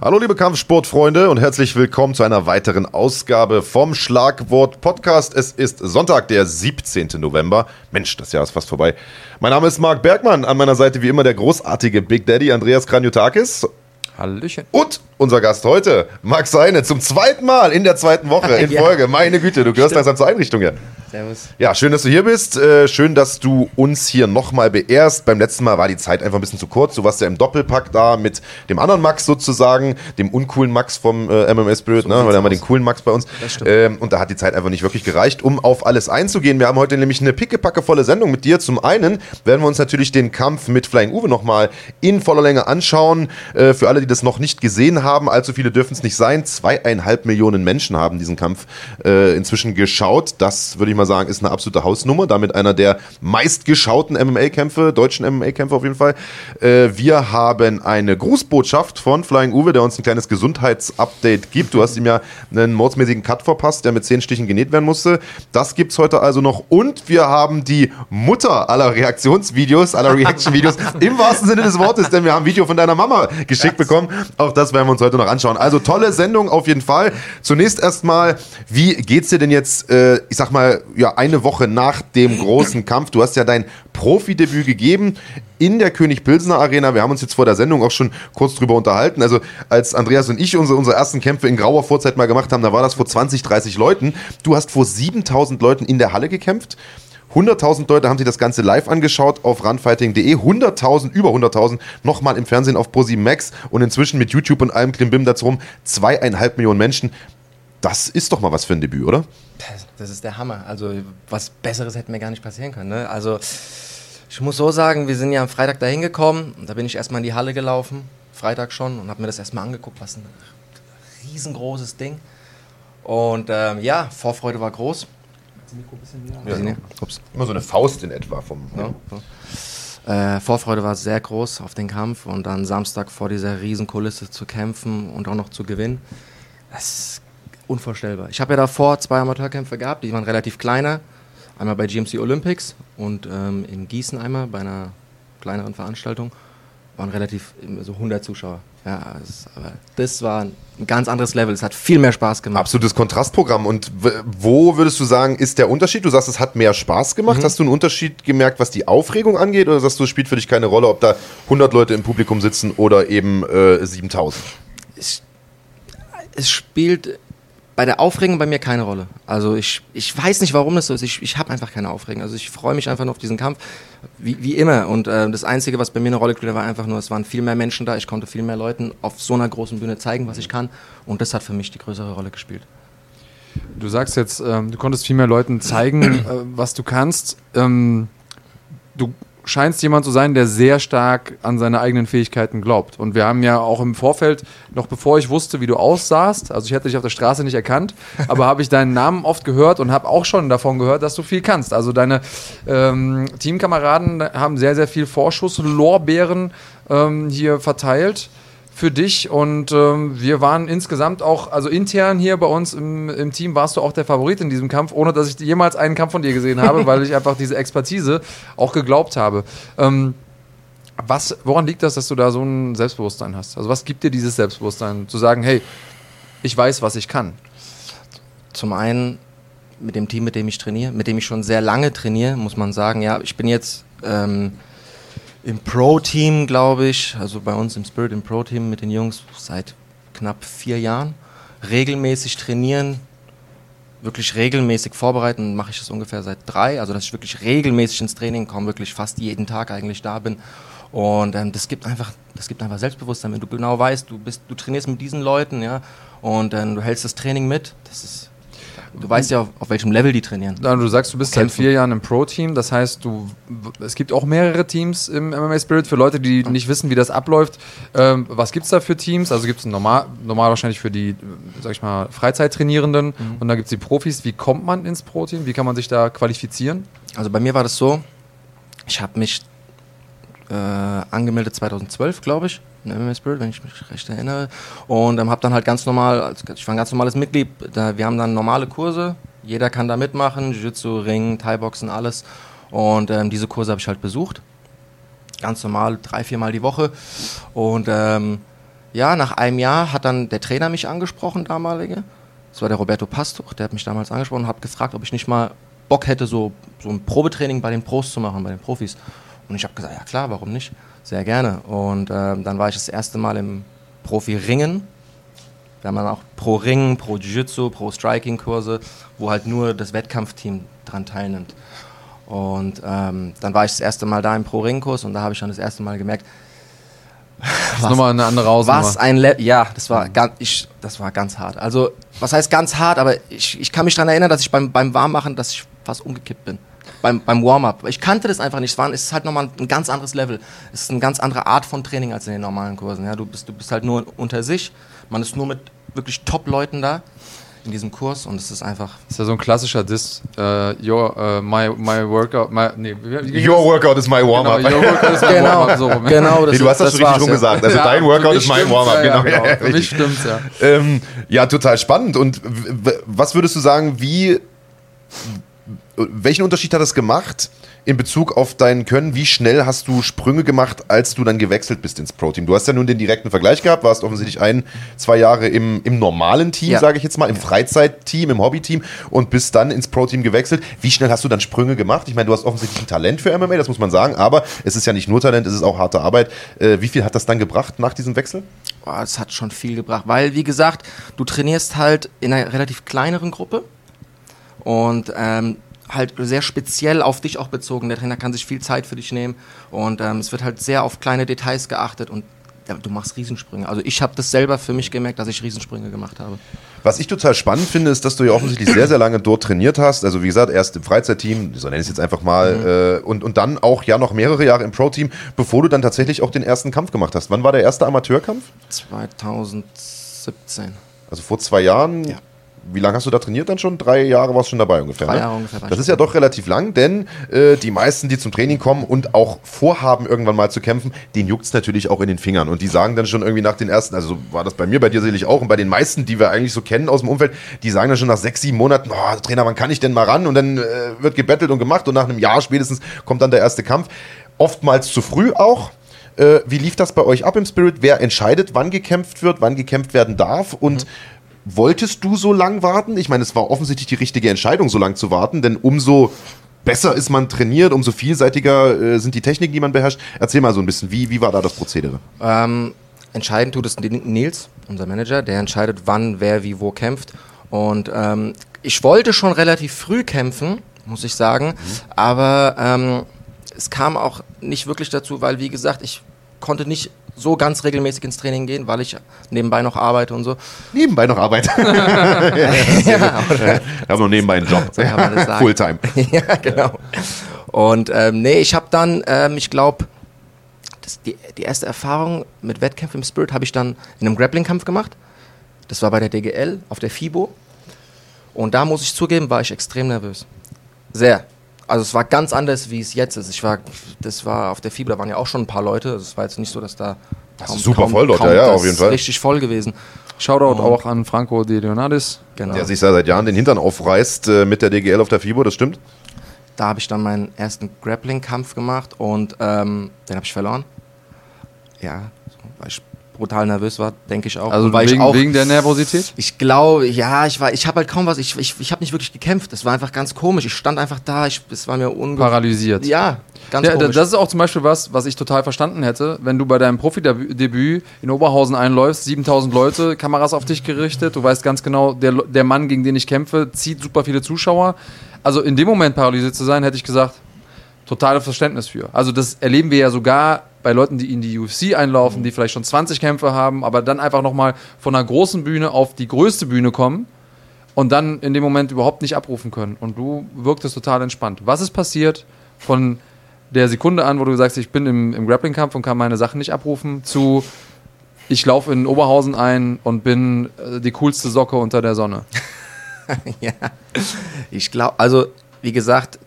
Hallo liebe Kampfsportfreunde und herzlich willkommen zu einer weiteren Ausgabe vom Schlagwort Podcast. Es ist Sonntag, der 17. November. Mensch, das Jahr ist fast vorbei. Mein Name ist Marc Bergmann, an meiner Seite wie immer der großartige Big Daddy Andreas Kranjotakis. Hallöchen. Und unser Gast heute, Max Seine, zum zweiten Mal in der zweiten Woche in ja. Folge. Meine Güte, du gehörst langsam zur Einrichtung hier. Servus. Ja, schön, dass du hier bist. Äh, schön, dass du uns hier nochmal beehrst. Beim letzten Mal war die Zeit einfach ein bisschen zu kurz. Du warst ja im Doppelpack da mit dem anderen Max sozusagen, dem uncoolen Max vom äh, MMS Spirit, so ne? Weil da haben wir den coolen Max bei uns. Ähm, und da hat die Zeit einfach nicht wirklich gereicht, um auf alles einzugehen. Wir haben heute nämlich eine pickepackevolle Sendung mit dir. Zum einen werden wir uns natürlich den Kampf mit Flying Uwe nochmal in voller Länge anschauen. Äh, für alle, die das noch nicht gesehen haben, allzu viele dürfen es nicht sein. Zweieinhalb Millionen Menschen haben diesen Kampf äh, inzwischen geschaut. Das würde ich mal sagen, ist eine absolute Hausnummer. Damit einer der meistgeschauten MMA-Kämpfe, deutschen MMA-Kämpfe auf jeden Fall. Äh, wir haben eine Grußbotschaft von Flying Uwe, der uns ein kleines Gesundheitsupdate gibt. Du hast ihm ja einen mordsmäßigen Cut verpasst, der mit zehn Stichen genäht werden musste. Das gibt es heute also noch. Und wir haben die Mutter aller Reaktionsvideos, aller Reaction-Videos, im wahrsten Sinne des Wortes, denn wir haben ein Video von deiner Mama geschickt bekommen. Auch das werden wir uns heute noch anschauen. Also tolle Sendung auf jeden Fall. Zunächst erstmal, wie geht's dir denn jetzt, äh, ich sag mal, ja, eine Woche nach dem großen Kampf? Du hast ja dein Profidebüt gegeben in der König Pilsner Arena. Wir haben uns jetzt vor der Sendung auch schon kurz drüber unterhalten. Also als Andreas und ich unsere, unsere ersten Kämpfe in grauer Vorzeit mal gemacht haben, da war das vor 20, 30 Leuten. Du hast vor 7000 Leuten in der Halle gekämpft. 100.000 Leute haben sich das Ganze live angeschaut auf runfighting.de. 100.000, über 100.000 nochmal im Fernsehen auf ProSieben Max und inzwischen mit YouTube und allem Klimbim dazu rum zweieinhalb Millionen Menschen. Das ist doch mal was für ein Debüt, oder? Das ist der Hammer. Also was Besseres hätte mir gar nicht passieren können. Ne? Also ich muss so sagen, wir sind ja am Freitag da hingekommen. Da bin ich erstmal in die Halle gelaufen, Freitag schon, und habe mir das erstmal angeguckt, was ein riesengroßes Ding. Und ähm, ja, Vorfreude war groß. Mikro ein bisschen näher? Ja, genau. Ups. Immer so eine Faust in etwa vom. Ja. Äh, Vorfreude war sehr groß auf den Kampf und dann Samstag vor dieser Riesenkulisse zu kämpfen und auch noch zu gewinnen. Das ist unvorstellbar. Ich habe ja davor zwei Amateurkämpfe gehabt, die waren relativ kleiner. Einmal bei GMC Olympics und ähm, in Gießen einmal bei einer kleineren Veranstaltung. Waren relativ so 100 Zuschauer. Ja, das, aber das war ein ganz anderes Level. Es hat viel mehr Spaß gemacht. Absolutes Kontrastprogramm. Und wo würdest du sagen, ist der Unterschied? Du sagst, es hat mehr Spaß gemacht. Mhm. Hast du einen Unterschied gemerkt, was die Aufregung angeht? Oder sagst du, es spielt für dich keine Rolle, ob da 100 Leute im Publikum sitzen oder eben äh, 7000? Es, es spielt bei der Aufregung bei mir keine Rolle. Also ich, ich weiß nicht, warum das so ist. Ich, ich habe einfach keine Aufregung. Also ich freue mich einfach nur auf diesen Kampf, wie, wie immer. Und äh, das Einzige, was bei mir eine Rolle gespielt hat, war einfach nur, es waren viel mehr Menschen da. Ich konnte viel mehr Leuten auf so einer großen Bühne zeigen, was ich kann. Und das hat für mich die größere Rolle gespielt. Du sagst jetzt, ähm, du konntest viel mehr Leuten zeigen, äh, was du kannst. Ähm, du scheinst jemand zu sein, der sehr stark an seine eigenen Fähigkeiten glaubt. Und wir haben ja auch im Vorfeld, noch bevor ich wusste, wie du aussahst, also ich hätte dich auf der Straße nicht erkannt, aber habe ich deinen Namen oft gehört und habe auch schon davon gehört, dass du viel kannst. Also deine ähm, Teamkameraden haben sehr, sehr viel Vorschusslorbeeren ähm, hier verteilt für dich und ähm, wir waren insgesamt auch, also intern hier bei uns im, im, Team warst du auch der Favorit in diesem Kampf, ohne dass ich jemals einen Kampf von dir gesehen habe, weil ich einfach diese Expertise auch geglaubt habe. Ähm, was, woran liegt das, dass du da so ein Selbstbewusstsein hast? Also was gibt dir dieses Selbstbewusstsein, zu sagen, hey, ich weiß, was ich kann? Zum einen mit dem Team, mit dem ich trainiere, mit dem ich schon sehr lange trainiere, muss man sagen, ja, ich bin jetzt ähm, im Pro-Team, glaube ich, also bei uns im Spirit im Pro-Team mit den Jungs seit knapp vier Jahren. Regelmäßig trainieren, wirklich regelmäßig vorbereiten, mache ich das ungefähr seit drei. Also dass ich wirklich regelmäßig ins Training komme, wirklich fast jeden Tag eigentlich da bin. Und ähm, das gibt einfach, das gibt einfach Selbstbewusstsein, wenn du genau weißt, du bist, du trainierst mit diesen Leuten, ja, und ähm, du hältst das Training mit. Das ist Du weißt ja, auf, auf welchem Level die trainieren. Du sagst, du bist seit vier Jahren im Pro-Team. Das heißt, du, es gibt auch mehrere Teams im MMA Spirit. Für Leute, die nicht wissen, wie das abläuft, ähm, was gibt es da für Teams? Also gibt es normal, normal wahrscheinlich für die, sag ich mal, Freizeittrainierenden mhm. und dann gibt es die Profis. Wie kommt man ins Pro-Team? Wie kann man sich da qualifizieren? Also bei mir war das so, ich habe mich äh, angemeldet 2012, glaube ich, in MMA Spirit, wenn ich mich recht erinnere. Und ähm, habe dann halt ganz normal, ich war ein ganz normales Mitglied, da, wir haben dann normale Kurse, jeder kann da mitmachen, Jiu-Jitsu, Ring, Thai-Boxen, alles. Und ähm, diese Kurse habe ich halt besucht. Ganz normal, drei, viermal die Woche. Und ähm, ja, nach einem Jahr hat dann der Trainer mich angesprochen, damalige. Das war der Roberto Pastuch, der hat mich damals angesprochen und hat gefragt, ob ich nicht mal Bock hätte, so, so ein Probetraining bei den Pros zu machen, bei den Profis. Und ich habe gesagt, ja klar, warum nicht? Sehr gerne. Und ähm, dann war ich das erste Mal im Profi-Ringen. Wir haben dann auch pro Ringen, pro Jiu-Jitsu, pro Striking-Kurse, wo halt nur das Wettkampfteam dran teilnimmt. Und ähm, dann war ich das erste Mal da im Pro-Ring-Kurs und da habe ich dann das erste Mal gemerkt, das ist nochmal eine andere Hausnummer. Was ein Le ja, das war ganz, ich, das war ganz hart. Also was heißt ganz hart, aber ich, ich kann mich daran erinnern, dass ich beim, beim Warmmachen, dass ich fast umgekippt bin. Beim, beim Warm-up. Ich kannte das einfach nicht. Es, war, es ist halt nochmal ein ganz anderes Level. Es ist eine ganz andere Art von Training als in den normalen Kursen. Ja, du, bist, du bist halt nur unter sich. Man ist nur mit wirklich Top-Leuten da in diesem Kurs und es ist einfach. Das ist ja so ein klassischer Diss. Uh, your, uh, my, my workout, my, nee, your workout is my warm-up. Genau, your workout is my genau, warm-up. So, genau das nee, du hast das, das schon richtig rum gesagt. Also ja, dein Workout ist mein Warm-up. Ja, genau. Ja, für mich stimmt's, ja. Ähm, ja, total spannend. Und was würdest du sagen, wie, welchen Unterschied hat das gemacht? in Bezug auf dein Können, wie schnell hast du Sprünge gemacht, als du dann gewechselt bist ins Pro-Team? Du hast ja nun den direkten Vergleich gehabt, warst offensichtlich ein, zwei Jahre im, im normalen Team, ja. sage ich jetzt mal, im Freizeitteam, im Hobbyteam und bist dann ins Pro-Team gewechselt. Wie schnell hast du dann Sprünge gemacht? Ich meine, du hast offensichtlich ein Talent für MMA, das muss man sagen, aber es ist ja nicht nur Talent, es ist auch harte Arbeit. Äh, wie viel hat das dann gebracht nach diesem Wechsel? Es hat schon viel gebracht, weil, wie gesagt, du trainierst halt in einer relativ kleineren Gruppe und ähm, halt sehr speziell auf dich auch bezogen. Der Trainer kann sich viel Zeit für dich nehmen und ähm, es wird halt sehr auf kleine Details geachtet und ja, du machst Riesensprünge. Also ich habe das selber für mich gemerkt, dass ich Riesensprünge gemacht habe. Was ich total spannend finde, ist, dass du ja offensichtlich sehr, sehr lange dort trainiert hast. Also wie gesagt, erst im Freizeitteam, so nenne ich es jetzt einfach mal, mhm. äh, und, und dann auch ja noch mehrere Jahre im Pro-Team, bevor du dann tatsächlich auch den ersten Kampf gemacht hast. Wann war der erste Amateurkampf? 2017. Also vor zwei Jahren. Ja wie lange hast du da trainiert dann schon? Drei Jahre warst du schon dabei ungefähr. Drei ne? Jahre ungefähr. Das ist ja doch relativ lang, denn äh, die meisten, die zum Training kommen und auch vorhaben, irgendwann mal zu kämpfen, denen juckt es natürlich auch in den Fingern. Und die sagen dann schon irgendwie nach den ersten, also so war das bei mir, bei dir sicherlich auch und bei den meisten, die wir eigentlich so kennen aus dem Umfeld, die sagen dann schon nach sechs, sieben Monaten, oh, Trainer, wann kann ich denn mal ran? Und dann äh, wird gebettelt und gemacht und nach einem Jahr spätestens kommt dann der erste Kampf. Oftmals zu früh auch. Äh, wie lief das bei euch ab im Spirit? Wer entscheidet, wann gekämpft wird, wann gekämpft werden darf? Und mhm Wolltest du so lang warten? Ich meine, es war offensichtlich die richtige Entscheidung, so lang zu warten, denn umso besser ist man trainiert, umso vielseitiger äh, sind die Techniken, die man beherrscht. Erzähl mal so ein bisschen, wie, wie war da das Prozedere? Ähm, entscheidend tut es Nils, unser Manager, der entscheidet, wann, wer, wie, wo kämpft. Und ähm, ich wollte schon relativ früh kämpfen, muss ich sagen, mhm. aber ähm, es kam auch nicht wirklich dazu, weil, wie gesagt, ich konnte nicht so ganz regelmäßig ins Training gehen, weil ich nebenbei noch arbeite und so. Nebenbei noch arbeite. ja, ja, ich habe noch nebenbei einen Job. Fulltime. ja, genau. Und ähm, nee, ich habe dann, ähm, ich glaube, die, die erste Erfahrung mit Wettkämpfen im Spirit habe ich dann in einem Grappling-Kampf gemacht. Das war bei der DGL auf der FIBO. Und da muss ich zugeben, war ich extrem nervös. Sehr. Also es war ganz anders, wie es jetzt ist. Ich war, das war auf der Fieber, da waren ja auch schon ein paar Leute. Es war jetzt nicht so, dass da das ist super kaum, voll dort, ja, ja, auf jeden Fall. Richtig voll gewesen. Shoutout auch an Franco De Leonardis. Genau. Der sich seit Jahren den Hintern aufreißt äh, mit der DGL auf der FIBO, das stimmt? Da habe ich dann meinen ersten Grappling-Kampf gemacht und ähm, den habe ich verloren. Ja, so, weil ich brutal nervös war, denke ich auch. Also wegen, ich auch, wegen der Nervosität? Ich glaube, ja, ich war, ich habe halt kaum was, ich, ich, ich habe nicht wirklich gekämpft. Es war einfach ganz komisch. Ich stand einfach da, ich, es war mir unge Paralysiert. Ja, ganz ja, komisch. Das ist auch zum Beispiel was, was ich total verstanden hätte, wenn du bei deinem Profidebüt in Oberhausen einläufst, 7000 Leute, Kameras auf dich gerichtet, du weißt ganz genau, der, der Mann, gegen den ich kämpfe, zieht super viele Zuschauer. Also in dem Moment paralysiert zu sein, hätte ich gesagt, totales Verständnis für. Also das erleben wir ja sogar bei Leuten, die in die UFC einlaufen, die vielleicht schon 20 Kämpfe haben, aber dann einfach nochmal von einer großen Bühne auf die größte Bühne kommen und dann in dem Moment überhaupt nicht abrufen können. Und du wirktest total entspannt. Was ist passiert von der Sekunde an, wo du sagst, ich bin im, im Grappling-Kampf und kann meine Sachen nicht abrufen, zu ich laufe in Oberhausen ein und bin äh, die coolste Socke unter der Sonne? ja, ich glaube, also wie gesagt,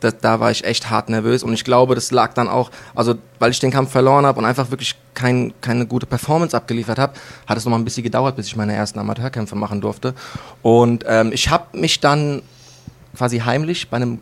das, da war ich echt hart nervös und ich glaube, das lag dann auch, also weil ich den Kampf verloren habe und einfach wirklich kein, keine gute Performance abgeliefert habe, hat es noch mal ein bisschen gedauert, bis ich meine ersten Amateurkämpfe machen durfte. Und ähm, ich habe mich dann quasi heimlich bei einem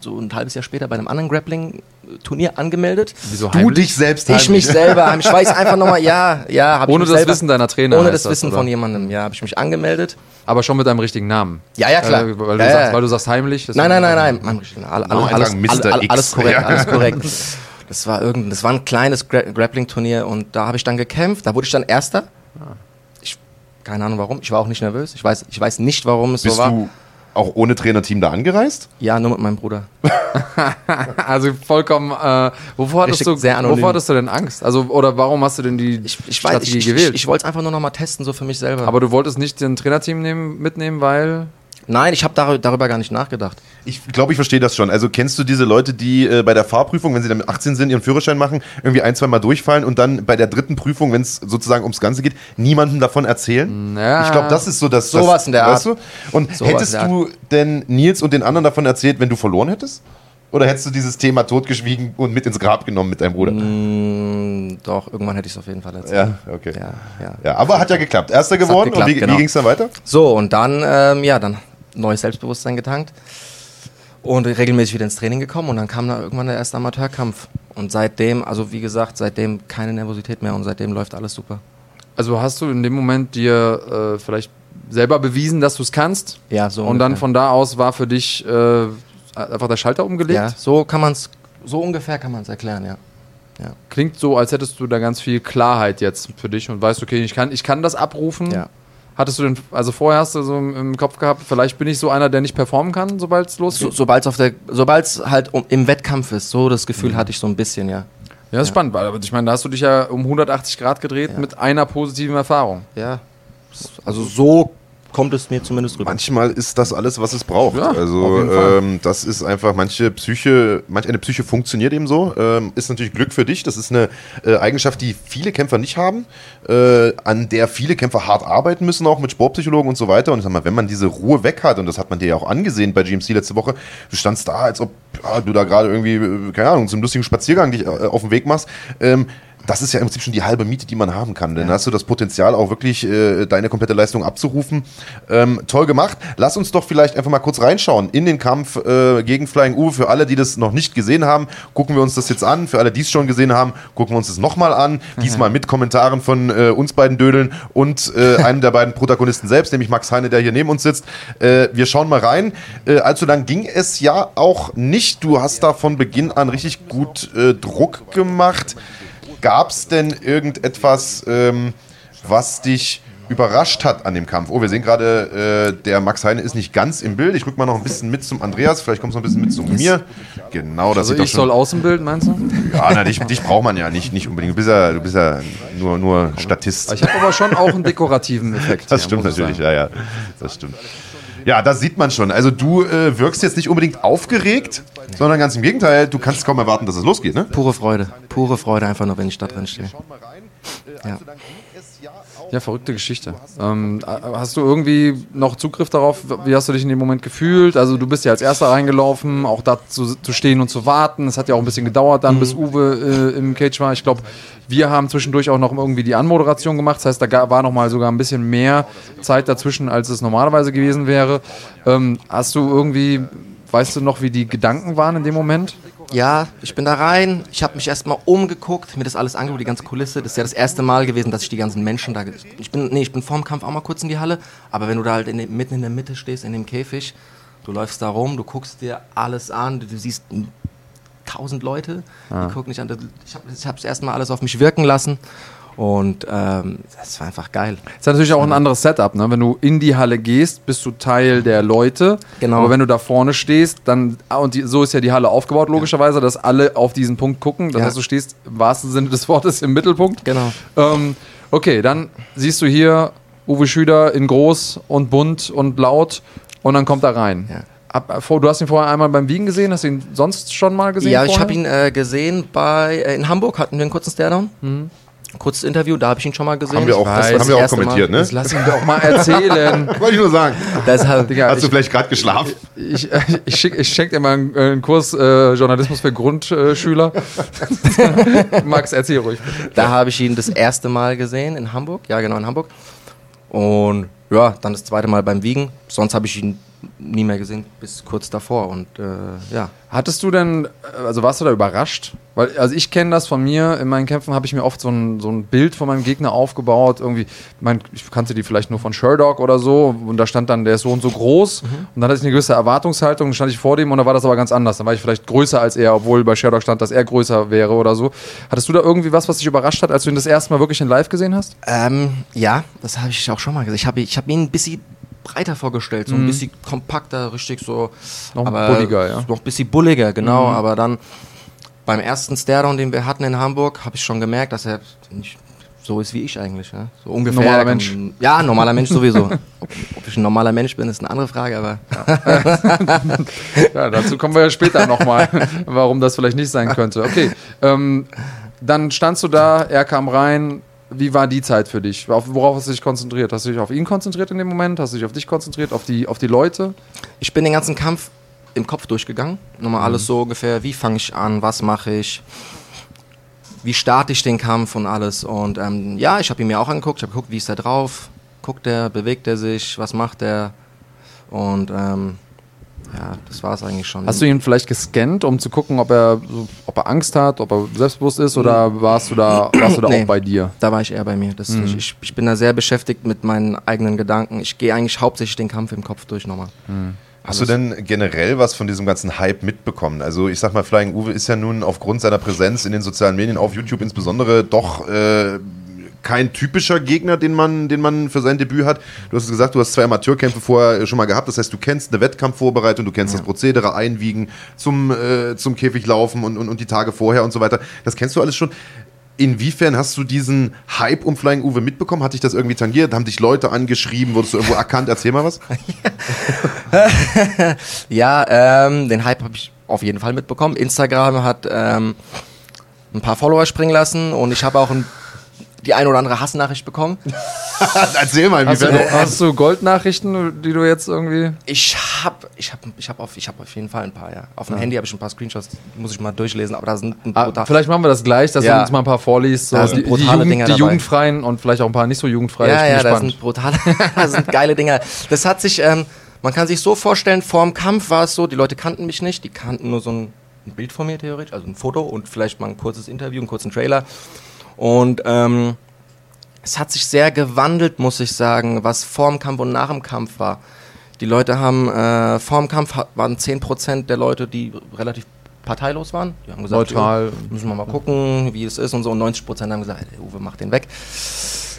so ein halbes Jahr später bei einem anderen Grappling-Turnier angemeldet. Wieso du dich selbst Ich mich selber. Ich weiß einfach nochmal, ja, ja. Ohne das selber, Wissen deiner Trainer. Ohne das, das Wissen oder? von jemandem, ja, habe ich mich angemeldet. Aber schon mit deinem richtigen Namen. Ja, ja, klar. Äh, weil, du ja, sagst, weil, du sagst, heimlich. Nein, nein, nein, nein. Mann, alles, alles, alles, alles korrekt, alles korrekt. Das war irgend, das war ein kleines Gra Grappling-Turnier und da habe ich dann gekämpft. Da wurde ich dann Erster. Ah. Ich, keine Ahnung warum. Ich war auch nicht nervös. Ich weiß, ich weiß nicht, warum es Bist so war. Du auch ohne Trainerteam da angereist? Ja, nur mit meinem Bruder. also vollkommen. Äh, wovor, hattest du, wovor hattest du denn Angst? Also oder warum hast du denn die ich, ich Strategie weiß, ich, gewählt? Ich, ich wollte es einfach nur noch mal testen, so für mich selber. Aber du wolltest nicht den Trainerteam nehmen, mitnehmen, weil Nein, ich habe dar darüber gar nicht nachgedacht. Ich glaube, ich verstehe das schon. Also kennst du diese Leute, die äh, bei der Fahrprüfung, wenn sie dann 18 sind, ihren Führerschein machen, irgendwie ein, zwei Mal durchfallen und dann bei der dritten Prüfung, wenn es sozusagen ums Ganze geht, niemandem davon erzählen? Ja. Ich glaube, das ist so das. Sowas in der Art. Weißt du? Und so hättest du denn Nils und den anderen davon erzählt, wenn du verloren hättest? Oder hättest du dieses Thema totgeschwiegen und mit ins Grab genommen mit deinem Bruder? Mm, doch, irgendwann hätte ich es auf jeden Fall erzählt. Ja, okay. Ja, ja. ja aber hat ja geklappt. Erster geworden. Geklappt, und wie, genau. wie ging es dann weiter? So, und dann, ähm, ja, dann neues Selbstbewusstsein getankt und regelmäßig wieder ins Training gekommen und dann kam da irgendwann der erste Amateurkampf. Und seitdem, also wie gesagt, seitdem keine Nervosität mehr und seitdem läuft alles super. Also hast du in dem Moment dir äh, vielleicht selber bewiesen, dass du es kannst? Ja, so. Und ungefähr. dann von da aus war für dich äh, einfach der Schalter umgelegt? Ja, so kann man es, so ungefähr kann man es erklären, ja. ja. Klingt so, als hättest du da ganz viel Klarheit jetzt für dich und weißt, okay, ich kann, ich kann das abrufen. Ja. Hattest du denn, also vorher hast du so im Kopf gehabt, vielleicht bin ich so einer, der nicht performen kann, sobald es losgeht? So, sobald es sobald es halt um, im Wettkampf ist, so das Gefühl mhm. hatte ich so ein bisschen, ja. Ja, das ist ja. spannend, weil ich meine, da hast du dich ja um 180 Grad gedreht ja. mit einer positiven Erfahrung. Ja. Also so kommt es mir zumindest rüber. Manchmal ist das alles, was es braucht. Ja, also ähm, das ist einfach, manche Psyche, manch eine Psyche funktioniert eben so. Ähm, ist natürlich Glück für dich. Das ist eine äh, Eigenschaft, die viele Kämpfer nicht haben, äh, an der viele Kämpfer hart arbeiten müssen, auch mit Sportpsychologen und so weiter. Und ich sag mal, wenn man diese Ruhe weg hat, und das hat man dir ja auch angesehen bei GMC letzte Woche, du standst da, als ob ja, du da gerade irgendwie, äh, keine Ahnung, zum lustigen Spaziergang dich äh, auf den Weg machst. Ähm, das ist ja im Prinzip schon die halbe Miete, die man haben kann. Dann ja. hast du das Potenzial, auch wirklich äh, deine komplette Leistung abzurufen. Ähm, toll gemacht. Lass uns doch vielleicht einfach mal kurz reinschauen in den Kampf äh, gegen Flying Uwe. Für alle, die das noch nicht gesehen haben, gucken wir uns das jetzt an. Für alle, die es schon gesehen haben, gucken wir uns das nochmal an. Mhm. Diesmal mit Kommentaren von äh, uns beiden Dödeln und äh, einem der beiden Protagonisten selbst, nämlich Max Heine, der hier neben uns sitzt. Äh, wir schauen mal rein. Äh, allzu lang ging es ja auch nicht. Du hast da von Beginn an richtig gut äh, Druck gemacht. Gab es denn irgendetwas, ähm, was dich überrascht hat an dem Kampf? Oh, wir sehen gerade, äh, der Max Heine ist nicht ganz im Bild. Ich rück mal noch ein bisschen mit zum Andreas. Vielleicht kommst du noch ein bisschen mit zu mir. Genau, das also ich soll Außenbild, meinst du? Ja, na, dich, dich braucht man ja nicht, nicht unbedingt. Du bist ja, du bist ja nur, nur Statist. Ich habe aber schon auch einen dekorativen Effekt. Das stimmt natürlich, ja, ja. Das stimmt. Ja, das sieht man schon. Also du äh, wirkst jetzt nicht unbedingt aufgeregt, sondern ganz im Gegenteil, du kannst kaum erwarten, dass es losgeht, ne? Pure Freude. Pure Freude einfach nur, wenn ich da drin stehe. Ja. Ja, verrückte Geschichte. Ähm, hast du irgendwie noch Zugriff darauf? Wie hast du dich in dem Moment gefühlt? Also du bist ja als Erster reingelaufen, auch da zu, zu stehen und zu warten. Es hat ja auch ein bisschen gedauert dann, mhm. bis Uwe äh, im Cage war. Ich glaube, wir haben zwischendurch auch noch irgendwie die Anmoderation gemacht. Das heißt, da war noch mal sogar ein bisschen mehr Zeit dazwischen, als es normalerweise gewesen wäre. Ähm, hast du irgendwie, weißt du noch, wie die Gedanken waren in dem Moment? Ja, ich bin da rein, ich habe mich erstmal umgeguckt, mir das alles angeguckt, die ganze Kulisse. Das ist ja das erste Mal gewesen, dass ich die ganzen Menschen da. Ich bin, nee, ich bin vorm Kampf auch mal kurz in die Halle, aber wenn du da halt in, mitten in der Mitte stehst, in dem Käfig, du läufst da rum, du guckst dir alles an, du, du siehst tausend Leute, ah. die gucken nicht an. Ich habe es erstmal alles auf mich wirken lassen und ähm, das war einfach geil. Das ist natürlich auch ein anderes Setup, ne? Wenn du in die Halle gehst, bist du Teil der Leute. Genau. Aber wenn du da vorne stehst, dann, ah, und die, so ist ja die Halle aufgebaut, logischerweise, dass alle auf diesen Punkt gucken. Das ja. heißt, du stehst im wahrsten Sinne des Wortes im Mittelpunkt. Genau. Ähm, okay, dann siehst du hier Uwe Schüder in groß und bunt und laut und dann kommt er rein. Ja. Ab, du hast ihn vorher einmal beim Wiegen gesehen, hast du ihn sonst schon mal gesehen? Ja, vorher? ich habe ihn äh, gesehen bei äh, in Hamburg, hatten wir einen kurzen Stairdown. Mhm kurzes Interview, da habe ich ihn schon mal gesehen. Haben wir auch, weiß, haben wir auch kommentiert, mal. ne? Das lass ihn doch mal erzählen. Wollte ich nur sagen. Deshalb, Digga, Hast ich, du vielleicht gerade geschlafen? Ich, ich, ich, schick, ich schenke dir mal einen, einen Kurs äh, Journalismus für Grundschüler. Max, erzähl ruhig. Da habe ich ihn das erste Mal gesehen in Hamburg. Ja, genau, in Hamburg. Und ja, dann das zweite Mal beim Wiegen. Sonst habe ich ihn nie mehr gesehen bis kurz davor und äh, ja. Hattest du denn, also warst du da überrascht? Weil, also ich kenne das von mir, in meinen Kämpfen habe ich mir oft so ein, so ein Bild von meinem Gegner aufgebaut. Irgendwie, mein, ich kannte die vielleicht nur von Sherdog oder so und da stand dann, der ist so und so groß mhm. und dann hatte ich eine gewisse Erwartungshaltung, dann stand ich vor dem und da war das aber ganz anders. Dann war ich vielleicht größer als er, obwohl bei Sherdog stand, dass er größer wäre oder so. Hattest du da irgendwie was, was dich überrascht hat, als du ihn das erste Mal wirklich in live gesehen hast? Ähm, ja, das habe ich auch schon mal gesagt. Ich habe ich hab ihn ein bisschen breiter vorgestellt, so ein mhm. bisschen kompakter, richtig so. Noch bulliger, ja. Noch ein bisschen bulliger, genau. Mhm. Aber dann beim ersten Stairdown, den wir hatten in Hamburg, habe ich schon gemerkt, dass er nicht so ist wie ich eigentlich. Ja? So ungefähr. Normaler Mensch. Ja, normaler Mensch sowieso. ob, ob, ich ein normaler Mensch bin, ist eine andere Frage, aber. Ja, ja dazu kommen wir ja später nochmal, warum das vielleicht nicht sein könnte. Okay. Ähm, dann standst du da, er kam rein, wie war die Zeit für dich? Worauf hast du dich konzentriert? Hast du dich auf ihn konzentriert in dem Moment? Hast du dich auf dich konzentriert? Auf die, auf die Leute? Ich bin den ganzen Kampf im Kopf durchgegangen. Nochmal alles mhm. so ungefähr, wie fange ich an, was mache ich, wie starte ich den Kampf und alles. Und ähm, ja, ich habe ihn mir auch angeguckt. Ich habe geguckt, wie ist er drauf? Guckt er, bewegt er sich, was macht er? Und ähm, ja, das war es eigentlich schon. Hast du ihn vielleicht gescannt, um zu gucken, ob er, ob er Angst hat, ob er selbstbewusst ist oder warst du da, warst du da nee, auch bei dir? Da war ich eher bei mir. Das, mhm. ich, ich, bin da sehr beschäftigt mit meinen eigenen Gedanken. Ich gehe eigentlich hauptsächlich den Kampf im Kopf durch nochmal. Mhm. Hast du denn generell was von diesem ganzen Hype mitbekommen? Also ich sag mal, Flying Uwe ist ja nun aufgrund seiner Präsenz in den sozialen Medien, auf YouTube insbesondere, doch äh, kein typischer Gegner, den man, den man für sein Debüt hat. Du hast gesagt, du hast zwei Amateurkämpfe vorher schon mal gehabt. Das heißt, du kennst eine Wettkampfvorbereitung, du kennst ja. das Prozedere, Einwiegen, zum, äh, zum Käfig laufen und, und, und die Tage vorher und so weiter. Das kennst du alles schon. Inwiefern hast du diesen Hype um Flying Uwe mitbekommen? Hat dich das irgendwie tangiert? Haben dich Leute angeschrieben? Wurdest du irgendwo erkannt? Erzähl mal was. ja, ähm, den Hype habe ich auf jeden Fall mitbekommen. Instagram hat ähm, ein paar Follower springen lassen und ich habe auch ein die ein oder andere Hassnachricht bekommen. Erzähl mal, wie hast, du, hast du Goldnachrichten, die du jetzt irgendwie. Ich habe ich hab, ich hab auf, hab auf jeden Fall ein paar, ja. Auf dem ja. Handy habe ich ein paar Screenshots, muss ich mal durchlesen, aber da sind ein ah, Vielleicht machen wir das gleich, dass ja. du uns mal ein paar vorliest. So die, die, Jugend, die Jugendfreien und vielleicht auch ein paar nicht so jugendfreie. Ja, ja, das sind brutale, das sind geile Dinger. Das hat sich, ähm, man kann sich so vorstellen, vor dem Kampf war es so, die Leute kannten mich nicht, die kannten nur so ein, ein Bild von mir theoretisch, also ein Foto und vielleicht mal ein kurzes Interview, einen kurzen Trailer. Und ähm, es hat sich sehr gewandelt, muss ich sagen, was vor dem Kampf und nach dem Kampf war. Die Leute haben, äh, vor dem Kampf waren 10% der Leute, die relativ parteilos waren. Die haben gesagt, Neutral. müssen wir mal gucken, wie es ist und so. Und 90% haben gesagt, Uwe, mach den weg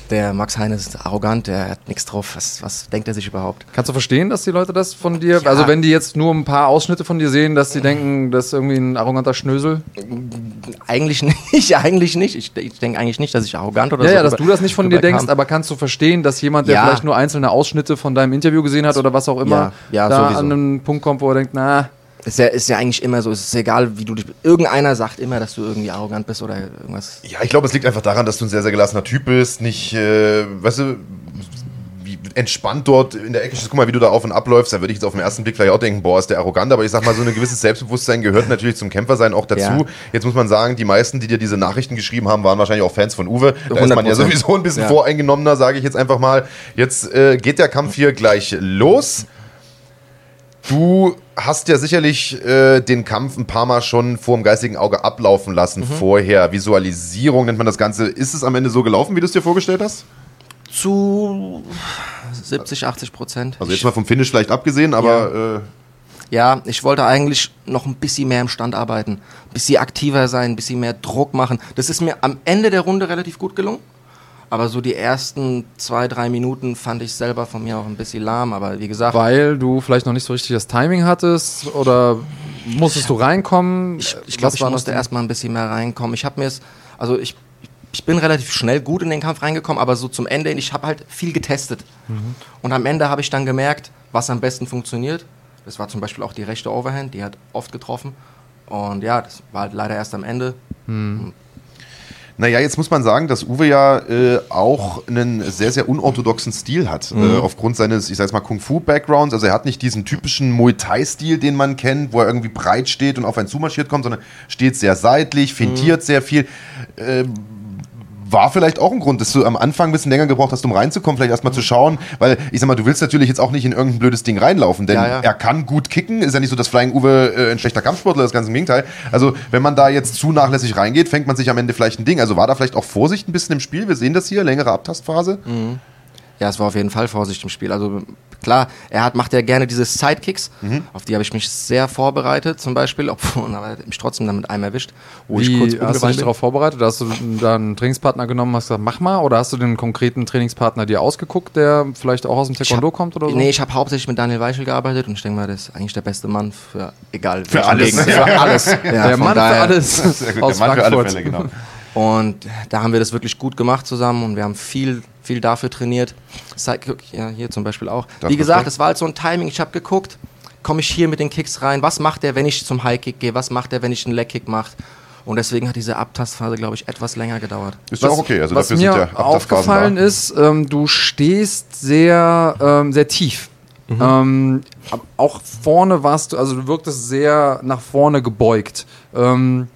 der Max Heine ist arrogant, der hat nichts drauf. Was, was denkt er sich überhaupt? Kannst du verstehen, dass die Leute das von dir, ja. also wenn die jetzt nur ein paar Ausschnitte von dir sehen, dass sie denken, das ist irgendwie ein arroganter Schnösel? Eigentlich nicht, eigentlich nicht. Ich, ich denke eigentlich nicht, dass ich arrogant oder ja, so. Ja, dass du das nicht von dir denkst, aber kannst du verstehen, dass jemand, der ja. vielleicht nur einzelne Ausschnitte von deinem Interview gesehen hat oder was auch immer, ja, da sowieso. an einen Punkt kommt, wo er denkt, na, ist ja, ist ja eigentlich immer so, es ist egal, wie du dich. Irgendeiner sagt immer, dass du irgendwie arrogant bist oder irgendwas. Ja, ich glaube, es liegt einfach daran, dass du ein sehr, sehr gelassener Typ bist, nicht, äh, weißt du, wie entspannt dort in der Ecke stehst. Guck mal, wie du da auf und abläufst, da würde ich jetzt auf den ersten Blick vielleicht auch denken, boah, ist der arrogant, aber ich sag mal, so ein gewisses Selbstbewusstsein gehört natürlich zum Kämpfersein auch dazu. Ja. Jetzt muss man sagen, die meisten, die dir diese Nachrichten geschrieben haben, waren wahrscheinlich auch Fans von Uwe. Da 100%. ist man ja sowieso ein bisschen ja. voreingenommener, sage ich jetzt einfach mal. Jetzt äh, geht der Kampf hier gleich los. Du hast ja sicherlich äh, den Kampf ein paar Mal schon vor dem geistigen Auge ablaufen lassen mhm. vorher. Visualisierung nennt man das Ganze. Ist es am Ende so gelaufen, wie du es dir vorgestellt hast? Zu 70, 80 Prozent. Also jetzt mal vom Finish vielleicht abgesehen, aber... Ja. Äh ja, ich wollte eigentlich noch ein bisschen mehr im Stand arbeiten, ein bisschen aktiver sein, ein bisschen mehr Druck machen. Das ist mir am Ende der Runde relativ gut gelungen. Aber so die ersten zwei, drei Minuten fand ich selber von mir auch ein bisschen lahm. Aber wie gesagt. Weil du vielleicht noch nicht so richtig das Timing hattest oder musstest du reinkommen? Ich, ich glaube, ich musste erstmal ein bisschen mehr reinkommen. Ich habe mir es, also ich, ich bin relativ schnell gut in den Kampf reingekommen, aber so zum Ende, ich habe halt viel getestet. Mhm. Und am Ende habe ich dann gemerkt, was am besten funktioniert. Das war zum Beispiel auch die rechte Overhand, die hat oft getroffen. Und ja, das war halt leider erst am Ende. Mhm. Naja, jetzt muss man sagen, dass Uwe ja äh, auch einen sehr, sehr unorthodoxen Stil hat. Mhm. Äh, aufgrund seines, ich sag mal, Kung-Fu-Backgrounds. Also er hat nicht diesen typischen Muay Thai-Stil, den man kennt, wo er irgendwie breit steht und auf einen zumarschiert kommt, sondern steht sehr seitlich, fintiert mhm. sehr viel. Äh, war vielleicht auch ein Grund, dass du am Anfang ein bisschen länger gebraucht hast, um reinzukommen, vielleicht erstmal zu schauen, weil ich sag mal, du willst natürlich jetzt auch nicht in irgendein blödes Ding reinlaufen, denn ja, ja. er kann gut kicken, ist ja nicht so, dass Flying Uwe äh, ein schlechter Kampfsportler ist, ganz im Gegenteil. Also, wenn man da jetzt zu nachlässig reingeht, fängt man sich am Ende vielleicht ein Ding. Also war da vielleicht auch Vorsicht ein bisschen im Spiel? Wir sehen das hier, längere Abtastphase. Mhm. Ja, es war auf jeden Fall Vorsicht im Spiel. Also klar, er hat, macht ja gerne diese Sidekicks, mhm. auf die habe ich mich sehr vorbereitet, zum Beispiel, obwohl er hat mich trotzdem damit einem erwischt. Wo Wie, ich kurz hast du dich darauf vorbereitet? Hast du da einen Trainingspartner genommen, hast gesagt, mach mal? Oder hast du den konkreten Trainingspartner dir ausgeguckt, der vielleicht auch aus dem Taekwondo hab, kommt oder so? Nee, ich habe hauptsächlich mit Daniel Weichel gearbeitet und ich denke mal, das ist eigentlich der beste Mann für egal. Für alles. Gegend, für alles. Ja, der Mann daher, für alles. Sehr gut, aus der Mann Frankfurt. für alle Fälle, genau. Und da haben wir das wirklich gut gemacht zusammen und wir haben viel, viel dafür trainiert. Ja, hier zum Beispiel auch. Das Wie gesagt, es war halt so ein Timing. Ich habe geguckt, komme ich hier mit den Kicks rein? Was macht der, wenn ich zum High Kick gehe? Was macht der, wenn ich einen Leg Kick mache? Und deswegen hat diese Abtastphase, glaube ich, etwas länger gedauert. Ist ja auch okay. Also was mir ja aufgefallen da. ist, ähm, du stehst sehr, ähm, sehr tief. Mhm. Ähm, auch vorne warst du, also du wirktest sehr nach vorne gebeugt. Ähm,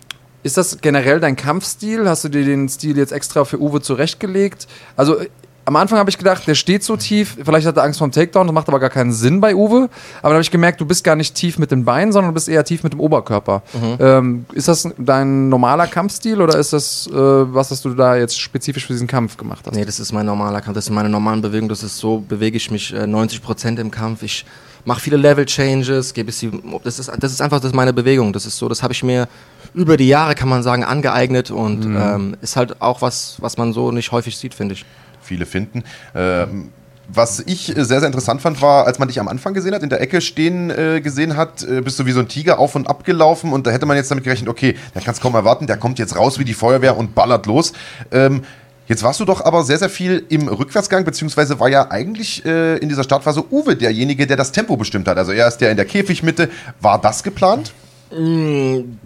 ist das generell dein Kampfstil? Hast du dir den Stil jetzt extra für Uwe zurechtgelegt? Also am Anfang habe ich gedacht, der steht so tief, vielleicht hat er Angst vor dem Takedown, das macht aber gar keinen Sinn bei Uwe. Aber dann habe ich gemerkt, du bist gar nicht tief mit den Beinen, sondern du bist eher tief mit dem Oberkörper. Mhm. Ähm, ist das dein normaler Kampfstil oder ist das äh, was, was du da jetzt spezifisch für diesen Kampf gemacht hast? Nee, das ist mein normaler Kampf, das ist meine normalen Bewegungen, das ist so, bewege ich mich äh, 90 Prozent im Kampf. Ich mache viele Level-Changes, gebe es das ist, das ist einfach das ist meine Bewegung. Das ist so, das habe ich mir über die Jahre, kann man sagen, angeeignet und mhm. ähm, ist halt auch was, was man so nicht häufig sieht, finde ich. Viele finden. Ähm was ich sehr, sehr interessant fand, war, als man dich am Anfang gesehen hat, in der Ecke stehen äh, gesehen hat, äh, bist du wie so ein Tiger auf und ab gelaufen und da hätte man jetzt damit gerechnet, okay, der kann es kaum erwarten, der kommt jetzt raus wie die Feuerwehr und ballert los. Ähm, Jetzt warst du doch aber sehr, sehr viel im Rückwärtsgang, beziehungsweise war ja eigentlich äh, in dieser Startphase Uwe derjenige, der das Tempo bestimmt hat. Also er ist ja in der Käfigmitte. War das geplant? Mm,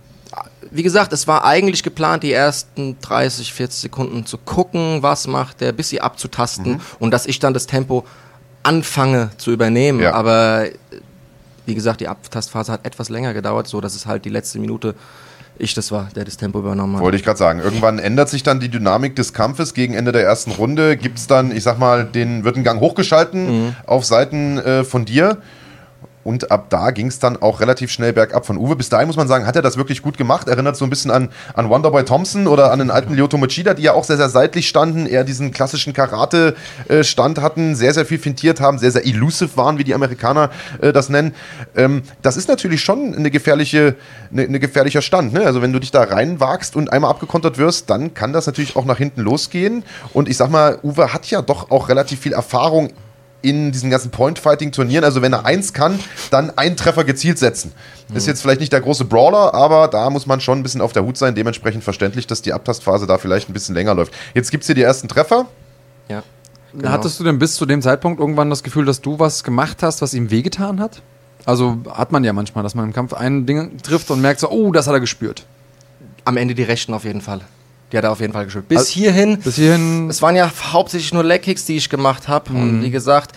wie gesagt, es war eigentlich geplant, die ersten 30, 40 Sekunden zu gucken, was macht der, bis sie abzutasten mhm. und dass ich dann das Tempo anfange zu übernehmen. Ja. Aber wie gesagt, die Abtastphase hat etwas länger gedauert, so dass es halt die letzte Minute ich das war, der das Tempo übernommen hat. Wollte ich gerade sagen. Irgendwann ändert sich dann die Dynamik des Kampfes gegen Ende der ersten Runde. Gibt es dann, ich sag mal, den wird ein Gang hochgeschalten mhm. auf Seiten äh, von dir. Und ab da ging es dann auch relativ schnell bergab von Uwe. Bis dahin muss man sagen, hat er das wirklich gut gemacht. Erinnert so ein bisschen an, an Wonderboy Thompson oder an den alten Lyoto Mochida, die ja auch sehr, sehr seitlich standen, eher diesen klassischen Karate-Stand hatten, sehr, sehr viel fintiert haben, sehr, sehr elusive waren, wie die Amerikaner äh, das nennen. Ähm, das ist natürlich schon eine gefährliche, eine, eine gefährlicher Stand. Ne? Also wenn du dich da reinwagst und einmal abgekontert wirst, dann kann das natürlich auch nach hinten losgehen. Und ich sag mal, Uwe hat ja doch auch relativ viel Erfahrung in diesen ganzen Point-Fighting-Turnieren. Also wenn er eins kann, dann einen Treffer gezielt setzen. Mhm. Ist jetzt vielleicht nicht der große Brawler, aber da muss man schon ein bisschen auf der Hut sein. Dementsprechend verständlich, dass die Abtastphase da vielleicht ein bisschen länger läuft. Jetzt gibt es hier die ersten Treffer. Ja. Genau. Hattest du denn bis zu dem Zeitpunkt irgendwann das Gefühl, dass du was gemacht hast, was ihm wehgetan hat? Also hat man ja manchmal, dass man im Kampf ein Ding trifft und merkt so, oh, das hat er gespürt. Am Ende die Rechten auf jeden Fall. Die hat er auf jeden Fall gespielt. Bis also, hierhin. Bis hierhin. Es waren ja hauptsächlich nur Leg-Kicks, die ich gemacht habe. Mhm. Und wie gesagt,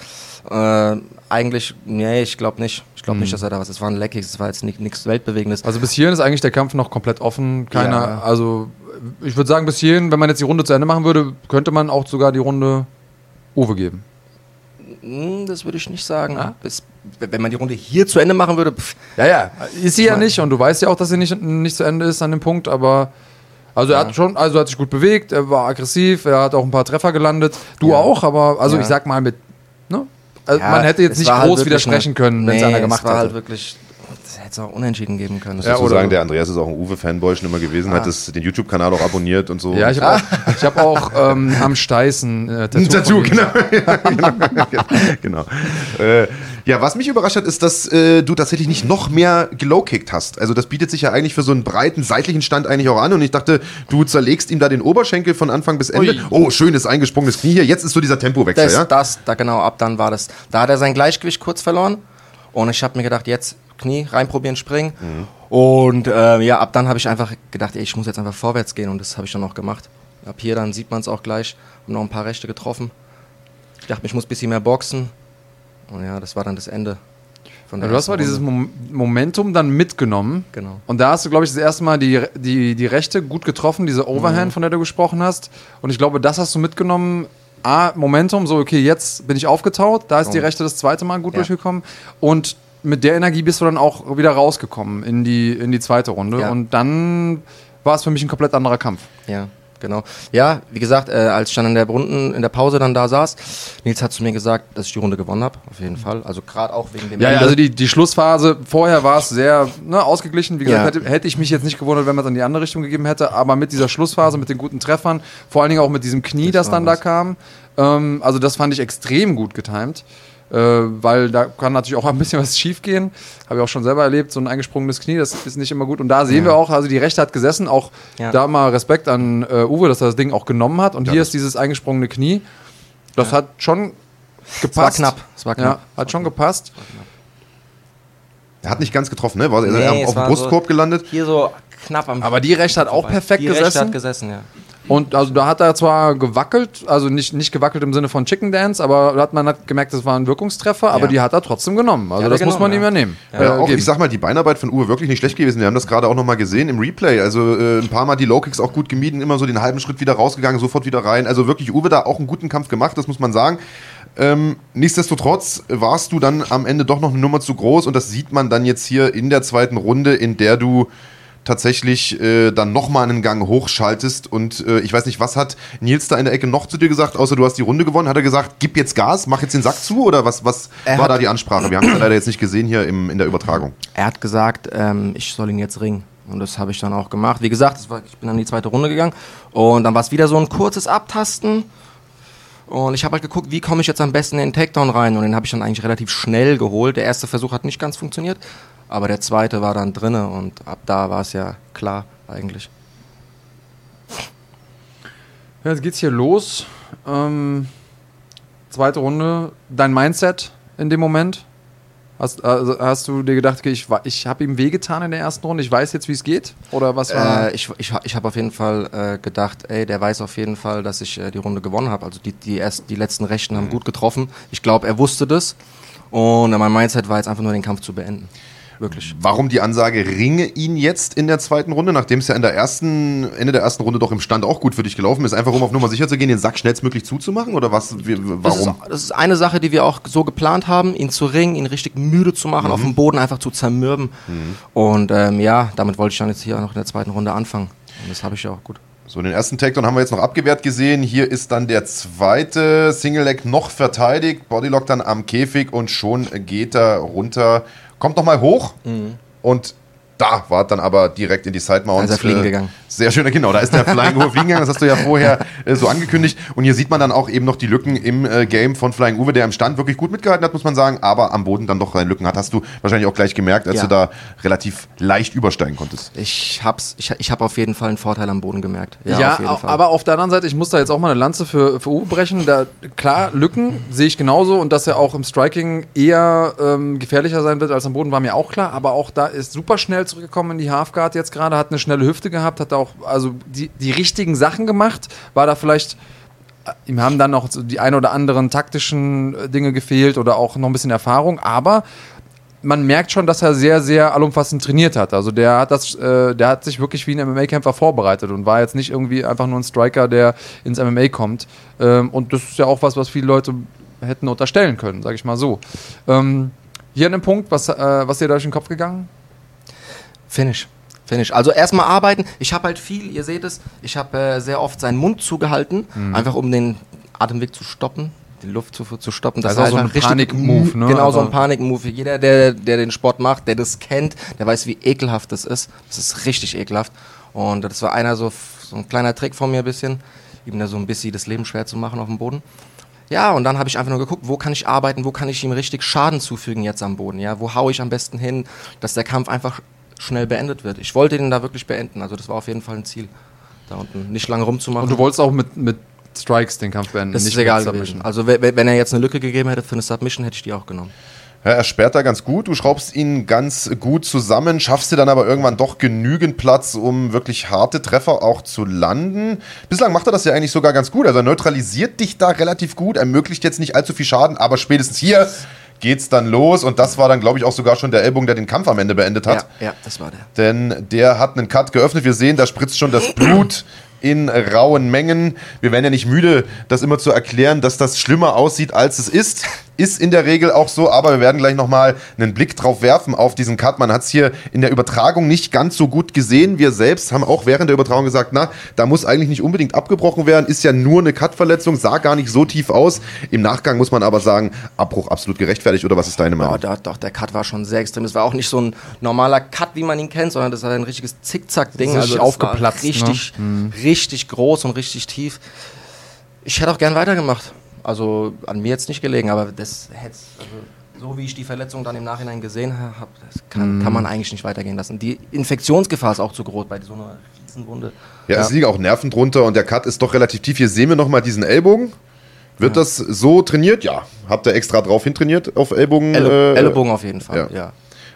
äh, eigentlich, nee, ich glaube nicht. Ich glaube mhm. nicht, dass er da was. Es waren Leg-Kicks, es war jetzt nichts Weltbewegendes. Also bis hierhin ist eigentlich der Kampf noch komplett offen. Keiner, ja. also ich würde sagen, bis hierhin, wenn man jetzt die Runde zu Ende machen würde, könnte man auch sogar die Runde Uwe geben. Hm, das würde ich nicht sagen. Ja? Bis, wenn man die Runde hier zu Ende machen würde. Pff. Ja, ja. Ist sie ja nicht und du weißt ja auch, dass sie nicht, nicht zu Ende ist an dem Punkt, aber also er hat schon, also hat sich gut bewegt, er war aggressiv, er hat auch ein paar Treffer gelandet. Du ja. auch, aber also ja. ich sag mal mit, ne? Also man hätte jetzt nicht halt groß halt widersprechen können, wenn es einer gemacht hätte. Halt wirklich hätte es auch unentschieden geben können. Ja, oder sagen, der Andreas ist auch ein Uwe-Fanboy schon immer gewesen, ah. hat das, den YouTube-Kanal auch abonniert und so. Ja, ich habe ah. auch, hab auch ähm, am Steißen äh, Tattoo. Ein Tattoo, genau. genau. genau. Äh, ja, was mich überrascht hat, ist, dass äh, du tatsächlich nicht noch mehr gelowkickt hast. Also das bietet sich ja eigentlich für so einen breiten seitlichen Stand eigentlich auch an und ich dachte, du zerlegst ihm da den Oberschenkel von Anfang bis Ende. Ui. Oh, schönes eingesprungenes Knie hier. Jetzt ist so dieser Tempowechsel, das, ja? Das, da genau, ab dann war das. Da hat er sein Gleichgewicht kurz verloren und ich habe mir gedacht, jetzt Knie reinprobieren, springen. Mhm. Und äh, ja, ab dann habe ich einfach gedacht, ey, ich muss jetzt einfach vorwärts gehen und das habe ich dann auch gemacht. Ab hier dann sieht man es auch gleich, habe noch ein paar Rechte getroffen. Ich dachte, ich muss ein bisschen mehr boxen und ja, das war dann das Ende. Von der du hast aber dieses Mom Momentum dann mitgenommen. Genau. Und da hast du, glaube ich, das erste Mal die, die, die Rechte gut getroffen, diese Overhand, mhm. von der du gesprochen hast. Und ich glaube, das hast du mitgenommen. A, Momentum, so, okay, jetzt bin ich aufgetaut. Da ist oh. die Rechte das zweite Mal gut ja. durchgekommen. Und mit der Energie bist du dann auch wieder rausgekommen in die, in die zweite Runde. Ja. Und dann war es für mich ein komplett anderer Kampf. Ja genau. Ja, wie gesagt, äh, als ich dann in der Runden, in der Pause dann da saß, Nils hat zu mir gesagt, dass ich die Runde gewonnen habe, auf jeden Fall. Also gerade auch wegen dem Ja, Ende. also die, die Schlussphase, vorher war es sehr ne, ausgeglichen. Wie gesagt, ja. hätte, hätte, ich mich jetzt nicht gewundert, wenn man es in die andere Richtung gegeben hätte, aber mit dieser Schlussphase, mit den guten Treffern, vor allen Dingen auch mit diesem Knie, das, das dann was. da kam, ähm, also das fand ich extrem gut getimt weil da kann natürlich auch ein bisschen was schief gehen. Habe ich auch schon selber erlebt, so ein eingesprungenes Knie, das ist nicht immer gut. Und da sehen ja. wir auch, also die Rechte hat gesessen, auch ja. da mal Respekt an äh, Uwe, dass er das Ding auch genommen hat. Und ja, hier ist dieses eingesprungene Knie. Das hat schon gepasst. Es war knapp. Es war knapp. hat schon gepasst. Er hat nicht ganz getroffen, ne? War er nee, auf dem Brustkorb so gelandet? Hier so knapp am Aber die Rechte hat auch perfekt die gesessen. Rechte hat gesessen, ja. Und also da hat er zwar gewackelt, also nicht, nicht gewackelt im Sinne von Chicken Dance, aber da hat man hat gemerkt, das war ein Wirkungstreffer, ja. aber die hat er trotzdem genommen. Also das genommen, muss man ihm ja nehmen. Ja, äh, auch, ich sag mal, die Beinarbeit von Uwe wirklich nicht schlecht gewesen. Wir haben das gerade auch nochmal gesehen im Replay. Also äh, ein paar Mal die Low Kicks auch gut gemieden, immer so den halben Schritt wieder rausgegangen, sofort wieder rein. Also wirklich Uwe da auch einen guten Kampf gemacht, das muss man sagen. Ähm, nichtsdestotrotz warst du dann am Ende doch noch eine Nummer zu groß und das sieht man dann jetzt hier in der zweiten Runde, in der du tatsächlich äh, dann nochmal einen Gang hochschaltest. Und äh, ich weiß nicht, was hat Nils da in der Ecke noch zu dir gesagt, außer du hast die Runde gewonnen? Hat er gesagt, gib jetzt Gas, mach jetzt den Sack zu? Oder was, was war da die Ansprache? Wir haben es leider jetzt nicht gesehen hier im, in der Übertragung. Er hat gesagt, ähm, ich soll ihn jetzt ringen. Und das habe ich dann auch gemacht. Wie gesagt, war, ich bin dann in die zweite Runde gegangen. Und dann war es wieder so ein kurzes Abtasten. Und ich habe halt geguckt, wie komme ich jetzt am besten in den Takedown rein. Und den habe ich dann eigentlich relativ schnell geholt. Der erste Versuch hat nicht ganz funktioniert. Aber der zweite war dann drinne und ab da war es ja klar eigentlich. Ja, jetzt geht's hier los. Ähm, zweite Runde. Dein Mindset in dem Moment? Hast, also hast du dir gedacht, okay, ich, ich habe ihm wehgetan in der ersten Runde, ich weiß jetzt, wie es geht? Oder was war? Äh, ich ich, ich habe auf jeden Fall äh, gedacht, ey, der weiß auf jeden Fall, dass ich äh, die Runde gewonnen habe. Also die, die, erst, die letzten Rechten haben mhm. gut getroffen. Ich glaube, er wusste das. Und mein Mindset war jetzt einfach nur, den Kampf zu beenden. Wirklich. Warum die Ansage, ringe ihn jetzt in der zweiten Runde, nachdem es ja in der ersten, Ende der ersten Runde doch im Stand auch gut für dich gelaufen ist, einfach um auf Nummer sicher zu gehen, den Sack schnellstmöglich zuzumachen? Oder was? Warum? Das ist, das ist, eine Sache, die wir auch so geplant haben, ihn zu ringen, ihn richtig müde zu machen, mhm. auf dem Boden einfach zu zermürben. Mhm. Und ähm, ja, damit wollte ich dann jetzt hier noch in der zweiten Runde anfangen. Und das habe ich ja auch gut. So, den ersten Takedown haben wir jetzt noch abgewehrt gesehen. Hier ist dann der zweite Single Leg noch verteidigt. Bodylock dann am Käfig und schon geht er runter kommt noch mal hoch mhm. und da war dann aber direkt in die Side Mount. Da ist er fliegen äh, gegangen. Sehr schön, genau. Da ist der Flying Uwe fliegen gegangen. Das hast du ja vorher äh, so angekündigt. Und hier sieht man dann auch eben noch die Lücken im äh, Game von Flying Uwe, der im Stand wirklich gut mitgehalten hat, muss man sagen, aber am Boden dann doch seine Lücken hat. Hast du wahrscheinlich auch gleich gemerkt, als ja. du da relativ leicht übersteigen konntest. Ich hab's, ich, ich habe auf jeden Fall einen Vorteil am Boden gemerkt. Ja, ja auf aber auf der anderen Seite, ich muss da jetzt auch mal eine Lanze für, für Uwe brechen. Da, klar, Lücken sehe ich genauso und dass er auch im Striking eher ähm, gefährlicher sein wird als am Boden, war mir auch klar. Aber auch da ist super schnell zurückgekommen in die Halfguard jetzt gerade, hat eine schnelle Hüfte gehabt, hat auch also die, die richtigen Sachen gemacht, war da vielleicht äh, ihm haben dann noch die ein oder anderen taktischen äh, Dinge gefehlt oder auch noch ein bisschen Erfahrung, aber man merkt schon, dass er sehr, sehr allumfassend trainiert hat. Also der hat das, äh, der hat sich wirklich wie ein MMA-Kämpfer vorbereitet und war jetzt nicht irgendwie einfach nur ein Striker, der ins MMA kommt. Ähm, und das ist ja auch was, was viele Leute hätten unterstellen können, sage ich mal so. Ähm, hier an dem Punkt, was, äh, was dir da durch den Kopf gegangen? Finish. Finish. Also erstmal arbeiten. Ich habe halt viel, ihr seht es, ich habe äh, sehr oft seinen Mund zugehalten, mhm. einfach um den Atemweg zu stoppen, die Luft zu, zu stoppen. Das, das ist also so ein Panik-Move, ne? Genau, so ein Panik-Move. Jeder, der, der den Sport macht, der das kennt, der weiß, wie ekelhaft das ist. Das ist richtig ekelhaft. Und das war einer so, so ein kleiner Trick von mir ein bisschen, ihm da so ein bisschen das Leben schwer zu machen auf dem Boden. Ja, und dann habe ich einfach nur geguckt, wo kann ich arbeiten, wo kann ich ihm richtig Schaden zufügen jetzt am Boden, ja, wo haue ich am besten hin, dass der Kampf einfach schnell beendet wird. Ich wollte ihn da wirklich beenden. Also das war auf jeden Fall ein Ziel, da unten nicht lange rumzumachen. Und du wolltest auch mit, mit Strikes den Kampf beenden, das nicht ist egal gewesen. Also wenn er jetzt eine Lücke gegeben hätte für eine Submission, hätte ich die auch genommen. Ja, er sperrt da ganz gut, du schraubst ihn ganz gut zusammen, schaffst dir dann aber irgendwann doch genügend Platz, um wirklich harte Treffer auch zu landen. Bislang macht er das ja eigentlich sogar ganz gut, also er neutralisiert dich da relativ gut, ermöglicht jetzt nicht allzu viel Schaden, aber spätestens hier geht's dann los und das war dann, glaube ich, auch sogar schon der Ellbogen, der den Kampf am Ende beendet hat. Ja, ja, das war der. Denn der hat einen Cut geöffnet. Wir sehen, da spritzt schon das Blut in rauen Mengen. Wir werden ja nicht müde, das immer zu erklären, dass das schlimmer aussieht, als es ist. Ist in der Regel auch so, aber wir werden gleich nochmal einen Blick drauf werfen auf diesen Cut. Man hat es hier in der Übertragung nicht ganz so gut gesehen. Wir selbst haben auch während der Übertragung gesagt, na, da muss eigentlich nicht unbedingt abgebrochen werden, ist ja nur eine Cut-Verletzung, sah gar nicht so tief aus. Im Nachgang muss man aber sagen, Abbruch absolut gerechtfertigt oder was ist deine Meinung? Ja, doch, der Cut war schon sehr extrem. Es war auch nicht so ein normaler Cut, wie man ihn kennt, sondern das war ein richtiges Zickzack-Ding. Also aufgeplatzt. Richtig, ne? richtig groß und richtig tief. Ich hätte auch gern weitergemacht. Also an mir jetzt nicht gelegen, aber das hätte also, so wie ich die Verletzung dann im Nachhinein gesehen habe, kann, mm. kann, man eigentlich nicht weitergehen lassen. Die Infektionsgefahr ist auch zu groß bei so einer Riesenwunde. Ja, ja. es liegen auch Nerven drunter und der Cut ist doch relativ tief. Hier sehen wir nochmal diesen Ellbogen. Wird ja. das so trainiert? Ja. Habt ihr extra drauf hintrainiert auf Ellbogen? Elle äh, Ellbogen auf jeden Fall, ja. ja.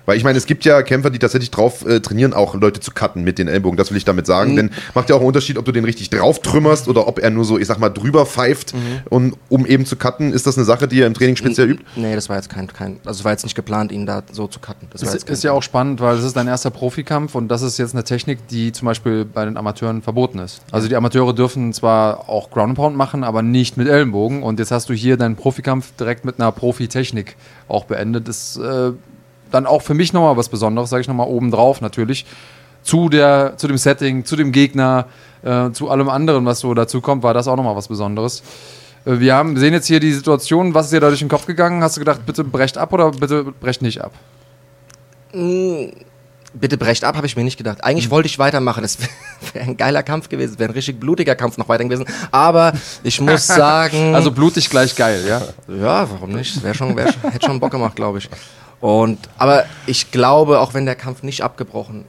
Weil ich meine, es gibt ja Kämpfer, die tatsächlich drauf äh, trainieren, auch Leute zu cutten mit den Ellbogen. Das will ich damit sagen. Mhm. Denn macht ja auch einen Unterschied, ob du den richtig drauf trümmerst oder ob er nur so, ich sag mal, drüber pfeift, mhm. und, um eben zu cutten. Ist das eine Sache, die ihr im Training speziell übt? Nee, das war jetzt kein, kein also war jetzt nicht geplant, ihn da so zu cutten. Das ist, ist ja auch spannend, weil das ist dein erster Profikampf und das ist jetzt eine Technik, die zum Beispiel bei den Amateuren verboten ist. Also die Amateure dürfen zwar auch Ground Pound machen, aber nicht mit Ellenbogen. Und jetzt hast du hier deinen Profikampf direkt mit einer Profi-Technik auch beendet. Das äh, dann auch für mich nochmal was Besonderes, sage ich nochmal obendrauf natürlich. Zu, der, zu dem Setting, zu dem Gegner, äh, zu allem anderen, was so dazu kommt, war das auch nochmal was Besonderes. Äh, wir haben, sehen jetzt hier die Situation, was ist dir da durch den Kopf gegangen? Hast du gedacht, bitte brecht ab oder bitte brecht nicht ab? Mm, bitte brecht ab, habe ich mir nicht gedacht. Eigentlich mhm. wollte ich weitermachen. Das wäre ein geiler Kampf gewesen, wäre ein richtig blutiger Kampf noch weiter gewesen. Aber ich muss sagen. Also blutig gleich geil, ja? Ja, warum nicht? Wär schon, wär, hätte schon Bock gemacht, glaube ich. Und, aber ich glaube, auch wenn der Kampf nicht abgebrochen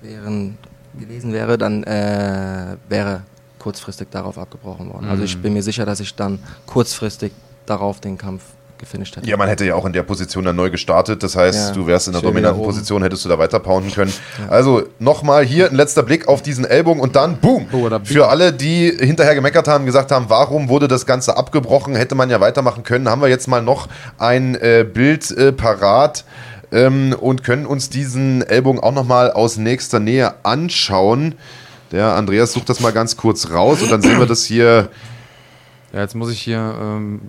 wären, gewesen wäre, dann äh, wäre kurzfristig darauf abgebrochen worden. Mhm. Also ich mhm. bin mir sicher, dass ich dann kurzfristig darauf den Kampf gefinisht hätte. Ja, man hätte ja auch in der Position dann neu gestartet. Das heißt, ja, du wärst in der dominanten Position, hättest du da weiter pounden können. Ja. Also nochmal hier ein letzter Blick auf diesen Ellbogen und dann boom. Oh, Für alle, die hinterher gemeckert haben, gesagt haben, warum wurde das Ganze abgebrochen, hätte man ja weitermachen können, haben wir jetzt mal noch ein äh, Bild äh, parat. Ähm, und können uns diesen Ellbogen auch nochmal aus nächster Nähe anschauen. Der Andreas sucht das mal ganz kurz raus und dann sehen wir das hier ja, jetzt muss ich hier, ähm,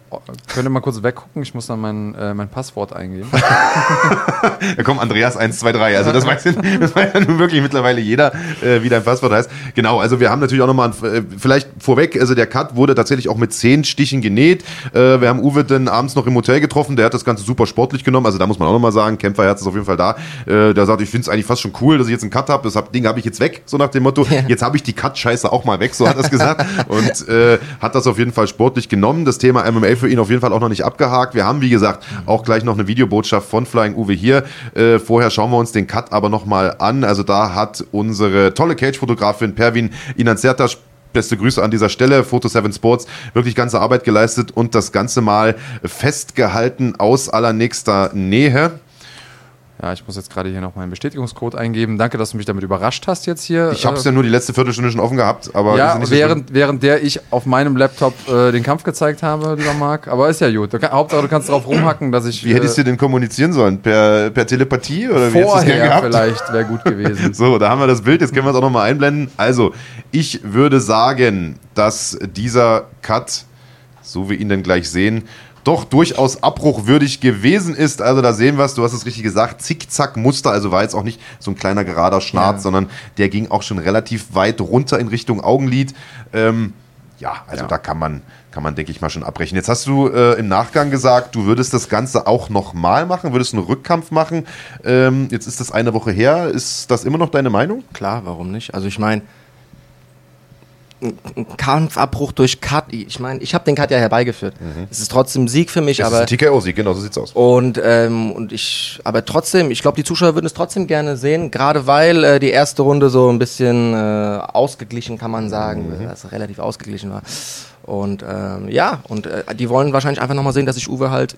könnt ihr mal kurz weggucken, ich muss dann mein, äh, mein Passwort eingeben. ja, komm, Andreas 123, also das weiß, das weiß ja nun wirklich mittlerweile jeder, äh, wie dein Passwort heißt. Genau, also wir haben natürlich auch nochmal, äh, vielleicht vorweg, also der Cut wurde tatsächlich auch mit zehn Stichen genäht. Äh, wir haben Uwe dann abends noch im Hotel getroffen, der hat das Ganze super sportlich genommen, also da muss man auch nochmal sagen, Kämpferherz ist auf jeden Fall da. Äh, der sagt, ich finde es eigentlich fast schon cool, dass ich jetzt einen Cut habe, das hab, Ding habe ich jetzt weg, so nach dem Motto, ja. jetzt habe ich die Cut-Scheiße auch mal weg, so hat er es gesagt. Und äh, hat das auf jeden Fall sportlich genommen. Das Thema MMA für ihn auf jeden Fall auch noch nicht abgehakt. Wir haben, wie gesagt, auch gleich noch eine Videobotschaft von Flying Uwe hier. Äh, vorher schauen wir uns den Cut aber nochmal an. Also da hat unsere tolle Cage-Fotografin Pervin Inanzerta beste Grüße an dieser Stelle. Photo 7 Sports wirklich ganze Arbeit geleistet und das Ganze mal festgehalten aus allernächster Nähe. Ja, ich muss jetzt gerade hier noch meinen Bestätigungscode eingeben. Danke, dass du mich damit überrascht hast jetzt hier. Ich habe es ja nur die letzte Viertelstunde schon offen gehabt, aber ja, während, so während der ich auf meinem Laptop äh, den Kampf gezeigt habe, lieber Marc. Aber ist ja gut. Du, Hauptsache, du kannst drauf rumhacken, dass ich. Wie hättest du denn kommunizieren sollen? Per, per Telepathie oder wie Vorher vielleicht wäre gut gewesen. so, da haben wir das Bild. Jetzt können wir es auch nochmal einblenden. Also, ich würde sagen, dass dieser Cut, so wie wir ihn dann gleich sehen, doch durchaus abbruchwürdig gewesen ist. Also da sehen wir es, du hast es richtig gesagt, Zickzack-Muster, also war jetzt auch nicht so ein kleiner gerader Schnarz, ja. sondern der ging auch schon relativ weit runter in Richtung Augenlid. Ähm, ja, also ja. da kann man, kann man, denke ich mal, schon abbrechen. Jetzt hast du äh, im Nachgang gesagt, du würdest das Ganze auch nochmal machen, würdest einen Rückkampf machen. Ähm, jetzt ist das eine Woche her. Ist das immer noch deine Meinung? Klar, warum nicht? Also ich meine, ein Kampfabbruch durch Cut. Ich meine, ich habe den Cut ja herbeigeführt. Mhm. Es ist trotzdem ein Sieg für mich, es aber. Ist ein TKO-Sieg, genau, so sieht's aus. Und, ähm, und ich, aber trotzdem, ich glaube, die Zuschauer würden es trotzdem gerne sehen, gerade weil äh, die erste Runde so ein bisschen äh, ausgeglichen, kann man sagen, mhm. dass relativ ausgeglichen war. Und ähm, ja, und äh, die wollen wahrscheinlich einfach nochmal sehen, dass ich Uwe halt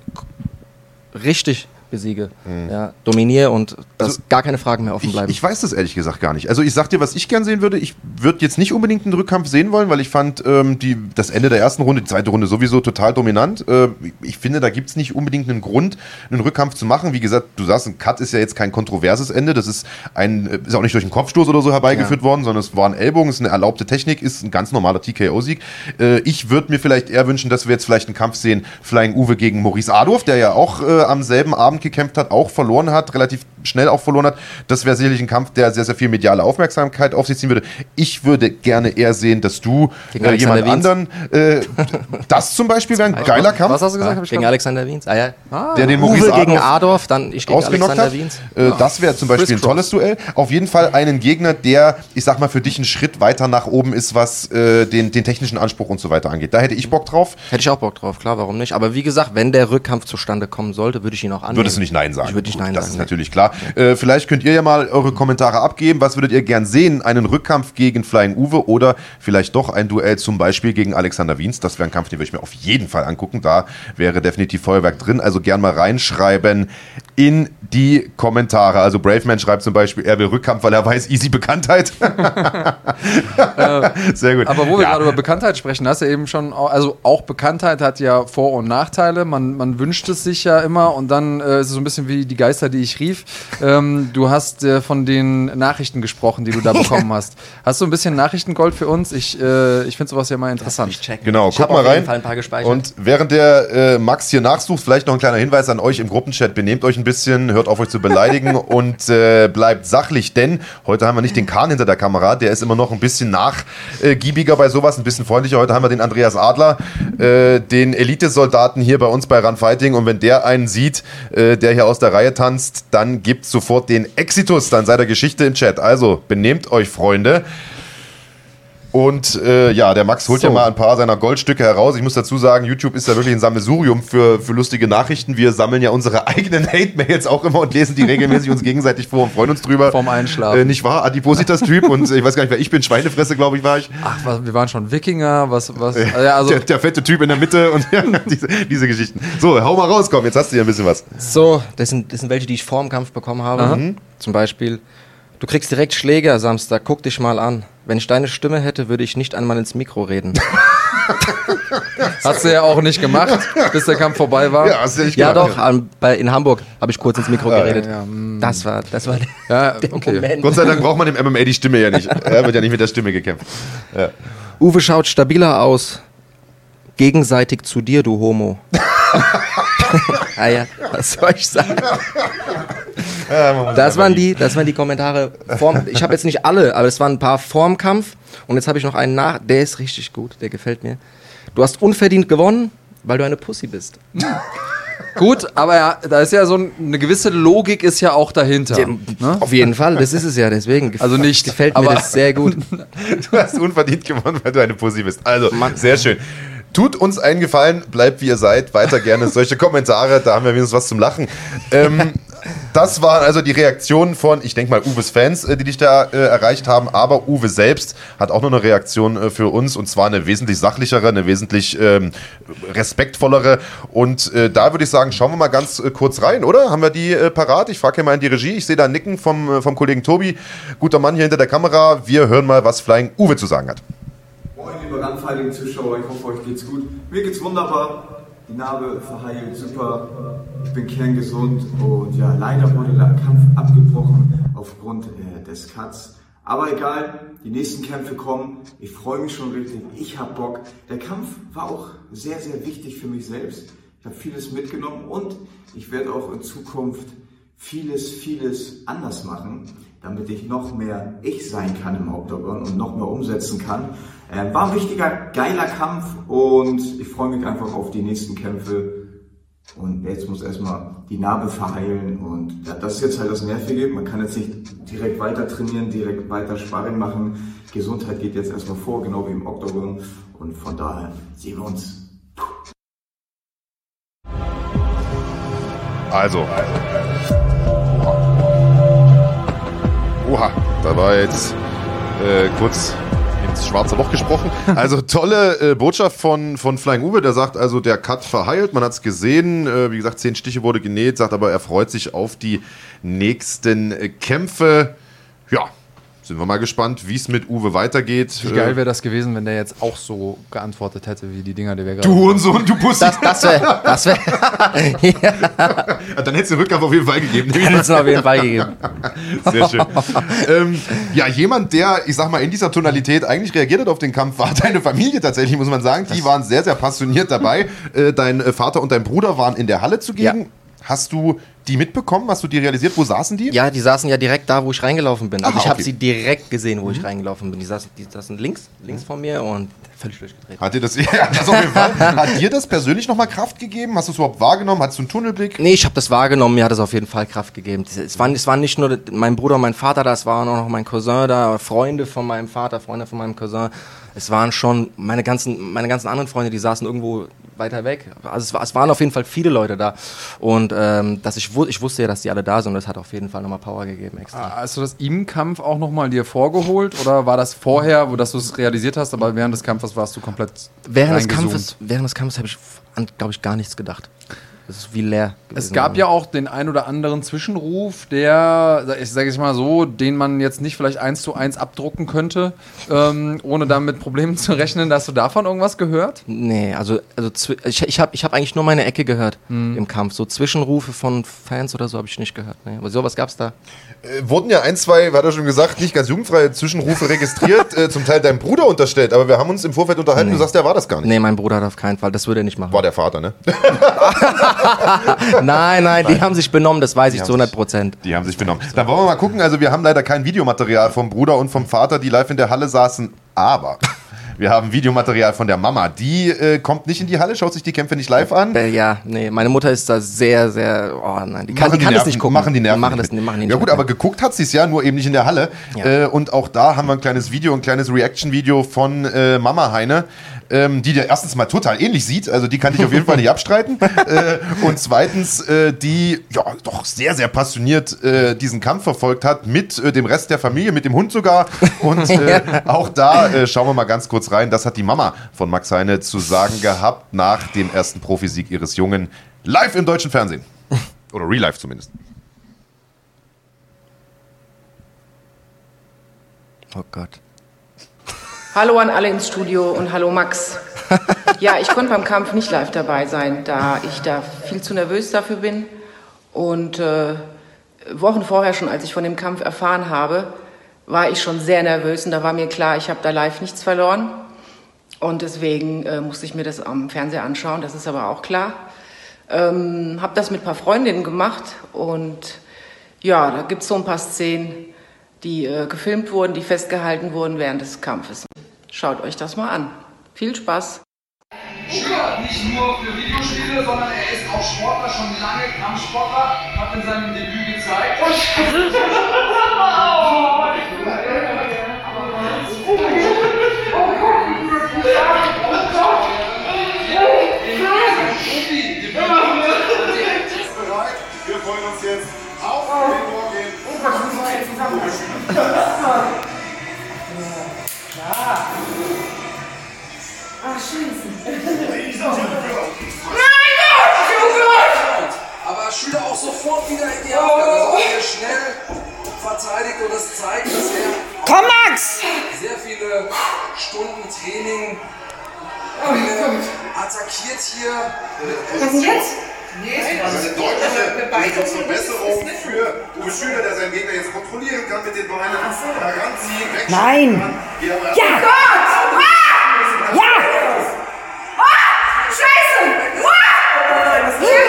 richtig besiege. Mhm. Ja, dominiere und dass also, gar keine Fragen mehr offen bleiben. Ich, ich, weiß das ehrlich gesagt gar nicht. Also ich sag dir, was ich gern sehen würde. Ich würde jetzt nicht unbedingt einen Rückkampf sehen wollen, weil ich fand ähm, die, das Ende der ersten Runde, die zweite Runde sowieso total dominant. Äh, ich finde, da gibt es nicht unbedingt einen Grund, einen Rückkampf zu machen. Wie gesagt, du sagst, ein Cut ist ja jetzt kein kontroverses Ende. Das ist ein, ist auch nicht durch einen Kopfstoß oder so herbeigeführt ja. worden, sondern es war ein Ellbogen, ist eine erlaubte Technik, ist ein ganz normaler TKO-Sieg. Äh, ich würde mir vielleicht eher wünschen, dass wir jetzt vielleicht einen Kampf sehen, Flying Uwe gegen Maurice Adorf, der ja auch äh, am selben Abend gekämpft hat, auch verloren hat, relativ schnell auch verloren hat. Das wäre sicherlich ein Kampf, der sehr, sehr viel mediale Aufmerksamkeit auf sich ziehen würde. Ich würde gerne eher sehen, dass du äh, jemand anderen, äh, das zum Beispiel wäre ein geiler Kampf. Was hast du gesagt? Ja, gegen Alexander Wiens. Ah, ja. Ah, der den Maurice Uwe gegen Adorf, dann ich gegen Alexander hat. Wiens. Äh, das wäre zum Beispiel ein tolles Duell. Auf jeden Fall einen Gegner, der, ich sag mal, für dich einen Schritt weiter nach oben ist, was äh, den, den technischen Anspruch und so weiter angeht. Da hätte ich Bock drauf. Hätte ich auch Bock drauf, klar, warum nicht? Aber wie gesagt, wenn der Rückkampf zustande kommen sollte, würde ich ihn auch annehmen. Würdest du nicht Nein sagen? Ich würde nicht Nein das sagen. Das ist natürlich klar. Äh, vielleicht könnt ihr ja mal eure Kommentare abgeben. Was würdet ihr gern sehen? Einen Rückkampf gegen Flying Uwe oder vielleicht doch ein Duell zum Beispiel gegen Alexander Wiens? Das wäre ein Kampf, den würde ich mir auf jeden Fall angucken. Da wäre definitiv Feuerwerk drin. Also gern mal reinschreiben in die Kommentare. Also Braveman schreibt zum Beispiel, er will Rückkampf, weil er weiß, easy Bekanntheit. Äh, Sehr gut. Aber wo wir ja. gerade über Bekanntheit sprechen, hast du eben schon, also auch Bekanntheit hat ja Vor- und Nachteile. Man, man wünscht es sich ja immer und dann äh, ist es so ein bisschen wie die Geister, die ich rief. Ähm, du hast äh, von den Nachrichten gesprochen, die du da bekommen hast. Hast du ein bisschen Nachrichtengold für uns? Ich, äh, ich finde sowas ja mal interessant. Ich checken. Genau, ich guck mal rein. Und während der äh, Max hier nachsucht, vielleicht noch ein kleiner Hinweis an euch im Gruppenchat. Benehmt euch ein bisschen, hört auf euch zu beleidigen und äh, bleibt sachlich, denn heute haben wir nicht den Kahn hinter der Kamera, der ist immer noch ein bisschen nachgiebiger bei sowas, ein bisschen freundlicher. Heute haben wir den Andreas Adler, äh, den Elitesoldaten hier bei uns bei Run Fighting und wenn der einen sieht, äh, der hier aus der Reihe tanzt, dann gibt sofort den Exitus, dann seid ihr Geschichte im Chat. Also benehmt euch, Freunde. Und äh, ja, der Max holt so. ja mal ein paar seiner Goldstücke heraus. Ich muss dazu sagen, YouTube ist ja wirklich ein Sammelsurium für, für lustige Nachrichten. Wir sammeln ja unsere eigenen Hate-Mails auch immer und lesen die regelmäßig uns gegenseitig vor und freuen uns drüber. Vorm Einschlafen. Äh, nicht wahr? Adipositas-Typ und ich weiß gar nicht, wer ich bin. Schweinefresse, glaube ich, war ich. Ach, was, wir waren schon Wikinger, was, was. Ja, also der, der, fette Typ in der Mitte und ja, diese, diese Geschichten. So, hau mal raus, komm, jetzt hast du ja ein bisschen was. So, das sind, das sind welche, die ich vor dem Kampf bekommen habe. Mhm. Zum Beispiel. Du kriegst direkt Schläge Samstag, guck dich mal an. Wenn ich deine Stimme hätte, würde ich nicht einmal ins Mikro reden. Hast du ja auch nicht gemacht, bis der Kampf vorbei war. Ja, hast du nicht ja doch, an, bei, in Hamburg habe ich kurz ins Mikro geredet. Ja, ja, mm. das war, das war ja, der okay. Moment. Gott sei Dank braucht man im MMA die Stimme ja nicht. Er wird ja nicht mit der Stimme gekämpft. Uwe schaut stabiler aus. Gegenseitig zu dir, du Homo. ah ja, was soll ich sagen? das, waren die, das waren die Kommentare. Vorm, ich habe jetzt nicht alle, aber es waren ein paar vorm Kampf. Und jetzt habe ich noch einen nach. Der ist richtig gut, der gefällt mir. Du hast unverdient gewonnen, weil du eine Pussy bist. Gut, aber ja, da ist ja so eine gewisse Logik ist ja auch dahinter. Ja, ne? Auf jeden Fall, das ist es ja, deswegen. Also nicht. Gefällt mir das sehr gut. du hast unverdient gewonnen, weil du eine Pussy bist. Also, Mann. sehr schön. Tut uns einen Gefallen, bleibt wie ihr seid, weiter gerne solche Kommentare, da haben wir wenigstens was zum Lachen. Ähm, das waren also die Reaktionen von, ich denke mal, Uwes Fans, äh, die dich da äh, erreicht haben, aber Uwe selbst hat auch noch eine Reaktion äh, für uns und zwar eine wesentlich sachlichere, eine wesentlich ähm, respektvollere und äh, da würde ich sagen, schauen wir mal ganz äh, kurz rein, oder? Haben wir die äh, parat? Ich frage hier mal in die Regie, ich sehe da Nicken vom, vom Kollegen Tobi, guter Mann hier hinter der Kamera, wir hören mal, was Flying Uwe zu sagen hat. Moin, liebe Randfighting-Zuschauer, ich hoffe, euch geht's gut. Mir geht's wunderbar. Die Narbe verheilt super. Ich bin kerngesund und ja, leider wurde der Kampf abgebrochen aufgrund äh, des Cuts. Aber egal, die nächsten Kämpfe kommen. Ich freue mich schon richtig. Ich habe Bock. Der Kampf war auch sehr, sehr wichtig für mich selbst. Ich habe vieles mitgenommen und ich werde auch in Zukunft vieles, vieles anders machen, damit ich noch mehr ich sein kann im Octagon und noch mehr umsetzen kann. Ähm, war ein wichtiger, geiler Kampf und ich freue mich einfach auf die nächsten Kämpfe. Und jetzt muss erstmal die Narbe verheilen und ja, das ist jetzt halt das Nervige. Man kann jetzt nicht direkt weiter trainieren, direkt weiter Sparring machen. Gesundheit geht jetzt erstmal vor, genau wie im Octagon. Und von daher sehen wir uns. Also. Oha, da war jetzt äh, kurz ins schwarze Loch gesprochen. Also tolle äh, Botschaft von, von Flying Uwe, der sagt also, der Cut verheilt, man hat es gesehen, äh, wie gesagt, zehn Stiche wurde genäht, sagt aber, er freut sich auf die nächsten äh, Kämpfe. Ja, sind wir mal gespannt, wie es mit Uwe weitergeht. Wie geil wäre das gewesen, wenn der jetzt auch so geantwortet hätte, wie die Dinger, die wir gerade. Du und so und du Pussy. Das, das wäre. Das wär, ja. Dann hättest du den Rückkampf auf jeden Fall gegeben. Dann hättest du auf jeden Fall gegeben. Sehr schön. ähm, ja, jemand, der, ich sag mal, in dieser Tonalität eigentlich reagiert hat auf den Kampf, war deine Familie tatsächlich, muss man sagen. Die waren sehr, sehr passioniert dabei. Äh, dein Vater und dein Bruder waren in der Halle zugegen. Ja. Hast du die mitbekommen? Hast du die realisiert? Wo saßen die? Ja, die saßen ja direkt da, wo ich reingelaufen bin. Also Aha, ich habe sie direkt gesehen, wo mhm. ich reingelaufen bin. Die saßen, die saßen links, links von mir und völlig durchgedreht. Hat dir das, ja, das auf jeden Fall. Hat dir das persönlich nochmal Kraft gegeben? Hast du es überhaupt wahrgenommen? Hattest du einen Tunnelblick? Nee, ich habe das wahrgenommen. Mir hat es auf jeden Fall Kraft gegeben. Es waren, es waren nicht nur mein Bruder und mein Vater da, es war auch noch mein Cousin da, Freunde von meinem Vater, Freunde von meinem Cousin. Es waren schon meine ganzen, meine ganzen anderen Freunde, die saßen irgendwo weiter weg. Also es, war, es waren auf jeden Fall viele Leute da. Und ähm, dass ich, ich wusste ja, dass die alle da sind und das hat auf jeden Fall nochmal Power gegeben extra. Ah, hast du das im Kampf auch nochmal dir vorgeholt oder war das vorher, wo dass du es realisiert hast, aber während des Kampfes warst du komplett Während des Kampfes, während des Kampfes habe ich an, glaube ich, gar nichts gedacht. Das ist wie leer. Es gab ja auch den ein oder anderen Zwischenruf, der, ich sage es mal so, den man jetzt nicht vielleicht eins zu eins abdrucken könnte, ähm, ohne damit Problemen zu rechnen. Hast du davon irgendwas gehört? Nee, also, also ich, ich habe ich hab eigentlich nur meine Ecke gehört hm. im Kampf. So Zwischenrufe von Fans oder so habe ich nicht gehört. Nee. Aber sowas gab es da. Äh, wurden ja ein, zwei, hat er schon gesagt, nicht ganz jugendfreie Zwischenrufe registriert, äh, zum Teil deinem Bruder unterstellt. Aber wir haben uns im Vorfeld unterhalten, nee. du sagst, der war das gar nicht. Nee, mein Bruder hat auf keinen Fall, das würde er nicht machen. War der Vater, ne? nein, nein, die haben sich benommen, das weiß die ich zu 100 Prozent. Die haben sich benommen. Dann wollen wir mal gucken. Also, wir haben leider kein Videomaterial vom Bruder und vom Vater, die live in der Halle saßen. Aber wir haben Videomaterial von der Mama. Die äh, kommt nicht in die Halle, schaut sich die Kämpfe nicht live an. Äh, ja, nee, meine Mutter ist da sehr, sehr. Oh nein, die kann, die kann Nerven, das nicht gucken. Machen die Nerven. Machen das, machen die nicht ja, gut, aber geguckt hat sie es ja, nur eben nicht in der Halle. Ja. Äh, und auch da haben wir ein kleines Video, ein kleines Reaction-Video von äh, Mama Heine ähm, die dir erstens mal total ähnlich sieht, also die kann ich auf jeden Fall nicht abstreiten. Äh, und zweitens, äh, die ja doch sehr, sehr passioniert äh, diesen Kampf verfolgt hat mit äh, dem Rest der Familie, mit dem Hund sogar. Und äh, auch da äh, schauen wir mal ganz kurz rein. Das hat die Mama von Max Heine zu sagen gehabt nach dem ersten Profisieg ihres Jungen live im deutschen Fernsehen. Oder real life zumindest. Oh Gott. Hallo an alle ins Studio und hallo Max. Ja, ich konnte beim Kampf nicht live dabei sein, da ich da viel zu nervös dafür bin. Und äh, Wochen vorher schon, als ich von dem Kampf erfahren habe, war ich schon sehr nervös und da war mir klar, ich habe da live nichts verloren. Und deswegen äh, musste ich mir das am Fernseher anschauen, das ist aber auch klar. Ähm, habe das mit ein paar Freundinnen gemacht und ja, da gibt es so ein paar Szenen, die äh, gefilmt wurden, die festgehalten wurden während des Kampfes. Schaut euch das mal an. Viel Spaß! Schüler nicht nur für Videospiele, sondern er ist auch Sportler, schon lange Kampfsportler, hat in seinem Debüt gezeigt. Wir freuen uns jetzt auf den Morgen. Oh Gott, das muss man jetzt zusammen. Ja. Ach, scheiße. Nein, Gott! Junge! Aber Schüler auch sofort wieder in die Aufgabe. Also auch sehr schnell verteidigt und das zeigt, dass er Komm, Max! sehr viele Stunden Training äh, attackiert hier. Was ist jetzt? Nee, das ist eine deutliche Verbesserung für Uwe Schüler, der seinen Gegner jetzt kontrollieren kann mit den Beinen, heranziehen, wegschieben Nein! kann. Ja! Gott! Ah! Ja! Ah! Scheiße! Ah! Oh!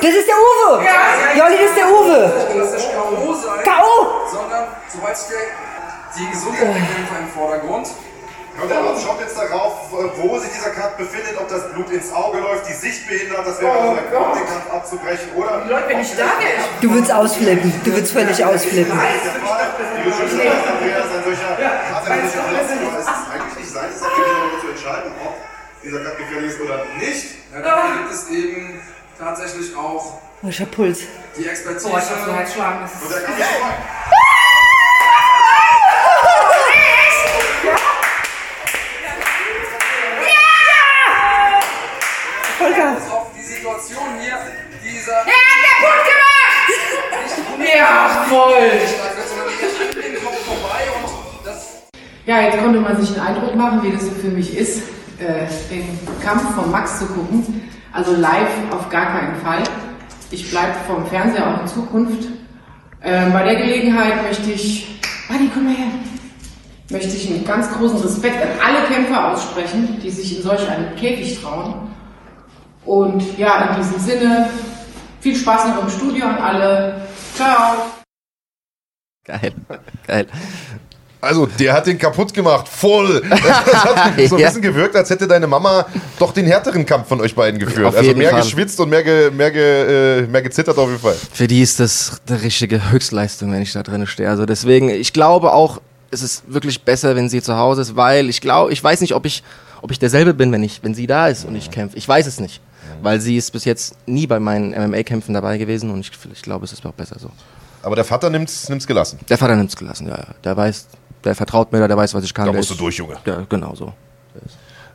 Das ist der Uwe! Ja. Jolli, das ist der Uwe! Das ist K.O. sein, K.O. sondern sobald die Gesundheit oh. im Vordergrund. Arzt schaut jetzt darauf, wo sich dieser Cut befindet, ob das Blut ins Auge läuft, die Sicht behindert, das wäre oh ein Grund, den Kampf abzubrechen, oder? Leute, wenn ich da wäre, Du würdest ausflippen, du würdest völlig ausflippen. Das ist. Die Andreas, ein solcher Cut, ein solcher Verletzung, ist es eigentlich nicht seine Sache, genau zu entscheiden, ob dieser Cut gefährlich ist oder nicht. Ja, da gibt es eben tatsächlich auch oh, ich hab Puls. die Expertise. Oh, ich hab so Herzschlag. Und der Kampf ist vorbei. Er hat kaputt gemacht! ja, voll! Ja, jetzt konnte man sich einen Eindruck machen, wie das für mich ist, äh, den Kampf von Max zu gucken. Also live auf gar keinen Fall. Ich bleibe vom Fernseher auch in Zukunft. Ähm, bei der Gelegenheit möchte ich, Buddy, komm mal her, möchte ich einen ganz großen Respekt an alle Kämpfer aussprechen, die sich in solch einem Käfig trauen. Und ja, in diesem Sinne viel Spaß noch im Studio an alle. Ciao. Geil, geil. Also, der hat den kaputt gemacht, voll. Das hat so ein Ja. bisschen gewirkt, als hätte deine Mama doch den härteren Kampf von euch beiden geführt. Auf also mehr Fall. geschwitzt und mehr, ge, mehr, ge, äh, mehr gezittert auf jeden Fall. Für die ist das die richtige Höchstleistung, wenn ich da drin stehe. Also deswegen, ich glaube auch, es ist wirklich besser, wenn sie zu Hause ist, weil ich glaube, ich weiß nicht, ob ich, ob ich derselbe bin, wenn ich, wenn sie da ist und ich kämpfe. Ich weiß es nicht. Weil sie ist bis jetzt nie bei meinen MMA-Kämpfen dabei gewesen und ich, ich glaube, es ist auch besser so. Aber der Vater nimmt's, nimmt's gelassen. Der Vater nimmt's gelassen, ja. Der weiß, der vertraut mir, der weiß, was ich kann. Da musst du durch, Junge. Ja, genau so.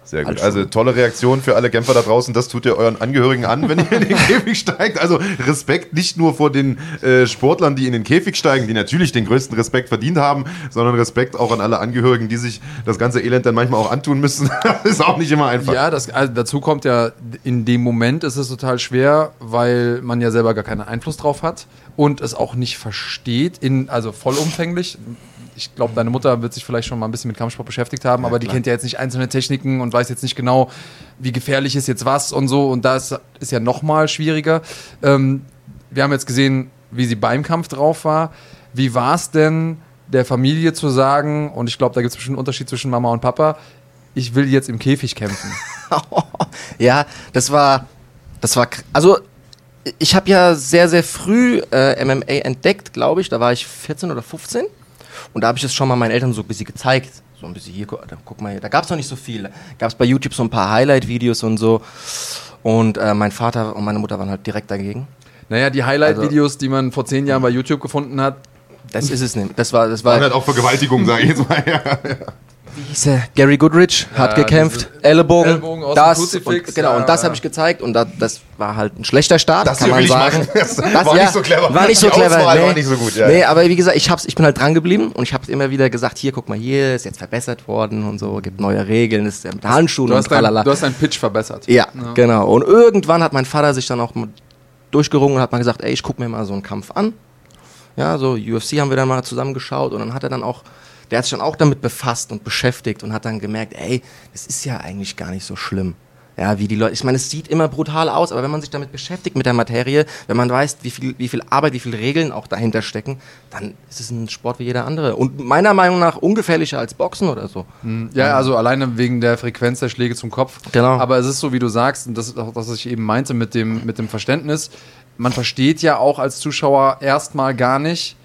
Sehr gut. Also tolle Reaktion für alle Kämpfer da draußen. Das tut ihr euren Angehörigen an, wenn ihr in den Käfig steigt. Also Respekt nicht nur vor den äh, Sportlern, die in den Käfig steigen, die natürlich den größten Respekt verdient haben, sondern Respekt auch an alle Angehörigen, die sich das ganze Elend dann manchmal auch antun müssen. Das ist auch nicht immer einfach. Ja, das, also dazu kommt ja, in dem Moment ist es total schwer, weil man ja selber gar keinen Einfluss drauf hat und es auch nicht versteht, in, also vollumfänglich. Ich glaube, deine Mutter wird sich vielleicht schon mal ein bisschen mit Kampfsport beschäftigt haben, aber die kennt ja jetzt nicht einzelne Techniken und weiß jetzt nicht genau, wie gefährlich ist jetzt was und so. Und das ist ja noch mal schwieriger. Ähm, wir haben jetzt gesehen, wie sie beim Kampf drauf war. Wie war es denn, der Familie zu sagen, und ich glaube, da gibt es bestimmt einen Unterschied zwischen Mama und Papa, ich will jetzt im Käfig kämpfen. ja, das war, das war, also ich habe ja sehr, sehr früh äh, MMA entdeckt, glaube ich. Da war ich 14 oder 15 und da habe ich es schon mal meinen Eltern so ein bisschen gezeigt. So ein bisschen hier, guck mal hier. Da gab es noch nicht so viel. Gab es bei YouTube so ein paar Highlight-Videos und so. Und äh, mein Vater und meine Mutter waren halt direkt dagegen. Naja, die Highlight-Videos, die man vor zehn Jahren bei YouTube gefunden hat, Das ist es nicht. Das war, das Waren war halt auch Vergewaltigung, sage ich jetzt mal. Ja. Hieß er? Gary Goodrich hat Ja, gekämpft, aus dem das und, genau ja, und das ja. habe ich gezeigt und da, das war halt ein schlechter Start, Das kann man sagen. Das war nicht so clever. War nicht so clever. Auswahl nee. war nicht so gut, ja. nee, aber wie gesagt, ich hab's, ich bin halt dran geblieben und ich habe immer wieder gesagt, hier guck mal, hier ist jetzt verbessert worden und so, gibt neue Regeln, ist ja mit Handschuhen du und hast, dein, tralala. du hast deinen Pitch verbessert. Ja, genau. Und irgendwann hat mein Vater sich dann auch durchgerungen und hat mal gesagt, ey, ich guck mir mal so einen Kampf an. Ja, so UFC haben wir dann mal zusammengeschaut und dann hat er dann auch, der hat sich dann auch damit befasst und beschäftigt und hat dann gemerkt, ey, das ist ja eigentlich gar nicht so schlimm. Ja, wie die Leute, ich meine, es sieht immer brutal aus, aber wenn man sich damit beschäftigt mit der Materie, wenn man weiß, wie viel, wie viel Arbeit, wie viele Regeln auch dahinter stecken, dann ist es ein Sport wie jeder andere. Und meiner Meinung nach ungefährlicher als Boxen oder so. Ja, also alleine wegen der Frequenz der Schläge zum Kopf. Genau. Aber es ist so, wie du sagst, und das ist auch das, was ich eben meinte mit dem, mit dem Verständnis. Man versteht ja auch als Zuschauer erstmal gar nicht,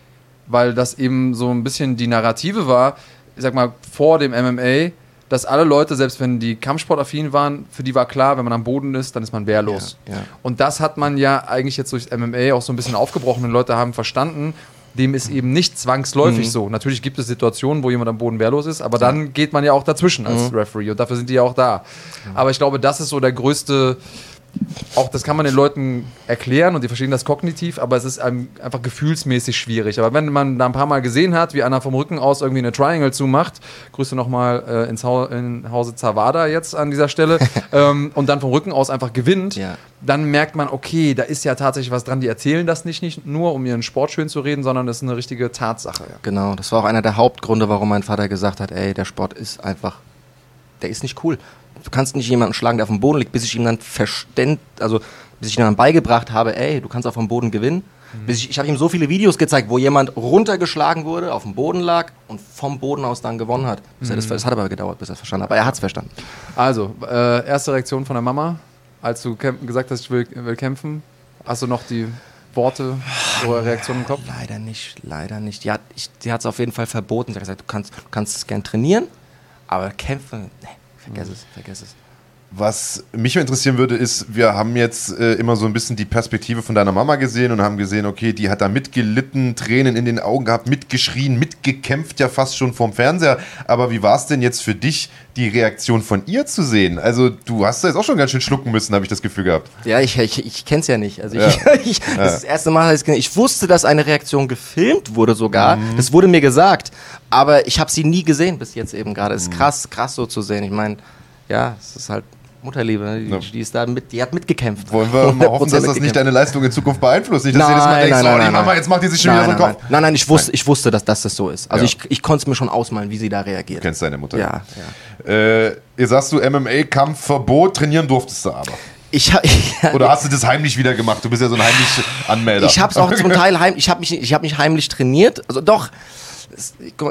weil das eben so ein bisschen die Narrative war, ich sag mal, vor dem MMA, dass alle Leute, selbst wenn die Kampfsportaffin waren, für die war klar, wenn man am Boden ist, dann ist man wehrlos. Ja, ja. Und das hat man ja eigentlich jetzt durchs MMA auch so ein bisschen aufgebrochen und Leute haben verstanden, dem ist eben nicht zwangsläufig so. Natürlich gibt es Situationen, wo jemand am Boden wehrlos ist, aber dann geht man ja auch dazwischen als Referee und dafür sind die ja auch da. Aber ich glaube, das ist so der größte, auch das kann man den Leuten erklären und die verstehen das kognitiv, aber es ist einfach gefühlsmäßig schwierig. Aber wenn man da ein paar Mal gesehen hat, wie einer vom Rücken aus irgendwie eine Triangle zumacht, Grüße nochmal äh, ins Hau in Hause Zawada jetzt an dieser Stelle, ähm, und dann vom Rücken aus einfach gewinnt, Ja. dann merkt man, okay, da ist ja tatsächlich was dran. Die erzählen das nicht, nicht nur, um ihren Sport schön zu reden, sondern das ist eine richtige Tatsache. Ja. Genau, das war auch einer der Hauptgründe, warum mein Vater gesagt hat, ey, der Sport ist einfach, der ist nicht cool. Du kannst nicht jemanden schlagen, der auf dem Boden liegt, bis ich ihm dann verständ, also bis ich ihm dann beigebracht habe, ey, du kannst auf dem Boden gewinnen. Bis ich ich habe ihm so viele Videos gezeigt, wo jemand runtergeschlagen wurde, auf dem Boden lag und vom Boden aus dann gewonnen hat. Bis er das, das hat aber gedauert, bis er es verstanden hat. Aber er hat es verstanden. Also, äh, erste Reaktion von der Mama, als du gesagt hast, ich will, will kämpfen. Hast du noch die Worte oder Reaktion im Kopf? Leider nicht, leider nicht. Die hat es auf jeden Fall verboten. Sie hat gesagt, du kannst, du kannst es gern trainieren, aber kämpfen, nee, vergiss es, vergiss es. Was mich interessieren würde, ist, wir haben jetzt äh, immer so ein bisschen die Perspektive von deiner Mama gesehen und haben gesehen, okay, die hat da mitgelitten, Tränen in den Augen gehabt, mitgeschrien, mitgekämpft, ja fast schon vorm Fernseher. Aber wie war es denn jetzt für dich, die Reaktion von ihr zu sehen? Also, du hast da jetzt auch schon ganz schön schlucken müssen, habe ich das Gefühl gehabt. Ja, ich, ich, ich kenne es ja nicht. Also, Ja. ich, ich, das ist das erste Mal, dass ich, ich wusste, dass eine Reaktion gefilmt wurde sogar. Das wurde mir gesagt. Aber ich habe sie nie gesehen bis jetzt eben gerade. Ist krass, krass so zu sehen. Ich meine, ja, es ist halt Mutterliebe. ne? Die, Ja. die ist da mit, die hat mitgekämpft. Wollen wir mal hoffen, 100% dass das nicht deine Leistung in Zukunft beeinflusst? Nicht, dass Nein, du jedes Mal denkst, nein, oh, nein, die nein, Mama, nein. jetzt macht die sich schon nein, wieder so einen nein, Kopf. nein, nein, ich wusste, ich wusste, dass, dass das so ist. Also Ja. ich, ich konnte es mir schon ausmalen, wie sie da reagiert. Du kennst deine Mutter. Ja, ja. Äh, ihr sagst du MMA-Kampfverbot, trainieren durftest du aber. Ich, ha- Oder hast du das heimlich wieder gemacht? Du bist ja so ein heimlich Anmelder. Ich habe es auch zum Teil heim, ich habe mich, ich habe mich heimlich trainiert. Also doch,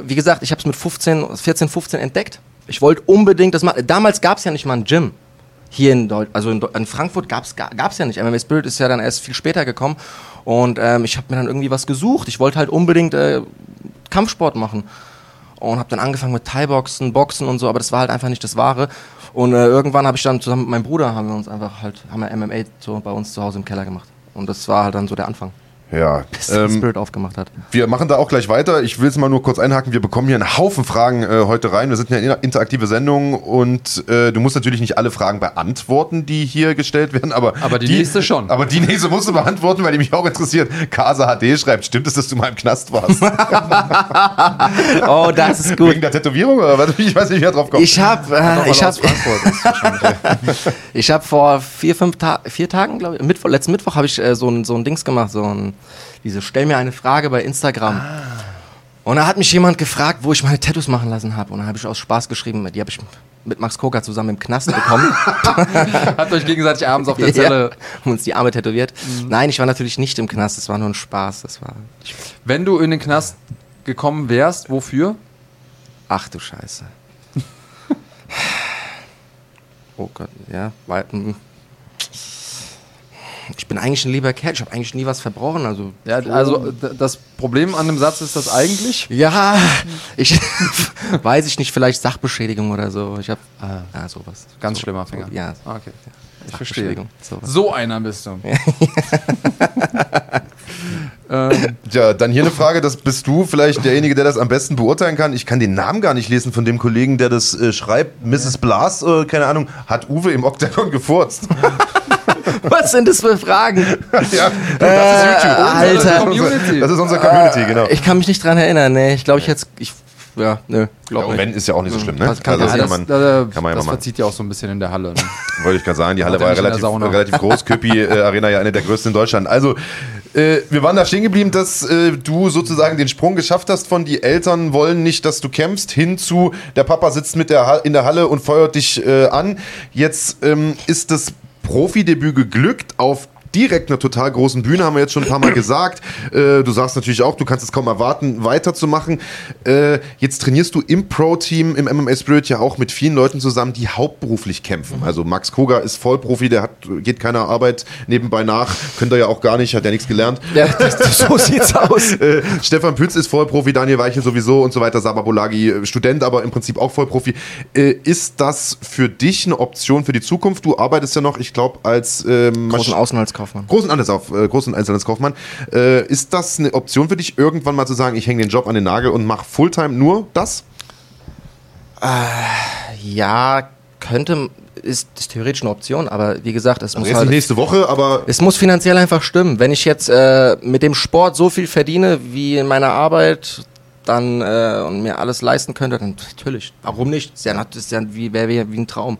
wie gesagt, ich habe es mit 15, 14, 15 entdeckt. Ich wollte unbedingt das machen. Damals gab es ja nicht mal ein Gym. Hier in, Deu also in, in Frankfurt gab es ja nicht. MMA Spirit ist ja dann erst viel später gekommen. Und ähm, ich habe mir dann irgendwie was gesucht. Ich wollte halt unbedingt äh, Kampfsport machen. Und habe dann angefangen mit Thai-Boxen, Boxen und so, aber das war halt einfach nicht das Wahre. Und äh, irgendwann habe ich dann zusammen mit meinem Bruder, haben wir uns einfach halt, haben wir MMA so bei uns zu Hause im Keller gemacht. Und das war halt dann so der Anfang Ja. bis Ähm, Spirit aufgemacht hat. wir machen da auch gleich weiter. Ich will es mal nur kurz einhaken. Wir bekommen hier einen Haufen Fragen äh, heute rein. Wir sind ja eine interaktive Sendung und äh, du musst natürlich nicht alle Fragen beantworten, die hier gestellt werden, aber, Aber die nächste schon. Aber die nächste musst du beantworten, weil die mich auch interessiert. Kasa HD schreibt, stimmt es, dass du mal im Knast warst? Oh, das ist gut. Wegen der Tätowierung oder was? Ich weiß nicht, wie er drauf kommt. Ich habe äh, ich hab vor vier, fünf Ta vier Tagen, glaube ich, Mittwoch, letzten Mittwoch habe ich äh, so, ein, so ein Dings gemacht, so ein, diese Stell mir eine Frage bei Instagram. Und da hat mich jemand gefragt, wo ich meine Tattoos machen lassen habe. Und dann habe ich aus Spaß geschrieben, die habe ich mit Max Koga zusammen im Knast bekommen. Habt euch gegenseitig abends auf der Ja, Zelle. haben uns die Arme tätowiert. Nein, ich war natürlich nicht im Knast, das war nur ein Spaß. Das war. Wenn du in den Knast gekommen wärst, wofür? Ach du Scheiße. Oh Gott, ja. Weil, mm. Ich bin eigentlich ein lieber Kerl, ich habe eigentlich nie was verbrochen. Also, Ja, also d- das Problem an dem Satz ist das eigentlich. ja, ich weiß ich nicht, vielleicht Sachbeschädigung oder so. Ich habe ah, sowas. Ganz so, schlimmer Finger. So, ja, Ah, Okay. Ich verstehe. Sachbeschädigung. Sowas. So einer bist du. ähm, Ja, dann hier eine Frage, das bist du vielleicht derjenige, der das am besten beurteilen kann. Ich kann den Namen gar nicht lesen von dem Kollegen, der das äh, schreibt. Mrs. Blas, äh, keine Ahnung, hat Uwe im Oktagon gefurzt. Was sind das für Fragen? ja, das ist YouTube. Alter. Das ist unsere, Community. das ist unsere Community, genau. Ich kann mich nicht dran erinnern, nee. Ich glaube, ich jetzt. Ich, ja, nö, Ja, glaub und nicht. wenn, ist ja auch nicht so schlimm, ne? Das kann Also, ja, das das, kann man, äh, kann man ja das verzieht ja auch so ein bisschen in der Halle. Ne? Wollte ich gerade sagen, die Halle war der relativ, relativ groß. Köpi äh, Arena ja eine der größten in Deutschland. Also, äh, wir waren da stehen geblieben, dass äh, du sozusagen den Sprung geschafft hast von die Eltern wollen nicht, dass du kämpfst, hin zu der Papa sitzt mit der ha in der Halle und feuert dich äh, an. Jetzt ähm, ist das Profidebüt geglückt auf direkt einer total großen Bühne, haben wir jetzt schon ein paar Mal gesagt. Äh, du sagst natürlich auch, du kannst es kaum erwarten, weiterzumachen. Äh, jetzt trainierst du im Pro-Team, im MMA Spirit ja auch mit vielen Leuten zusammen, die hauptberuflich kämpfen. Also Max Koga ist Vollprofi, der hat, geht keiner Arbeit nebenbei nach, könnte er ja auch gar nicht, hat ja nichts gelernt. Ja, das, das, so sieht's aus. Äh, Stefan Pütz ist Vollprofi, Daniel Weichel sowieso und so weiter, Saba Bolagi äh, Student, aber im Prinzip auch Vollprofi. Äh, ist das für dich eine Option für die Zukunft? Du arbeitest ja noch, ich glaube, als ähm, Großen Außenhandelskaufmann. Großen Anteilsauf, äh, großen Einzelhandelskaufmann. Äh, ist das eine Option für dich, irgendwann mal zu sagen, ich hänge den Job an den Nagel und mache Fulltime nur das? Ja, könnte, ist, ist theoretisch eine Option, aber wie gesagt, es muss Jetzt halt, nächste Woche, aber es muss finanziell einfach stimmen. Wenn ich jetzt äh, mit dem Sport so viel verdiene wie in meiner Arbeit, dann äh, und mir alles leisten könnte, dann natürlich. Warum nicht? Ist ja, ist ja wie, wär, wie, wie ein Traum.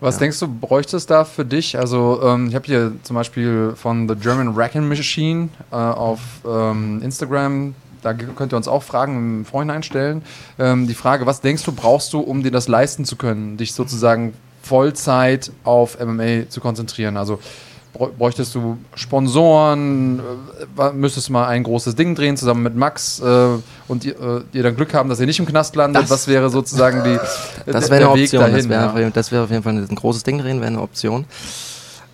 Was denkst du, bräuchte es da für dich? Also, ähm, ich habe hier zum Beispiel von The German Wrecking Machine äh, auf ähm, Instagram, da könnt ihr uns auch Fragen im Vorhinein stellen. Ähm, die Frage, was denkst du, brauchst du, um dir das leisten zu können, dich sozusagen Vollzeit auf MMA zu konzentrieren? Also, bräuchtest du Sponsoren? Äh, müsstest mal ein großes Ding drehen zusammen mit Max äh, und ihr, äh, ihr dann Glück haben, dass ihr nicht im Knast landet? Das- was wäre sozusagen die, Das wäre eine Weg Option. dahin, das wäre ja. das wäre auf jeden Fall ein großes Ding drehen, wäre eine Option.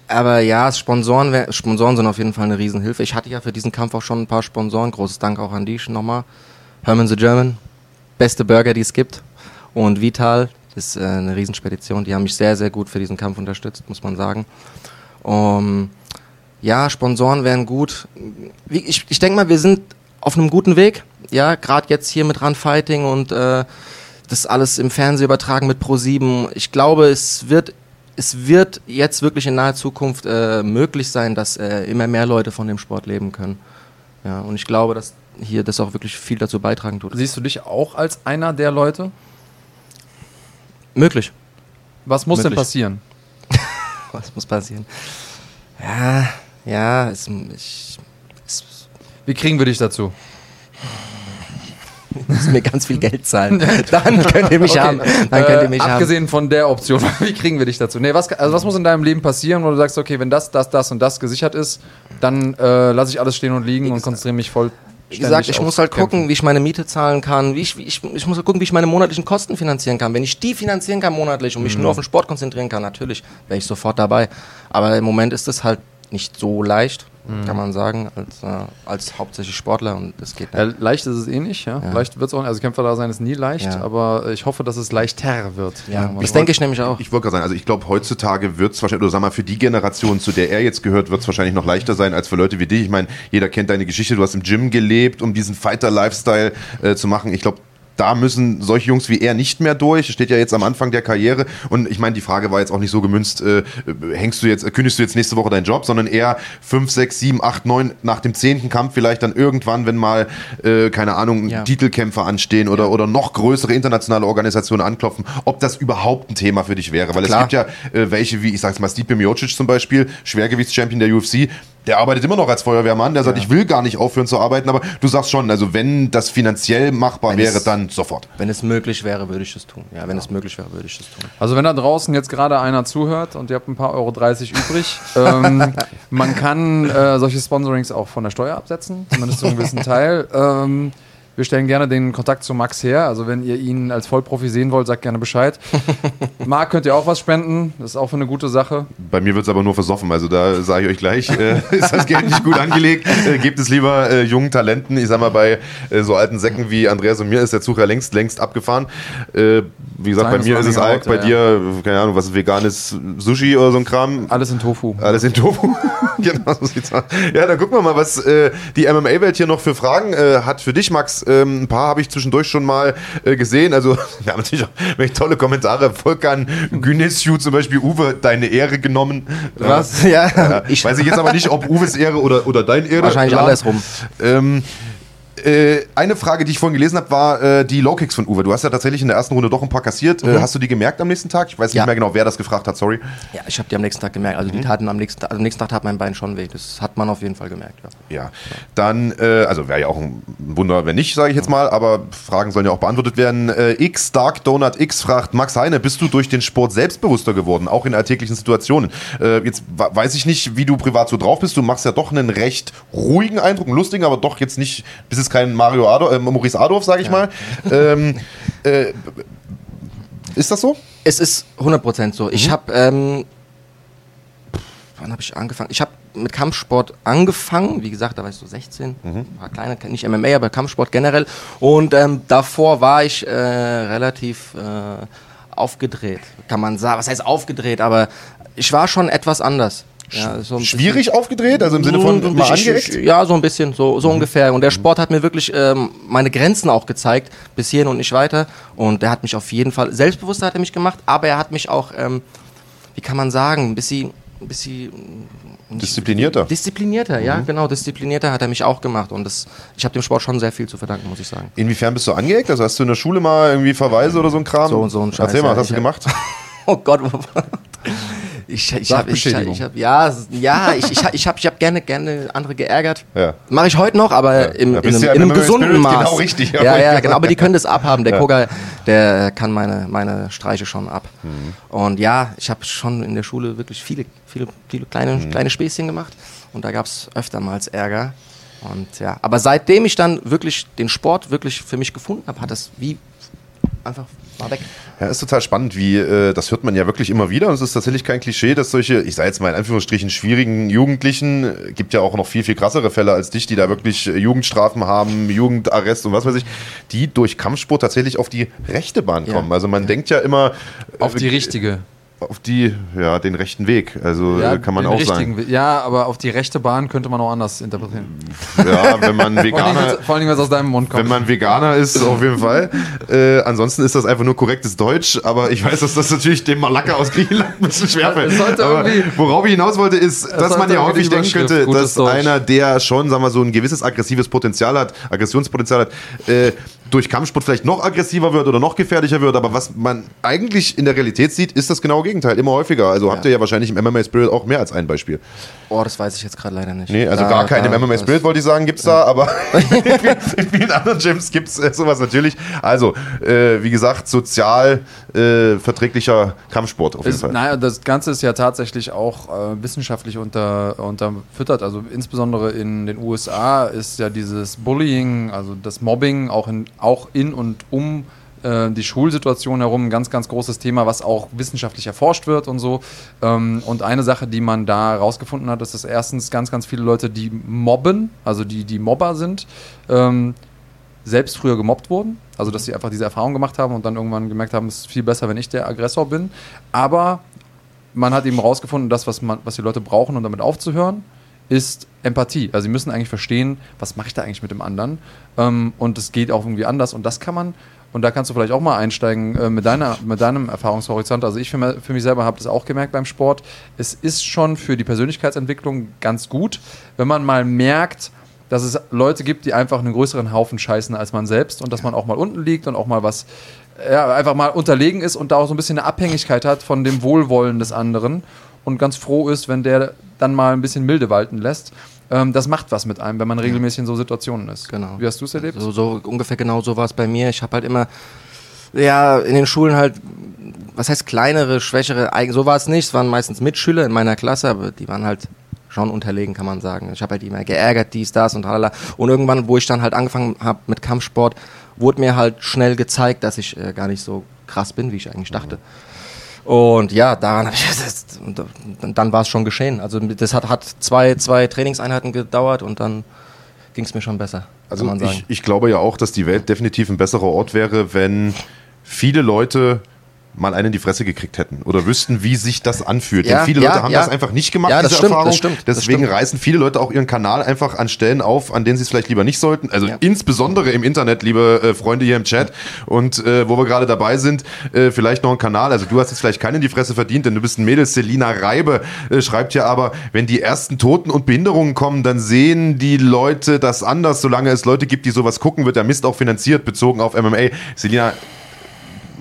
Aber ja, Sponsoren, wär, Sponsoren sind auf jeden Fall eine Riesenhilfe. Ich hatte ja für diesen Kampf auch schon ein paar Sponsoren. Großes Dank auch an die schon nochmal. Herman the German, beste Burger, die es gibt. Und Vital, ist äh, eine Riesenspedition. Die haben mich sehr, sehr gut für diesen Kampf unterstützt, muss man sagen. Um, ja, Sponsoren wären gut. Ich ich denke mal, wir sind auf einem guten Weg. Ja, gerade jetzt hier mit Run Fighting und äh, das alles im Fernsehen übertragen mit Pro7. Ich glaube, es wird es wird jetzt wirklich in naher Zukunft äh, möglich sein, dass äh, immer mehr Leute von dem Sport leben können. Ja, und ich glaube, dass hier das auch wirklich viel dazu beitragen tut. Siehst du dich auch als einer der Leute? Möglich. Was muss denn Möglich. passieren? Was muss passieren? Ja, ja, es, ich, es Wie kriegen wir dich dazu? müssen mir ganz viel Geld zahlen. Dann könnt ihr mich Okay, haben. Dann könnt ihr mich äh, haben. abgesehen von der Option, wie kriegen wir dich dazu? Nee, was, also was muss in deinem Leben passieren, wo du sagst, okay, wenn das, das, das und das gesichert ist, dann äh, lasse ich alles stehen und liegen und konzentriere mich voll. Wie gesagt, ich muss halt gucken, wie ich meine Miete zahlen kann, wie ich, wie ich, ich muss halt gucken, wie ich meine monatlichen Kosten finanzieren kann. Wenn ich die finanzieren kann monatlich und mich Mhm. nur auf den Sport konzentrieren kann, natürlich wäre ich sofort dabei. Aber im Moment ist es halt nicht so leicht, Mhm. kann man sagen, als, äh, als hauptsächlich Sportler und das geht Ja, nicht. leicht ist es eh nicht, ja. Ja. Leicht wird es auch nicht. Also Kämpfer da sein ist nie leicht, Ja. aber ich hoffe, dass es leichter wird. Ja, das mal. denke ich nämlich auch. Ich wollte gerade sagen, also ich glaube, heutzutage wird es wahrscheinlich, oder sag mal, für die Generation, zu der er jetzt gehört, wird es wahrscheinlich noch leichter sein als für Leute wie dich. Ich meine, jeder kennt deine Geschichte, du hast im Gym gelebt, um diesen Fighter-Lifestyle äh, zu machen. Ich glaube, da müssen solche Jungs wie er nicht mehr durch. Steht ja jetzt am Anfang der Karriere. Und ich meine, die Frage war jetzt auch nicht so gemünzt, äh, hängst du jetzt, äh, kündigst du jetzt nächste Woche deinen Job, sondern eher fünf, sechs, sieben, acht, neun nach dem zehnten Kampf vielleicht dann irgendwann, wenn mal, äh, keine Ahnung, Ja. Titelkämpfe anstehen oder, oder noch größere internationale Organisationen anklopfen, ob das überhaupt ein Thema für dich wäre. Weil Klar. es gibt ja äh, welche, wie ich sag's mal, Stipe Miocic zum Beispiel, Schwergewichtschampion der UFC, der arbeitet immer noch als Feuerwehrmann, der sagt, ich will gar nicht aufhören zu arbeiten, aber du sagst schon, also wenn das finanziell machbar Wenn wäre, es- dann sofort. Wenn es möglich wäre, würde ich es tun. Ja, wenn es möglich wäre, würde ich es tun. Also wenn da draußen jetzt gerade einer zuhört und ihr habt ein paar Euro 30 übrig, ähm, man kann äh, solche Sponsorings auch von der Steuer absetzen, zumindest zu einem gewissen Teil. Ähm, wir stellen gerne den Kontakt zu Max her. Also wenn ihr ihn als Vollprofi sehen wollt, sagt gerne Bescheid. Marc könnt ihr auch was spenden. Das ist auch für eine gute Sache. Bei mir wird's aber nur versoffen, also da sage ich euch gleich, äh, ist das Geld nicht gut angelegt, äh, gebt es lieber äh, jungen Talenten. Ich sag mal, bei äh, so alten Säcken wie Andreas und mir ist der Zug ja längst, längst abgefahren. Äh, wie gesagt, bei Seines mir ist es Alk, bei ja, dir, keine Ahnung, was ist veganes Sushi oder so ein Kram. Alles in Tofu. Alles in Tofu. genau, so sieht's aus. Ja, dann gucken wir mal, was äh, die MMA-Welt hier noch für Fragen hat für dich, Max. Ähm, ein paar habe ich zwischendurch schon mal gesehen. Also, wir haben natürlich auch welche tolle Kommentare. Volkan Günescu zum Beispiel, Uwe, deine Ehre genommen. Was? Ja, Ja, ich weiß ich jetzt aber nicht, ob Uwes Ehre oder, oder dein Ehre. wahrscheinlich Ja. andersrum. Ähm, äh, eine Frage, die ich vorhin gelesen habe, war äh, die Low Kicks von Uwe. Du hast ja tatsächlich in der ersten Runde doch ein paar kassiert. Äh, hast du die gemerkt am nächsten Tag? Ich weiß nicht Ja. mehr genau, wer das gefragt hat, sorry. Ja, ich habe die am nächsten Tag gemerkt. Also die taten am nächsten, Tag- am nächsten Tag tat mein Bein schon weh. Das hat man auf jeden Fall gemerkt. Ja. Ja, dann, äh, also wäre ja auch ein Wunder, wenn nicht, sage ich jetzt mal, aber Fragen sollen ja auch beantwortet werden. Äh, X, Dark Donut X fragt, Max Heine, bist du durch den Sport selbstbewusster geworden, auch in alltäglichen Situationen? Äh, jetzt weiß ich nicht, wie du privat so drauf bist, du machst ja doch einen recht ruhigen Eindruck, einen lustigen, aber doch jetzt nicht, bist jetzt kein Mario Adolf, äh, Maurice Adolf, sage ich mal. Ähm, äh, ist das so? Es ist 100% so. Ich habe, ähm, wann habe ich angefangen? Ich habe mit Kampfsport angefangen. Wie gesagt, da war ich so 16, war kleiner, nicht MMA, aber Kampfsport generell. Und ähm, davor war ich äh, relativ äh, aufgedreht, kann man sagen. Was heißt aufgedreht? Aber ich war schon etwas anders. Ja, so bisschen- Schwierig aufgedreht, also im Sinne von so ein mal angeeckt? Ja, so ein bisschen, so, so ungefähr. Und der Sport hat mir wirklich ähm, meine Grenzen auch gezeigt, bis hierhin und nicht weiter. Und der hat mich auf jeden Fall, selbstbewusster hat er mich gemacht, aber er hat mich auch, ähm, wie kann man sagen, ein bisschen, ein bisschen Disziplinierter. Disziplinierter, ja, genau, disziplinierter hat er mich auch gemacht. Und das, ich habe dem Sport schon sehr viel zu verdanken, muss ich sagen. Inwiefern bist du angeeckt? Also hast du in der Schule mal irgendwie Verweise oder so ein Kram? So und so ein Scheiß, Erzähl mal, ja. was hast du gemacht? Oh Gott, ich, ich habe, ich, ich hab, ja, ja, ich, ich, ich habe, ich hab gerne, gerne andere geärgert. Ja. Mache ich heute noch, aber im, Da in einem, ja in einem gesunden Spirit Maß. genau richtig, ja, ja, ja, genau. Aber die können das abhaben. Der Koga, der kann meine, meine Streiche schon ab. Mhm. Und ja, ich habe schon in der Schule wirklich viele, viele, viele kleine, Mhm. kleine Späßchen gemacht. Und da gab es öftermals Ärger. Und ja, aber seitdem ich dann wirklich den Sport wirklich für mich gefunden habe, hat das wie einfach war weg. Ja, ist total spannend, wie äh, das hört man ja wirklich immer wieder und es ist tatsächlich kein Klischee, dass solche, ich sage jetzt mal in Anführungsstrichen, schwierigen Jugendlichen, äh, gibt ja auch noch viel, viel krassere Fälle als dich, die da wirklich äh, Jugendstrafen haben, Jugendarrest und was weiß ich, die durch Kampfsport tatsächlich auf die rechte Bahn kommen. Ja. Also man denkt ja immer Auf äh, die richtige. Auf die, ja, den rechten Weg. Also äh, kann man auch richtigen sagen. Weg. Ja, aber auf die rechte Bahn könnte man auch anders interpretieren. Ja, wenn man Veganer, wenn's- vor allem, wenn es aus deinem Mund kommt. Wenn man Veganer ist, auf jeden Fall. Äh, ansonsten ist das einfach nur korrektes Deutsch, aber ich weiß, dass das natürlich dem Malaka aus Griechenland ein bisschen schwerfällt. Aber worauf ich hinaus wollte, ist, dass man ja häufig denken könnte, dass Deutsch. einer, der schon, sagen wir so, ein gewisses aggressives Potenzial hat, Aggressionspotenzial hat, äh, durch Kampfsport vielleicht noch aggressiver wird oder noch gefährlicher wird. Aber was man eigentlich in der Realität sieht, ist das genaue Gegenteil, immer häufiger. Also habt ihr ja wahrscheinlich im MMA Spirit auch mehr als ein Beispiel. Oh, das weiß ich jetzt gerade leider nicht. Nee, also Da- gar keine da- im MMA Spirit wollte ich sagen, gibt's da, aber in, vielen, in vielen anderen Gyms gibt's äh, sowas natürlich. Also, äh, wie gesagt, sozial äh, verträglicher Kampfsport auf jeden Ist, Fall. naja, das Ganze ist ja tatsächlich auch äh, wissenschaftlich unter, unterfüttert. Also insbesondere in den USA ist ja dieses Bullying, also das Mobbing auch in, auch in und um äh, die Schulsituation herum ein ganz, ganz großes Thema, was auch wissenschaftlich erforscht wird und so. Ähm, und eine Sache, die man da rausgefunden hat, ist, dass erstens ganz, ganz viele Leute, die mobben, also die, die Mobber sind, ähm, selbst früher gemobbt wurden. Also, dass sie einfach diese Erfahrung gemacht haben und dann irgendwann gemerkt haben, es ist viel besser, wenn ich der Aggressor bin. Aber man hat eben rausgefunden, das, was, man, was die Leute brauchen, um damit aufzuhören, ist Empathie. Also, sie müssen eigentlich verstehen, was mache ich da eigentlich mit dem anderen. Ähm, und es geht auch irgendwie anders. Und das kann man, und da kannst du vielleicht auch mal einsteigen äh, mit, deiner, mit deinem Erfahrungshorizont. Also, ich für, für mich selber habe das auch gemerkt beim Sport. Es ist schon für die Persönlichkeitsentwicklung ganz gut, wenn man mal merkt, dass es Leute gibt, die einfach einen größeren Haufen scheißen als man selbst und dass man auch mal unten liegt und auch mal was, ja, einfach mal unterlegen ist und da auch so ein bisschen eine Abhängigkeit hat von dem Wohlwollen des anderen und ganz froh ist, wenn der dann mal ein bisschen milde walten lässt. Ähm, das macht was mit einem, wenn man regelmäßig in so Situationen ist. Genau. Wie hast du es erlebt? So, so ungefähr genau so war es bei mir. Ich habe halt immer, ja, in den Schulen halt, was heißt kleinere, schwächere, Eigen- so war es nicht. Es waren meistens Mitschüler in meiner Klasse, aber die waren halt schon unterlegen, kann man sagen. Ich habe halt immer geärgert, dies, das und tralala. Und irgendwann, wo ich dann halt angefangen habe mit Kampfsport, wurde mir halt schnell gezeigt, dass ich äh, gar nicht so krass bin, wie ich eigentlich dachte. Und ja, daran habe ich das, und dann, war es schon geschehen. Also das hat, hat zwei, zwei Trainingseinheiten gedauert und dann ging es mir schon besser, Also ich, ich glaube ja auch, dass die Welt definitiv ein besserer Ort wäre, wenn viele Leute mal einen in die Fresse gekriegt hätten oder wüssten, wie sich das anfühlt. Ja, Denn viele ja, Leute haben ja. das einfach nicht gemacht, das diese stimmt, das Erfahrung. stimmt, das Deswegen stimmt. reißen viele Leute auch ihren Kanal einfach an Stellen auf, an denen sie es vielleicht lieber nicht sollten. Also insbesondere im Internet, liebe äh, Freunde hier im Chat. Und äh, wo wir gerade dabei sind, äh, vielleicht noch ein Kanal. Also du hast jetzt vielleicht keinen in die Fresse verdient, denn du bist ein Mädel. Selina Reibe äh, schreibt ja aber, wenn die ersten Toten und Behinderungen kommen, dann sehen die Leute das anders. Solange es Leute gibt, die sowas gucken, wird der Mist auch finanziert, bezogen auf MMA. Selina,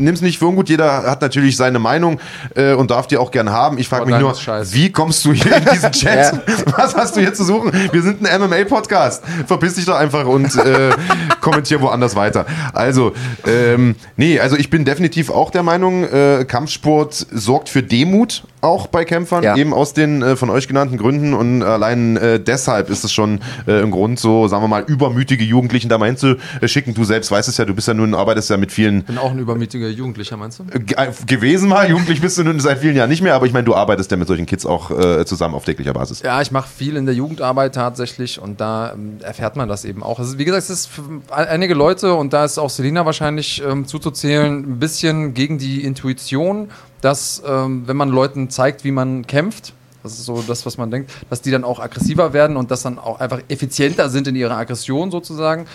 nimm's nicht für ungut, jeder hat natürlich seine Meinung äh, und darf die auch gern haben. Ich frage Oh, mich nur, wie kommst du hier in diesen Chat? Was hast du hier zu suchen? Wir sind ein MMA-Podcast. Verpiss dich doch einfach und äh, kommentier woanders weiter. Also, ähm, nee, also ich bin definitiv auch der Meinung, äh, Kampfsport sorgt für Demut auch bei Kämpfern, Ja. eben aus den äh, von euch genannten Gründen und allein äh, deshalb ist es schon äh, ein Grund, so, sagen wir mal, übermütige Jugendlichen da mal hinzuschicken. Du selbst weißt es ja, du bist ja nun, arbeitest ja mit vielen bin auch ein übermütiger Jugendlicher, meinst du? Äh, gewesen mal. Jugendlich bist du nun seit vielen Jahren nicht mehr, aber ich meine, du arbeitest ja mit solchen Kids auch äh, zusammen auf täglicher Basis. Ja, ich mache viel in der Jugendarbeit tatsächlich und da ähm, erfährt man das eben auch. Also, wie gesagt, es ist für einige Leute und da ist auch Selina wahrscheinlich ähm, zuzuzählen, ein bisschen gegen die Intuition, dass ähm, wenn man Leuten zeigt, wie man kämpft, das ist so das, was man denkt, dass die dann auch aggressiver werden und dass dann auch einfach effizienter sind in ihrer Aggression sozusagen.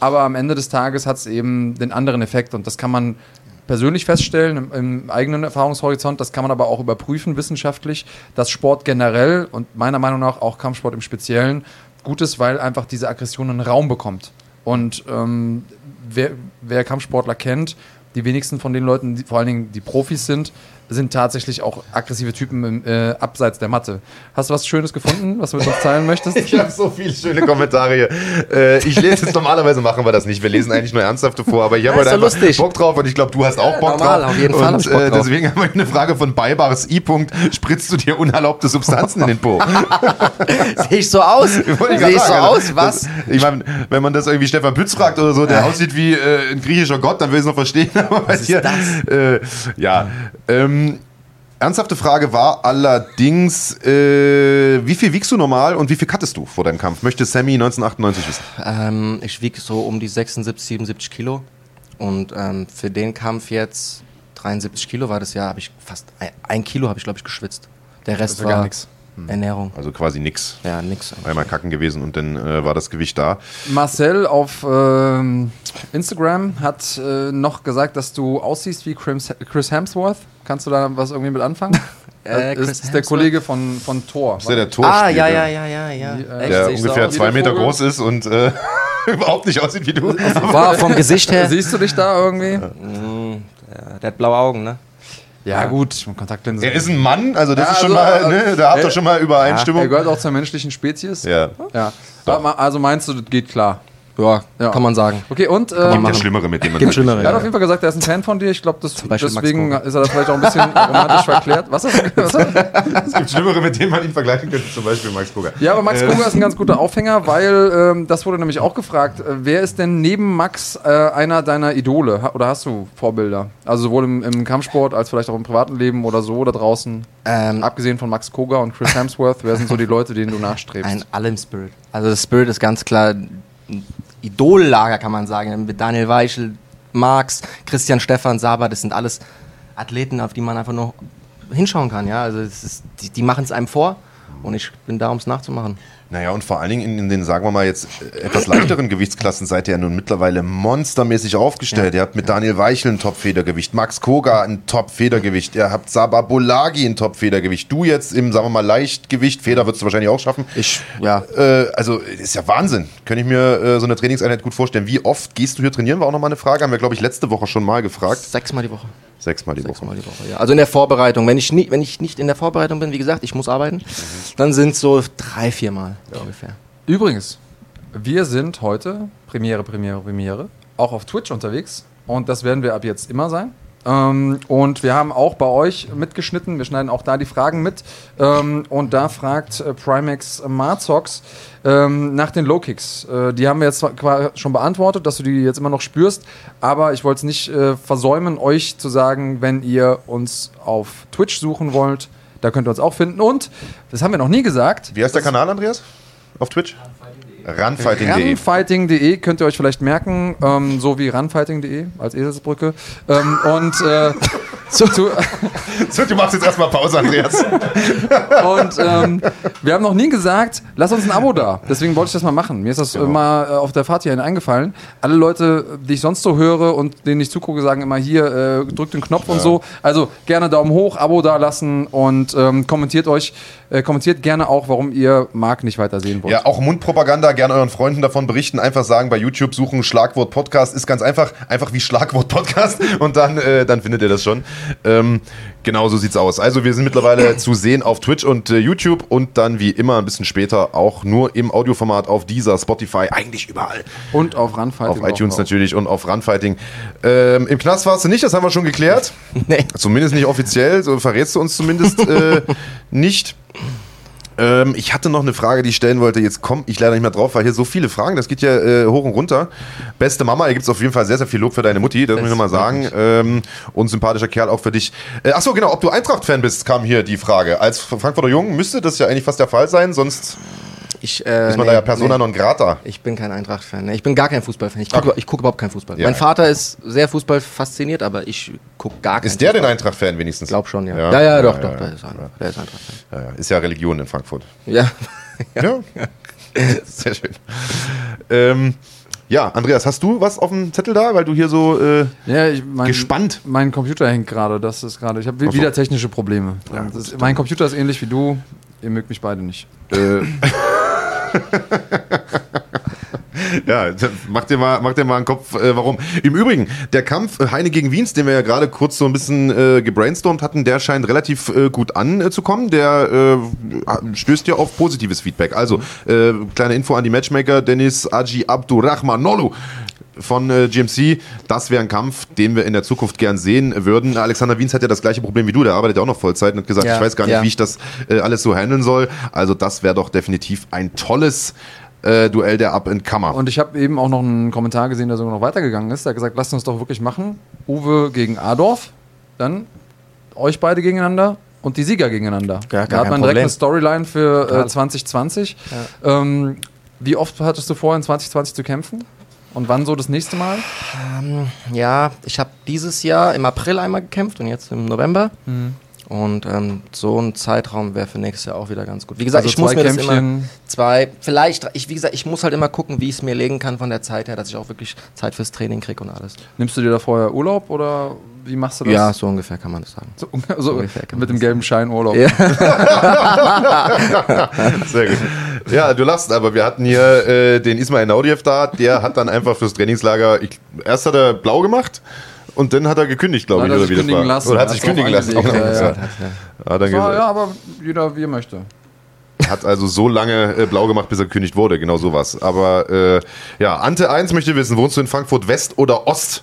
Aber am Ende des Tages hat es eben den anderen Effekt und das kann man persönlich feststellen im, im eigenen Erfahrungshorizont. Das kann man aber auch überprüfen wissenschaftlich, dass Sport generell und meiner Meinung nach auch Kampfsport im Speziellen gut ist, weil einfach diese Aggression einen Raum bekommt. Und ähm, wer, wer Kampfsportler kennt, die wenigsten von den Leuten, die, vor allen Dingen die Profis sind, sind tatsächlich auch aggressive Typen im, äh, abseits der Matte. Hast du was Schönes gefunden, was du mit uns teilen möchtest? Ich habe so viele schöne Kommentare hier. Äh, ich lese jetzt normalerweise machen wir das nicht. Wir lesen eigentlich nur ernsthafte vor, aber ich habe Ja, heute einfach lustig. Bock drauf und ich glaube, du hast auch Bock normal, drauf. auf jeden Fall Und äh, deswegen haben wir eine Frage von Beibares I. -Punkt. Spritzt du dir unerlaubte Substanzen in den Po? Sehe ich so aus? Sehe ich so aus? also, Was? Das, ich meine, wenn man das irgendwie Stefan Pütz fragt oder so, der aussieht wie äh, ein griechischer Gott, dann will ich es noch verstehen. Was ist das? Äh, ja. Ähm, Ernsthafte Frage war allerdings, äh, wie viel wiegst du normal und wie viel cuttest du vor deinem Kampf? Möchte Sammy 1998 wissen. Ähm, ich wiege so um die 76, 77 Kilo. Und ähm, für den Kampf jetzt 73 Kilo war das ja, habe ich fast ein, ein Kilo habe ich glaube ich geschwitzt. Der Rest war gar nichts. Ernährung. Also quasi nix. Ja, nix. eigentlich. Einmal kacken gewesen und dann äh, war das Gewicht da. Marcel auf ähm, Instagram hat äh, noch gesagt, dass du aussiehst wie Chris, Hemsworth. Kannst du da was irgendwie mit anfangen? Äh, ist, Chris ist der Hemsworth? Kollege von, von Thor. Ist der der Ah, Torspieler, ja, ja, ja, ja, ja. Die, äh, der so ungefähr zwei Meter Vogel? groß ist und äh, überhaupt nicht aussieht wie du. War vom Gesicht her. Siehst du dich da irgendwie? Der, der hat blaue Augen, ne? Ja, gut, Kontaktlinsen. Er ist ein Mann, also das Ja, ist schon also, mal, äh, ne, da habt ihr äh, schon mal Übereinstimmung. Er gehört auch zur menschlichen Spezies. ja. Ja. Also meinst du, das geht klar? Ja, Ja. kann man sagen. Okay, und Gibt ähm, ja Schlimmere, mit denen man Gibt Schlimmere, er hat auf jeden Fall gesagt, er ist ein Fan von dir. Ich glaube, deswegen ist er da vielleicht auch ein bisschen romantisch verklärt. Was hast du? Es gibt Schlimmere, mit denen man ihn vergleichen könnte, zum Beispiel Max Koga. Ja, aber Max Äh, Koga ist ein ganz guter Aufhänger, weil ähm, das wurde nämlich auch gefragt. Äh, wer ist denn neben Max äh, einer deiner Idole? Ha oder hast du Vorbilder? Also sowohl im, im Kampfsport als vielleicht auch im privaten Leben oder so da draußen. Ähm, Abgesehen von Max Koga und Chris Hemsworth, wer sind so die Leute, denen du nachstrebst? Ein allem Spirit. Also das Spirit ist ganz klar Idollager, kann man sagen. Mit Daniel Weichel, Marx, Christian Stefan, Saba, das sind alles Athleten, auf die man einfach nur hinschauen kann. Ja? Also ist, die, die machen es einem vor und ich bin da, um es nachzumachen. Naja, und vor allen Dingen in, den, sagen wir mal jetzt, äh, etwas leichteren Gewichtsklassen seid ihr ja nun mittlerweile monstermäßig aufgestellt. ihr habt mit Daniel Weichel ein Top-Federgewicht, Max Koga ein Top-Federgewicht, ihr habt Sabah Bolagi ein Top-Federgewicht. Du jetzt im, sagen wir mal, Leichtgewicht, Feder würdest du wahrscheinlich auch schaffen. Ich, ja, Äh, also ist ja Wahnsinn. Könnte ich mir äh, so eine Trainingseinheit gut vorstellen. Wie oft gehst du hier trainieren? War auch nochmal eine Frage. Haben wir, glaube ich, letzte Woche schon mal gefragt. sechsmal die Woche. Sechsmal die Woche. Sechsmal die Woche, ja. Also in der Vorbereitung. Wenn ich, nie, wenn ich nicht in der Vorbereitung bin, wie gesagt, ich muss arbeiten, dann sind es so drei, viermal ungefähr. Übrigens, wir sind heute, Premiere, Premiere, Premiere, auch auf Twitch unterwegs und das werden wir ab jetzt immer sein. Ähm, und wir haben auch bei euch mitgeschnitten, wir schneiden auch da die Fragen mit. Ähm, und da fragt äh, Primax Marzox ähm, nach den Low Kicks. Äh, die haben wir jetzt zwar schon beantwortet, dass du die jetzt immer noch spürst, aber ich wollte es nicht äh, versäumen, euch zu sagen, wenn ihr uns auf Twitch suchen wollt, da könnt ihr uns auch finden. Und, das haben wir noch nie gesagt, Wie heißt der Kanal, Andreas? Auf Twitch? Runfighting.de. Runfighting.de könnt ihr euch vielleicht merken, ähm, so wie runfighting.de als Eselsbrücke. Ähm, und äh, zu, zu, So, du machst jetzt erstmal Pause, Andreas. und ähm, wir haben noch nie gesagt, lass uns ein Abo da. Deswegen wollte ich das mal machen. Mir ist das Genau. immer äh, auf der Fahrt hierhin eingefallen. Alle Leute, die ich sonst so höre und denen ich zugucke, sagen immer hier, äh, drückt den Knopf und so. Also gerne Daumen hoch, Abo da lassen und ähm, kommentiert euch, äh, kommentiert gerne auch, warum ihr Marc nicht weiter sehen wollt. Ja, auch Mundpropaganda, gerne euren Freunden davon berichten. Einfach sagen, bei YouTube suchen Schlagwort Podcast. Ist ganz einfach, einfach wie Schlagwort Podcast und dann, äh, dann findet ihr das schon. Ähm, genau so sieht's aus. Also wir sind mittlerweile zu sehen auf Twitch und äh, YouTube und dann wie immer ein bisschen später auch nur im Audioformat auf dieser Spotify, eigentlich überall. Und auf Runfighting. Auf iTunes auch. natürlich und auf Runfighting. Ähm, Im Knast warst du nicht, das haben wir schon geklärt. Nee. Zumindest nicht offiziell, so verrätst du uns zumindest äh, nicht. Ähm, ich hatte noch eine Frage, die ich stellen wollte. Jetzt komme ich leider nicht mehr drauf, weil hier so viele Fragen, das geht ja äh, hoch und runter. Beste Mama, hier gibt es auf jeden Fall sehr, sehr viel Lob für deine Mutti, das, muss ich nochmal sagen. Ähm, und sympathischer Kerl auch für dich. Äh, achso, genau, ob du Eintracht-Fan bist, kam hier die Frage. Als Frankfurter Jungen müsste das ja eigentlich fast der Fall sein, sonst Ich, äh, ist man nee, da ja persona nee. non grata. Ich bin kein Eintracht-Fan. Ich bin gar kein Fußballfan. Ich gucke Okay. guck überhaupt keinen Fußball. Ja. Mein Vater ist sehr Fußball fasziniert, aber ich gucke gar keinen Ist der denn Fußball. Eintracht-Fan wenigstens? Ich glaube schon, ja. Ja. Ja, ja, doch, ja, doch. ja. Der ist, ein, der ist Eintracht-Fan. Ja, ja, ist ja Religion in Frankfurt. Ja. Ja. Sehr schön. Ähm, ja, Andreas, hast du was auf dem Zettel da, weil du hier so äh, Ja, ich, mein, gespannt? Mein Computer hängt gerade, das ist gerade. Ich habe so. wieder technische Probleme. Ja, gut, mein Computer ist ähnlich wie du. Ihr mögt mich beide nicht. Äh, ja, mach dir mal, mach dir mal einen Kopf, äh, warum. Im Übrigen, der Kampf äh, Heine gegen Wiens, den wir ja gerade kurz so ein bisschen äh, gebrainstormt hatten, der scheint relativ äh, gut anzukommen. Der äh, stößt ja auf positives Feedback. Also, äh, kleine Info an die Matchmaker, Dennis Aji Abdurrahmanolu von äh, GMC. Das wäre ein Kampf, den wir in der Zukunft gern sehen würden. Alexander Wiens hat ja das gleiche Problem wie du, der arbeitet ja auch noch Vollzeit und hat gesagt, Ja, ich weiß gar nicht, ja. wie ich das äh, alles so handeln soll. Also das wäre doch definitiv ein tolles äh, Duell der Up-and-Comer. Und ich habe eben auch noch einen Kommentar gesehen, der sogar noch weitergegangen ist. Der hat gesagt, lasst uns doch wirklich machen. Uwe gegen Adolf, dann euch beide gegeneinander und die Sieger gegeneinander. Gar- gar da hat man direkt Problem. eine Storyline für äh, Total. 2020. Ähm, wie oft hattest du vor, in 2020 zu kämpfen? Und wann so das nächste Mal? Ja, ich habe dieses Jahr im April einmal gekämpft und jetzt im November. Mhm. Und ähm, so ein Zeitraum wäre für nächstes Jahr auch wieder ganz gut. Wie gesagt, Also ich muss mir das immer zwei, vielleicht, ich, wie gesagt, ich muss halt immer gucken, wie ich es mir legen kann von der Zeit her, dass ich auch wirklich Zeit fürs Training kriege und alles. Nimmst du dir da vorher Urlaub oder wie machst du das? Ja, so ungefähr kann man das sagen. So, so ungefähr kann mit dem gelben Schein Urlaub. Ja. Sehr gut. Ja, du lachst, aber wir hatten hier äh, den Ismail Naudiev da, der hat dann einfach fürs Trainingslager, ich, erst hat er blau gemacht und dann hat er gekündigt, glaube ich, er oder wie das war. lassen. Oder hat sich kündigen auch lassen. Genau, ja, ja. ja. Hat, dann Ja, gesagt, ja, aber jeder wie er möchte. hat also so lange äh, blau gemacht, bis er gekündigt wurde, genau sowas. Aber äh, ja, Ante 1 möchte wissen, wohnst du in Frankfurt West oder Ost?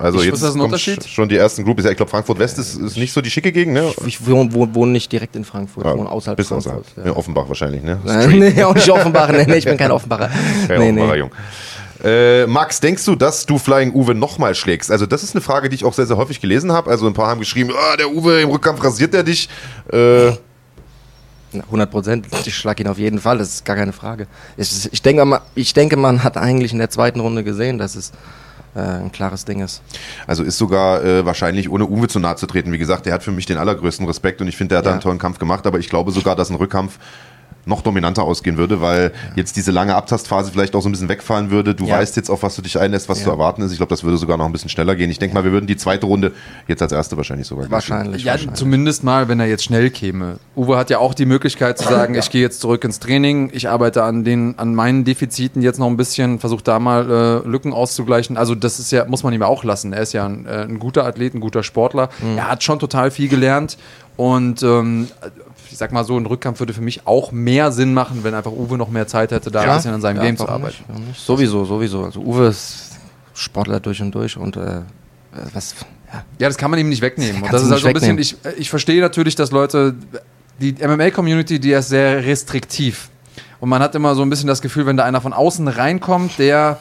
Also Ich- jetzt ist das ein kommt schon die ersten Groupies. Ja, ich glaube, Frankfurt West ist, ist nicht so die schicke Gegend, ne? Ich wohne, wohne, wohne nicht direkt in Frankfurt, ich wohne außerhalb bis Frankfurt. außerhalb. Ja. Offenbach wahrscheinlich, ne? Nee, auch nicht Offenbach. Nee, nee, ich bin kein Offenbacher. Ja, nee, Offenbacher nee. Jung. Äh, Max, denkst du, dass du Flying Uwe nochmal schlägst? Also, das ist eine Frage, die ich auch sehr, sehr häufig gelesen habe. Also, ein paar haben geschrieben, ah, der Uwe im Rückkampf rasiert er dich. Äh, Na, 100 Prozent. Ich schlage ihn auf jeden Fall, das ist gar keine Frage. Ich, ich, denke, mal- ich denke, man hat eigentlich in der zweiten Runde gesehen, dass es äh, ein klares Ding ist. also ist sogar äh, wahrscheinlich, ohne Uwe zu nahe zu treten. Wie gesagt, der hat für mich den allergrößten Respekt und ich finde, der hat da Ja. einen tollen Kampf gemacht. Aber ich glaube sogar, dass ein Rückkampf noch dominanter ausgehen würde, weil jetzt diese lange Abtastphase vielleicht auch so ein bisschen wegfallen würde. Du Ja. weißt jetzt, auf was du dich einlässt, was Ja. zu erwarten ist. Ich glaube, das würde sogar noch ein bisschen schneller gehen. Ich denke mal, wir würden die zweite Runde jetzt als erste wahrscheinlich sogar. Wahrscheinlich. Ja, wahrscheinlich. zumindest mal, wenn er jetzt schnell käme. Uwe hat ja auch die Möglichkeit zu sagen, ich gehe jetzt zurück ins Training, ich arbeite an den, an meinen Defiziten jetzt noch ein bisschen, versuche da mal äh, Lücken auszugleichen. Also das ist ja, muss man ihm ja auch lassen. Er ist ja ein, äh, ein guter Athlet, ein guter Sportler. Mhm. Er hat schon total viel gelernt und ähm, ich sag mal so, ein Rückkampf würde für mich auch mehr Sinn machen, wenn einfach Uwe noch mehr Zeit hätte, da ein bisschen an seinem Ja, Game zu arbeiten. nicht? Nicht? Sowieso, sowieso. Also Uwe ist Sportler durch und durch und äh, was, ja, Ja, das kann man ihm nicht wegnehmen. Und das ist halt so ein bisschen, ich, ich verstehe natürlich, dass Leute, die MMA-Community, die ist sehr restriktiv. Und man hat immer so ein bisschen das Gefühl, wenn da einer von außen reinkommt, der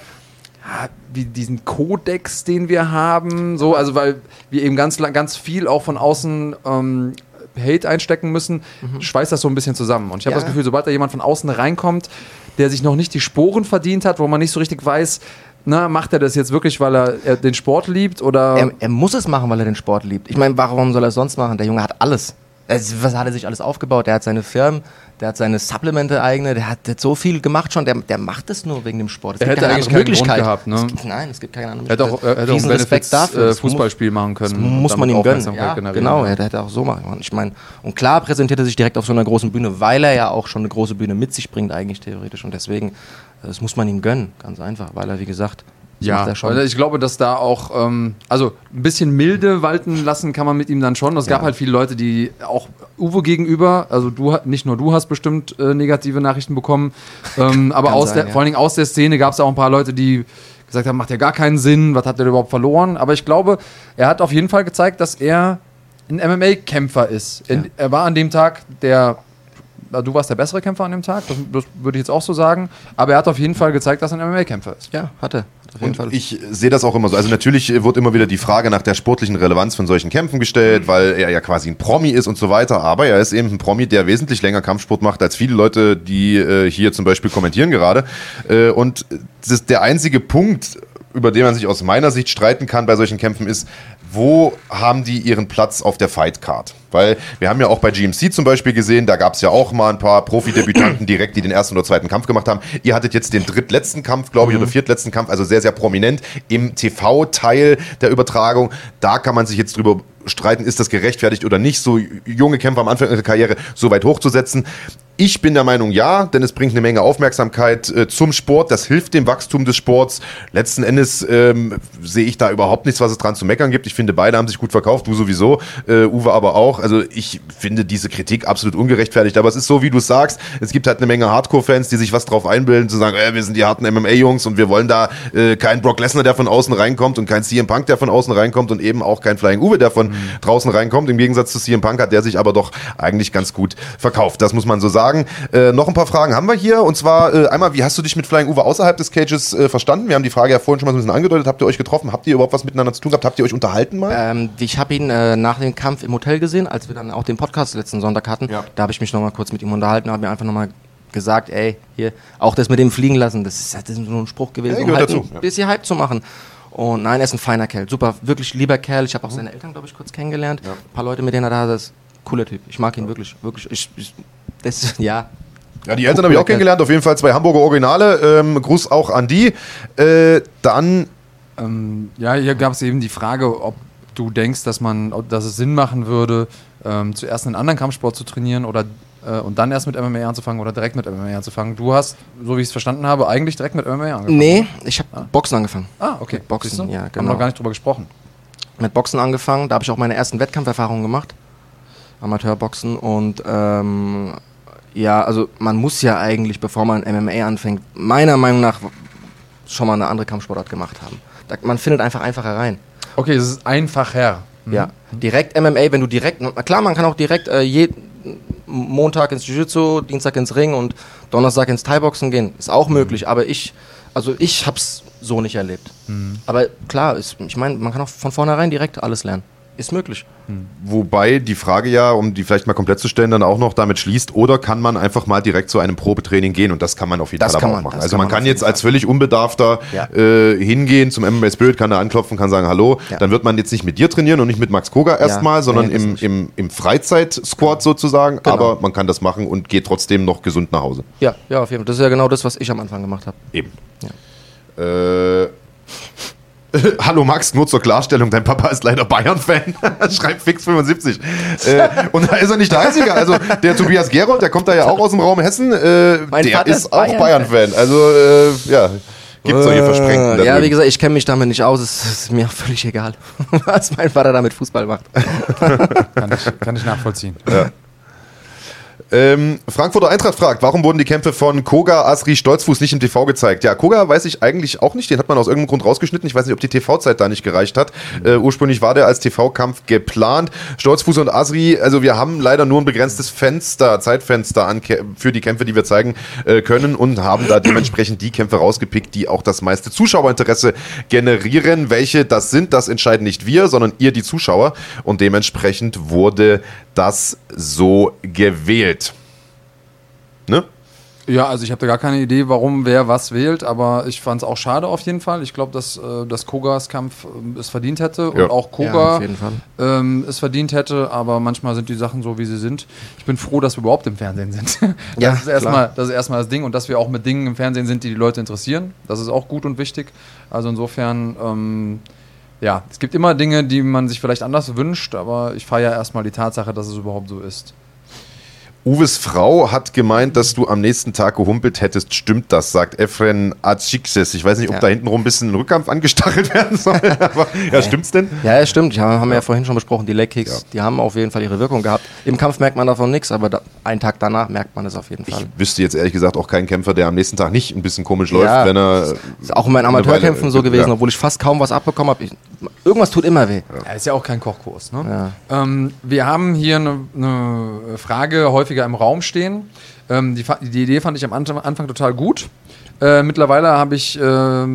ja, wie diesen Kodex, den wir haben, so, also weil wir eben ganz, ganz viel auch von außen ähm, Hate einstecken müssen, schweißt das so ein bisschen zusammen. Und ich habe Ja. das Gefühl, sobald da jemand von außen reinkommt, der sich noch nicht die Sporen verdient hat, wo man nicht so richtig weiß, na, macht er das jetzt wirklich, weil er, er den Sport liebt oder er, er muss es machen, weil er den Sport liebt. Ich meine, warum soll er es sonst machen? Der Junge hat alles. Also, was hat er sich alles aufgebaut? Der hat seine Firmen, der hat seine Supplemente eigene, der hat, der hat so viel gemacht schon. Der, der macht es nur wegen dem Sport. Es Er hätte keine eigentlich Grund Möglichkeit. gehabt, ne? Es gibt, nein, es gibt keine andere Er Möglichkeit. er hätte auch Benefits, Respekt dafür. äh, Das Fußballspiel machen können. Das muss man ihm gönnen. Ja, genau, er hätte auch so machen können. Ich meine, und klar präsentiert er sich direkt auf so einer großen Bühne, weil er ja auch schon eine große Bühne mit sich bringt, eigentlich theoretisch. Und deswegen, äh, das muss man ihm gönnen, ganz einfach, weil er, wie gesagt, das Ja, schon. ich glaube, dass da auch, ähm, also ein bisschen milde walten lassen kann man mit ihm dann schon. Es gab Ja. halt viele Leute, die auch Uwe gegenüber, also du, nicht nur du hast bestimmt äh, negative Nachrichten bekommen, ähm, aber aus sein, der, ja. vor allen Dingen aus der Szene gab es auch ein paar Leute, die gesagt haben, macht ja gar keinen Sinn, was hat er überhaupt verloren? Aber ich glaube, er hat auf jeden Fall gezeigt, dass er ein MMA-Kämpfer ist. In, Er war an dem Tag der du warst der bessere Kämpfer an dem Tag, das, das würde ich jetzt auch so sagen. Aber er hat auf jeden Fall gezeigt, dass er ein MMA-Kämpfer ist. ja, hat Und ich sehe das auch immer so. Also natürlich wird immer wieder die Frage nach der sportlichen Relevanz von solchen Kämpfen gestellt, weil er ja quasi ein Promi ist und so weiter. Aber er ist eben ein Promi, der wesentlich länger Kampfsport macht als viele Leute, die äh, hier zum Beispiel kommentieren gerade. Äh, und das ist der einzige Punkt, über den man sich aus meiner Sicht streiten kann bei solchen Kämpfen, ist, wo haben die ihren Platz auf der Fight Card? Weil wir haben ja auch bei GMC zum Beispiel gesehen, da gab es ja auch mal ein paar Profidebütanten direkt, die den ersten oder zweiten Kampf gemacht haben. Ihr hattet jetzt den drittletzten Kampf, glaube ich, oder viertletzten Kampf, also sehr, sehr prominent im TV-Teil der Übertragung. Da kann man sich jetzt drüber streiten, ist das gerechtfertigt oder nicht, so junge Kämpfer am Anfang ihrer Karriere so weit hochzusetzen. Ich bin der Meinung, ja, denn es bringt eine Menge Aufmerksamkeit äh, zum Sport. Das hilft dem Wachstum des Sports. Letzten Endes ähm, sehe ich da überhaupt nichts, was es dran zu meckern gibt. Ich finde, beide haben sich gut verkauft. Du sowieso, äh, Uwe aber auch. Auch, also ich finde diese Kritik absolut ungerechtfertigt, aber es ist so, wie du sagst, es gibt halt eine Menge Hardcore-Fans, die sich was drauf einbilden, zu sagen, äh, wir sind die harten MMA-Jungs und wir wollen da äh, keinen Brock Lesnar, der von außen reinkommt und kein CM Punk, der von außen reinkommt und eben auch kein Flying Uwe, der von mhm. draußen reinkommt. Im Gegensatz zu CM Punk hat der sich aber doch eigentlich ganz gut verkauft. Das muss man so sagen. Äh, noch ein paar Fragen haben wir hier und zwar äh, einmal, wie hast du dich mit Flying Uwe außerhalb des Cages äh, verstanden? Wir haben die Frage ja vorhin schon mal so ein bisschen angedeutet. Habt ihr euch getroffen? Habt ihr überhaupt was miteinander zu tun gehabt? Habt ihr euch unterhalten mal? Ähm, ich habe ihn äh, nach dem Kampf im Hotel gesehen, als wir dann auch den Podcast letzten Sonntag hatten. Ja. Da habe ich mich noch mal kurz mit ihm unterhalten, habe mir einfach noch mal gesagt, ey, hier, auch das mit dem Fliegen lassen, das ist, das ist nur ein Spruch gewesen, ja, um halt dazu. ein bisschen Hype zu machen. Und nein, er ist ein feiner Kerl, super, wirklich lieber Kerl. Ich habe auch mhm. seine Eltern, glaube ich, kurz kennengelernt. Ja. Ein paar Leute, mit denen er da ist. Cooler Typ. Ich mag ihn wirklich, wirklich. Ich, ich, das, ja, ja, die Eltern habe ich auch kennengelernt, auf jeden Fall zwei Hamburger Originale. Ähm, Gruß auch an die. Äh, dann. Ähm, ja, hier gab es eben die Frage, ob du denkst, dass man, dass es Sinn machen würde, ähm, zuerst einen anderen Kampfsport zu trainieren oder äh, und dann erst mit MMA anzufangen oder direkt mit MMA anzufangen. Du hast, so wie ich es verstanden habe, eigentlich direkt mit MMA angefangen. Nee, ich habe ah. Boxen angefangen. Ah, okay. Mit Boxen, ja, genau. Haben wir noch gar nicht drüber gesprochen. Mit Boxen angefangen, da habe ich auch meine ersten Wettkampferfahrungen gemacht. Amateurboxen und ähm, ja, also man muss ja eigentlich, bevor man MMA anfängt, meiner Meinung nach schon mal eine andere Kampfsportart gemacht haben. Da, man findet einfach einfacher rein. Okay, es ist einfacher. Mhm. Ja, direkt MMA, wenn du direkt, klar, man kann auch direkt äh, je, Montag ins Jiu-Jitsu, Dienstag ins Ring und Donnerstag ins Thai-Boxen gehen. Ist auch mhm. möglich, aber ich, also ich hab's so nicht erlebt. Mhm. Aber klar, ist, ich meine, man kann auch von vornherein direkt alles lernen. Ist möglich. Hm. Wobei die Frage ja, um die vielleicht mal komplett zu stellen, dann auch noch damit schließt, oder kann man einfach mal direkt zu einem Probetraining gehen und das kann man auf jeden das Fall auch man, machen. Also man, kann, kann jetzt als völlig Unbedarfter ja. äh, hingehen zum MMA Spirit, kann da anklopfen, kann sagen Hallo. Ja. Dann wird man jetzt nicht mit dir trainieren und nicht mit Max Koga erstmal, ja. sondern im, im, im Freizeit-Squad sozusagen. Genau. Aber man kann das machen und geht trotzdem noch gesund nach Hause. Ja, ja, auf jeden Fall. Das ist ja genau das, was ich am Anfang gemacht habe. Eben. Äh, Hallo Max, nur zur Klarstellung, dein Papa ist leider Bayern-Fan. Schreibt Fix75. Äh, und da ist er nicht der Einzige. Also der Tobias Gerold, der kommt da ja auch aus dem Raum Hessen. Äh, der Vater ist auch Bayern-Fan. also äh, ja, gibt solche Versprengten. Ja, wie gesagt, ich kenne mich damit nicht aus. Es ist mir völlig egal, was mein Vater damit Fußball macht. kann, ich, kann ich nachvollziehen. Ja. Ähm, Frankfurter Eintracht fragt, warum wurden die Kämpfe von Koga, Asri, Stolzfuß nicht im TV gezeigt? Ja, Koga weiß ich eigentlich auch nicht. Den hat man aus irgendeinem Grund rausgeschnitten. Ich weiß nicht, ob die TV-Zeit da nicht gereicht hat. Äh, ursprünglich war der als TV-Kampf geplant. Stolzfuß und Asri, also wir haben leider nur ein begrenztes Fenster, Zeitfenster an, für die Kämpfe, die wir zeigen äh, können und haben da dementsprechend die Kämpfe rausgepickt, die auch das meiste Zuschauerinteresse generieren. Welche das sind, das entscheiden nicht wir, sondern ihr, die Zuschauer. Und dementsprechend wurde das so gewählt. Ne? Ja, also ich habe da gar keine Idee, warum wer was wählt, aber ich fand es auch schade auf jeden Fall. Ich glaube, dass, äh, dass Kogas Kampf äh, es verdient hätte ja. und auch Koga ja, ähm, es verdient hätte, aber manchmal sind die Sachen so, wie sie sind. Ich bin froh, dass wir überhaupt im Fernsehen sind. das, ja, ist erstmal, das ist erstmal das Ding und dass wir auch mit Dingen im Fernsehen sind, die die Leute interessieren. Das ist auch gut und wichtig. Also insofern. Ähm, ja, es gibt immer Dinge, die man sich vielleicht anders wünscht, aber ich feiere erstmal die Tatsache, dass es überhaupt so ist. Uwes Frau hat gemeint, dass du am nächsten Tag gehumpelt hättest. Stimmt das, sagt Efren Azixes. Ich weiß nicht, ob ja. da hinten rum ein bisschen ein Rückkampf angestachelt werden soll. Aber, ja, stimmt's denn? Ja, ja stimmt. Ja, haben wir ja vorhin schon besprochen. Die Leg-Kicks, ja. die haben auf jeden Fall ihre Wirkung gehabt. Im Kampf merkt man davon nichts, aber da, einen Tag danach merkt man es auf jeden Fall. Ich wüsste jetzt ehrlich gesagt auch keinen Kämpfer, der am nächsten Tag nicht ein bisschen komisch läuft, wenn er. Ist auch in meinen Amateurkämpfen so gewesen, obwohl ich fast kaum was abbekommen habe. Irgendwas tut immer weh. Ja, ist ja auch kein Kochkurs. Ne? Ähm, wir haben hier eine, eine Frage häufiger im Raum stehen. Ähm, die, die, Idee fand ich am Anfang total gut. Äh, mittlerweile habe ich äh,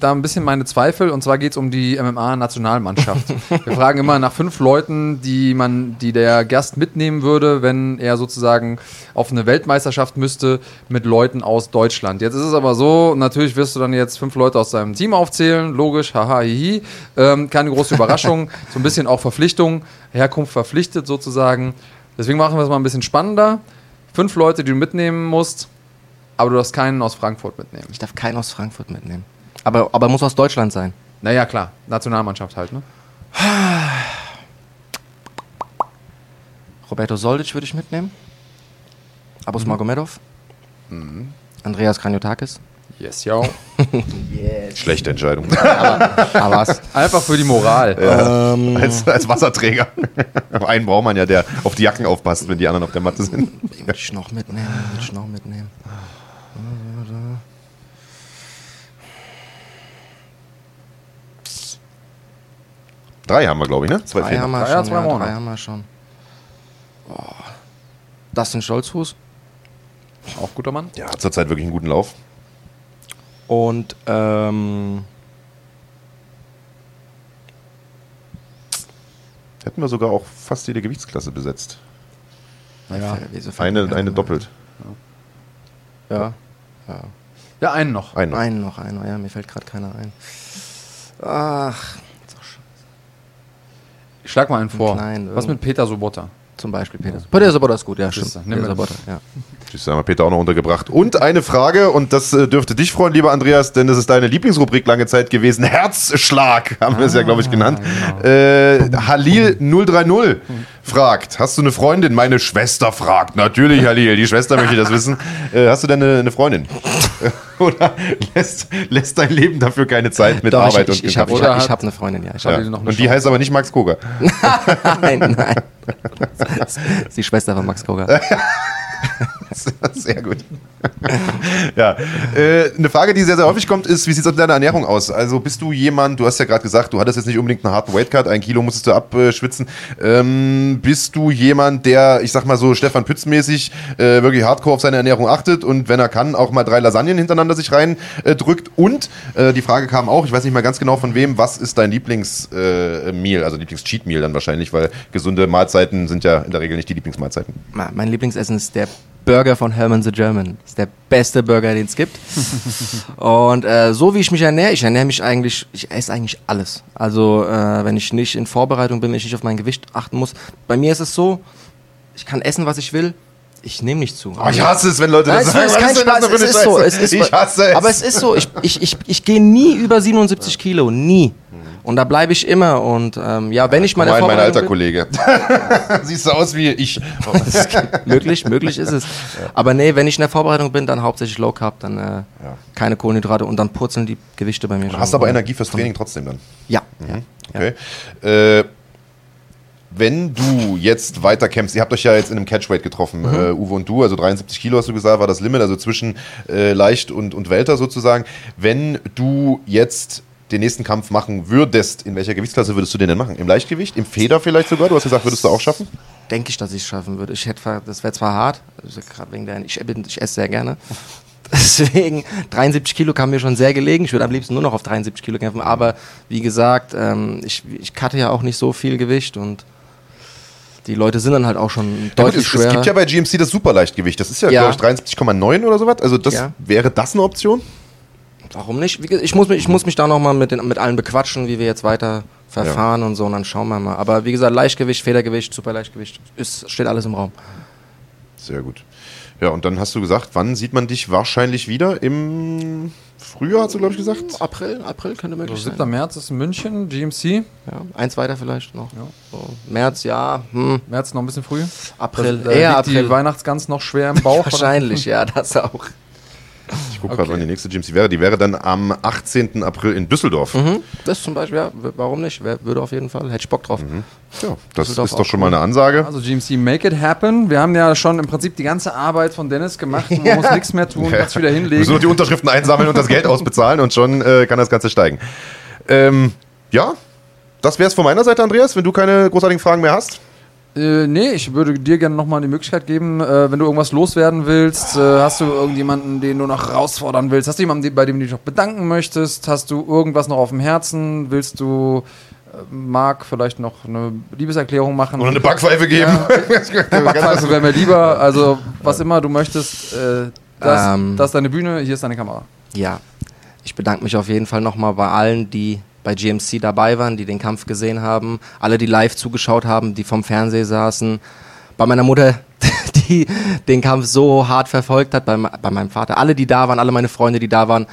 da ein bisschen meine Zweifel und zwar geht es um die MMA-Nationalmannschaft. Wir fragen immer nach fünf Leuten, die man, die der Gast mitnehmen würde, wenn er sozusagen auf eine Weltmeisterschaft müsste mit Leuten aus Deutschland. Jetzt ist es aber so, natürlich wirst du dann jetzt fünf Leute aus seinem Team aufzählen, logisch, haha, hihi. Ähm, keine große Überraschung, so ein bisschen auch Verpflichtung, Herkunft verpflichtet sozusagen. Deswegen machen wir es mal ein bisschen spannender. Fünf Leute, die du mitnehmen musst, aber du darfst keinen aus Frankfurt mitnehmen. Ich darf keinen aus Frankfurt mitnehmen. Aber, aber muss aus Deutschland sein. Naja, klar. Nationalmannschaft halt, ne? Roberto Soldic würde ich mitnehmen. Abus mhm. Magomedov. Mhm. Andreas Kranjotakis. Yes, yo. Schlechte Entscheidung. Aber was? Einfach für die Moral. Ähm, als, als Wasserträger. Einen braucht man ja, der auf die Jacken aufpasst, wenn die anderen auf der Matte sind. Würde ich noch mitnehmen, würde ich noch mitnehmen. Drei haben wir, glaube ich, ne? Zwei Drei fehlen haben wir Drei, ja, schon, zwei ja, haben wir auch drei haben wir schon. Das sind Stolzfuß. Auch guter Mann. Ja, hat zurzeit wirklich einen guten Lauf. Und ähm, Hätten wir sogar auch fast jede Gewichtsklasse besetzt. Naja. Eine, eine doppelt. ein? Ja, Ja, einen noch. Einen noch. einen noch, einen noch. Ja, mir fällt gerade keiner ein. Ach, Ich schlag mal einen vor. kleinen, Was mit Peter Sobotta? Zum Beispiel Peter. Peter Sobotta ist gut, ja, stimmt. Nimm Peter mit. Sobotta, ja. Du, haben wir Peter auch noch untergebracht. Und eine Frage, und das äh, dürfte dich freuen, lieber Andreas, denn das ist deine Lieblingsrubrik lange Zeit gewesen. Herzschlag, haben wir es ja, glaube ich, genannt. Äh, Halil 030 fragt, hast du eine Freundin? Meine Schwester fragt. Natürlich, Halil, die Schwester möchte das wissen. Äh, hast du denn eine, eine Freundin? Oder lässt, lässt dein Leben dafür keine Zeit mit Doch, Arbeit ich, ich, und ich habe Oder ich hab eine Freundin, ja. Ich ja. hab, noch eine Und die heißt aber nicht Max Koga. nein, nein. Das ist die Schwester von Max Koga. Sehr gut. ja, äh, eine Frage, die sehr, sehr häufig kommt, ist, wie sieht es mit deiner Ernährung aus? Also bist du jemand, du hast ja gerade gesagt, du hattest jetzt nicht unbedingt einen harten Weightcut, ein Kilo musstest du abschwitzen. Ähm, bist du jemand, der, ich sag mal so, Stefan Pütz-mäßig äh, wirklich hardcore auf seine Ernährung achtet und wenn er kann, auch mal drei Lasagnen hintereinander sich rein äh, drückt? Und äh, die Frage kam auch, ich weiß nicht mal ganz genau von wem, was ist dein Lieblingsmeal, äh, also Lieblings-Cheat-Meal dann wahrscheinlich, weil gesunde Mahlzeiten sind ja in der Regel nicht die Lieblingsmahlzeiten. Ma- Mein Lieblingsessen ist der Burger von Herman the German. Das ist der beste Burger, den es gibt. Und äh, so wie ich mich ernähre, ich ernähre mich eigentlich, ich esse eigentlich alles. Also äh, wenn ich nicht in Vorbereitung bin, wenn ich nicht auf mein Gewicht achten muss. Bei mir ist es so, ich kann essen, was ich will. Ich nehme nicht zu. Oh, ich hasse es, wenn Leute Nein, das es sagen. kein ist Spaß, es ist so, es ist ich hasse es. Aber es ist so, ich, ich, ich, ich gehe nie über 77 Kilo, nie. Und da bleibe ich immer. Und ähm, ja, wenn ich mal Mein, in mein alter Vorbereitung Kollege. Siehst du aus wie ich. bin, möglich, möglich ist es. Aber nee, wenn ich in der Vorbereitung bin, dann hauptsächlich Low Carb, dann äh, keine Kohlenhydrate und dann purzeln die Gewichte bei mir schon. Hast aber Energie fürs Training trotzdem dann. Ja. ja. Okay. Äh, wenn du jetzt weiter kämpfst, ihr habt euch ja jetzt in einem Catchweight getroffen, Mhm. äh, Uwe und du, also 73 Kilo hast du gesagt, war das Limit, also zwischen äh, leicht und, und Welter sozusagen. Wenn du jetzt den nächsten Kampf machen würdest, in welcher Gewichtsklasse würdest du den denn machen? Im Leichtgewicht? Im Feder vielleicht sogar? Du hast gesagt, würdest du auch schaffen? Denke ich, dass ich es schaffen würde. Ich hätte, das wäre zwar hart, also gerade wegen der, ich, bin- ich esse sehr gerne. Deswegen 73 Kilo kam mir schon sehr gelegen. Ich würde am liebsten nur noch auf 73 Kilo kämpfen. Aber wie gesagt, ähm, ich, ich cutte ja auch nicht so viel Gewicht und die Leute sind dann halt auch schon Ja, gut, deutlich es, es schwerer. gibt ja bei GMC das Superleichtgewicht. Das ist ja, Ja. glaube ich, 73,9 oder sowas. Also das Ja. wäre das eine Option? Warum nicht? Ich muss mich, ich muss mich da nochmal mit, den- mit allen bequatschen, wie wir jetzt weiter verfahren und so, und dann schauen wir mal. Aber wie gesagt, Leichtgewicht, Federgewicht, Superleichtgewicht, ist, steht alles im Raum. Sehr gut. Ja, und dann hast du gesagt, wann sieht man dich wahrscheinlich wieder? Im Frühjahr, hast du, glaube ich, gesagt? April, April könnte möglich So, 7. sein. März ist in München, GMC. Ja, eins weiter vielleicht noch. So, März, ja, hm, März noch ein bisschen früh. April, Da eher liegt die April. Weihnachtsgans noch schwer im Bauch. Wahrscheinlich, ja, das auch. Ich gucke gerade, wann die nächste GMC wäre. Die wäre dann am 18. April in Düsseldorf. Mhm, das zum Beispiel, ja, warum nicht? Wer, würde auf jeden Fall, hätte ich Bock drauf. Ja, das Düsseldorf ist doch schon mal eine Ansage. Also GMC Make It Happen. Wir haben ja schon im Prinzip die ganze Arbeit von Dennis gemacht. Man muss nichts mehr tun, kann sich wieder Wir müssen hinlegen. noch die Unterschriften einsammeln und das Geld ausbezahlen und schon äh, kann das Ganze steigen. Ähm, ja, das wäre es von meiner Seite, Andreas, wenn du keine großartigen Fragen mehr hast. Äh, nee, ich würde dir gerne nochmal die Möglichkeit geben, äh, wenn du irgendwas loswerden willst. Äh, hast du irgendjemanden, den du noch herausfordern willst? Hast du jemanden, bei dem du dich noch bedanken möchtest? Hast du irgendwas noch auf dem Herzen? Willst du äh, Marc vielleicht noch eine Liebeserklärung machen? Oder eine Backpfeife geben. Backpfeife wäre mir lieber. Also, was immer du möchtest. Äh, das, Ähm. das ist deine Bühne, hier ist deine Kamera. Ja, ich bedanke mich auf jeden Fall nochmal bei allen, die bei GMC dabei waren, die den Kampf gesehen haben, alle, die live zugeschaut haben, die vom Fernseher saßen, bei meiner Mutter, die den Kampf so hart verfolgt hat, bei, bei meinem Vater, alle, die da waren, alle meine Freunde, die da waren,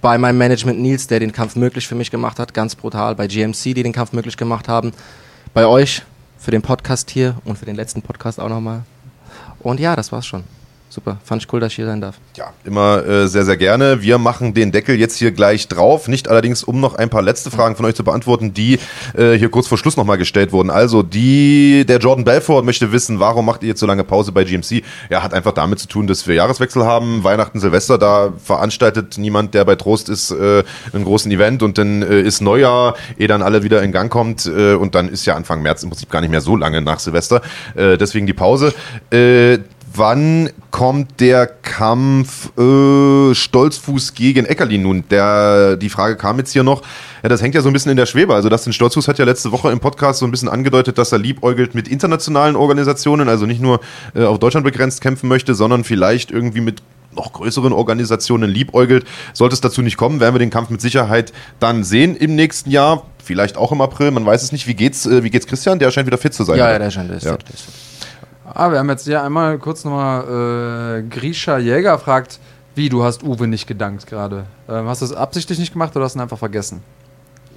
bei meinem Management Nils, der den Kampf möglich für mich gemacht hat, ganz brutal, bei GMC, die den Kampf möglich gemacht haben, bei euch für den Podcast hier und für den letzten Podcast auch nochmal. Und ja, das war's schon. Super. Fand ich cool, dass ich hier sein darf. Ja, immer äh, sehr, sehr gerne. Wir machen den Deckel jetzt hier gleich drauf. Nicht allerdings, um noch ein paar letzte Fragen von euch zu beantworten, die äh, hier kurz vor Schluss nochmal gestellt wurden. Also, die, der Jordan Belfort möchte wissen, warum macht ihr jetzt so lange Pause bei GMC? Ja, hat einfach damit zu tun, dass wir Jahreswechsel haben, Weihnachten, Silvester, da veranstaltet niemand, der bei Trost ist, äh, einen großen Event und dann äh, ist Neujahr, ehe dann alle wieder in Gang kommt äh, und dann ist ja Anfang März im Prinzip gar nicht mehr so lange nach Silvester. Äh, deswegen die Pause. Äh, wann kommt der Kampf äh, Stolzfuß gegen Eckerlin nun? Der, die Frage kam jetzt hier noch. Ja, das hängt ja so ein bisschen in der Schwebe. Also Dustin Stolzfuß hat ja letzte Woche im Podcast so ein bisschen angedeutet, dass er liebäugelt mit internationalen Organisationen, also nicht nur äh, auf Deutschland begrenzt kämpfen möchte, sondern vielleicht irgendwie mit noch größeren Organisationen liebäugelt. Sollte es dazu nicht kommen, werden wir den Kampf mit Sicherheit dann sehen im nächsten Jahr. Vielleicht auch im April, man weiß es nicht. Wie geht's, äh, wie geht's Christian? Der scheint wieder fit zu sein. Ja, ja, der scheint, Ja. fit, ist fit. Ah, wir haben jetzt ja einmal kurz nochmal äh, Grisha Jäger fragt, wie, du hast Uwe nicht gedankt gerade. Ähm, hast du das absichtlich nicht gemacht oder hast du ihn einfach vergessen?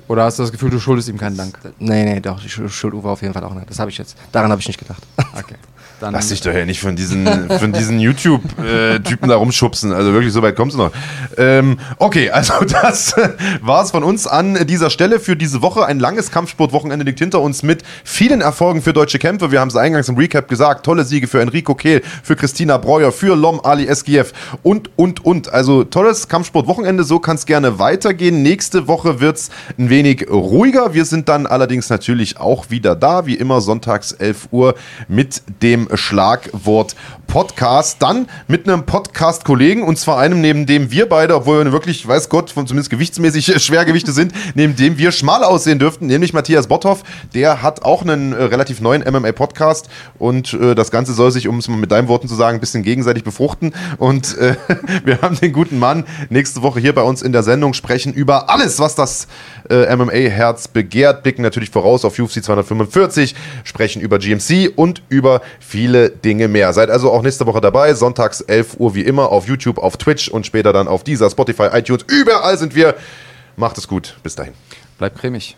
Oder hast du das Gefühl, du schuldest ihm keinen Dank? Nee, nee, doch, ich schuld Uwe auf jeden Fall auch nicht. Das habe ich jetzt. Daran habe ich nicht gedacht. Okay. Dann, Lass dich doch ja nicht von diesen, von diesen YouTube-Typen da rumschubsen. Also wirklich, so weit kommst du noch. Ähm, okay, also das war es von uns an dieser Stelle für diese Woche. Ein langes Kampfsportwochenende liegt hinter uns mit vielen Erfolgen für deutsche Kämpfe. Wir haben es eingangs im Recap gesagt. Tolle Siege für Enrico Kehl, für Christina Breuer, für Lom Ali Eskiev und, und, und. Also tolles Kampfsportwochenende. So kann es gerne weitergehen. Nächste Woche wird es ein wenig ruhiger. Wir sind dann allerdings natürlich auch wieder da. Wie immer sonntags 11 Uhr mit dem Schlagwort Podcast. Dann mit einem Podcast-Kollegen und zwar einem, neben dem wir beide, obwohl wir wirklich, weiß Gott, von zumindest gewichtsmäßig Schwergewichte sind, neben dem wir schmal aussehen dürften, nämlich Matthias Botthoff. Der hat auch einen äh, relativ neuen MMA-Podcast und äh, das Ganze soll sich, um es mal mit deinen Worten zu sagen, ein bisschen gegenseitig befruchten. Und äh, wir haben den guten Mann nächste Woche hier bei uns in der Sendung sprechen über alles, was das äh, MMA-Herz begehrt, blicken natürlich voraus auf UFC 245, sprechen über GMC und über viele Dinge mehr. Seid also auch nächste Woche dabei, sonntags 11 Uhr wie immer auf YouTube, auf Twitch und später dann auf dieser Spotify, iTunes, überall sind wir. Macht es gut, bis dahin. Bleib cremig.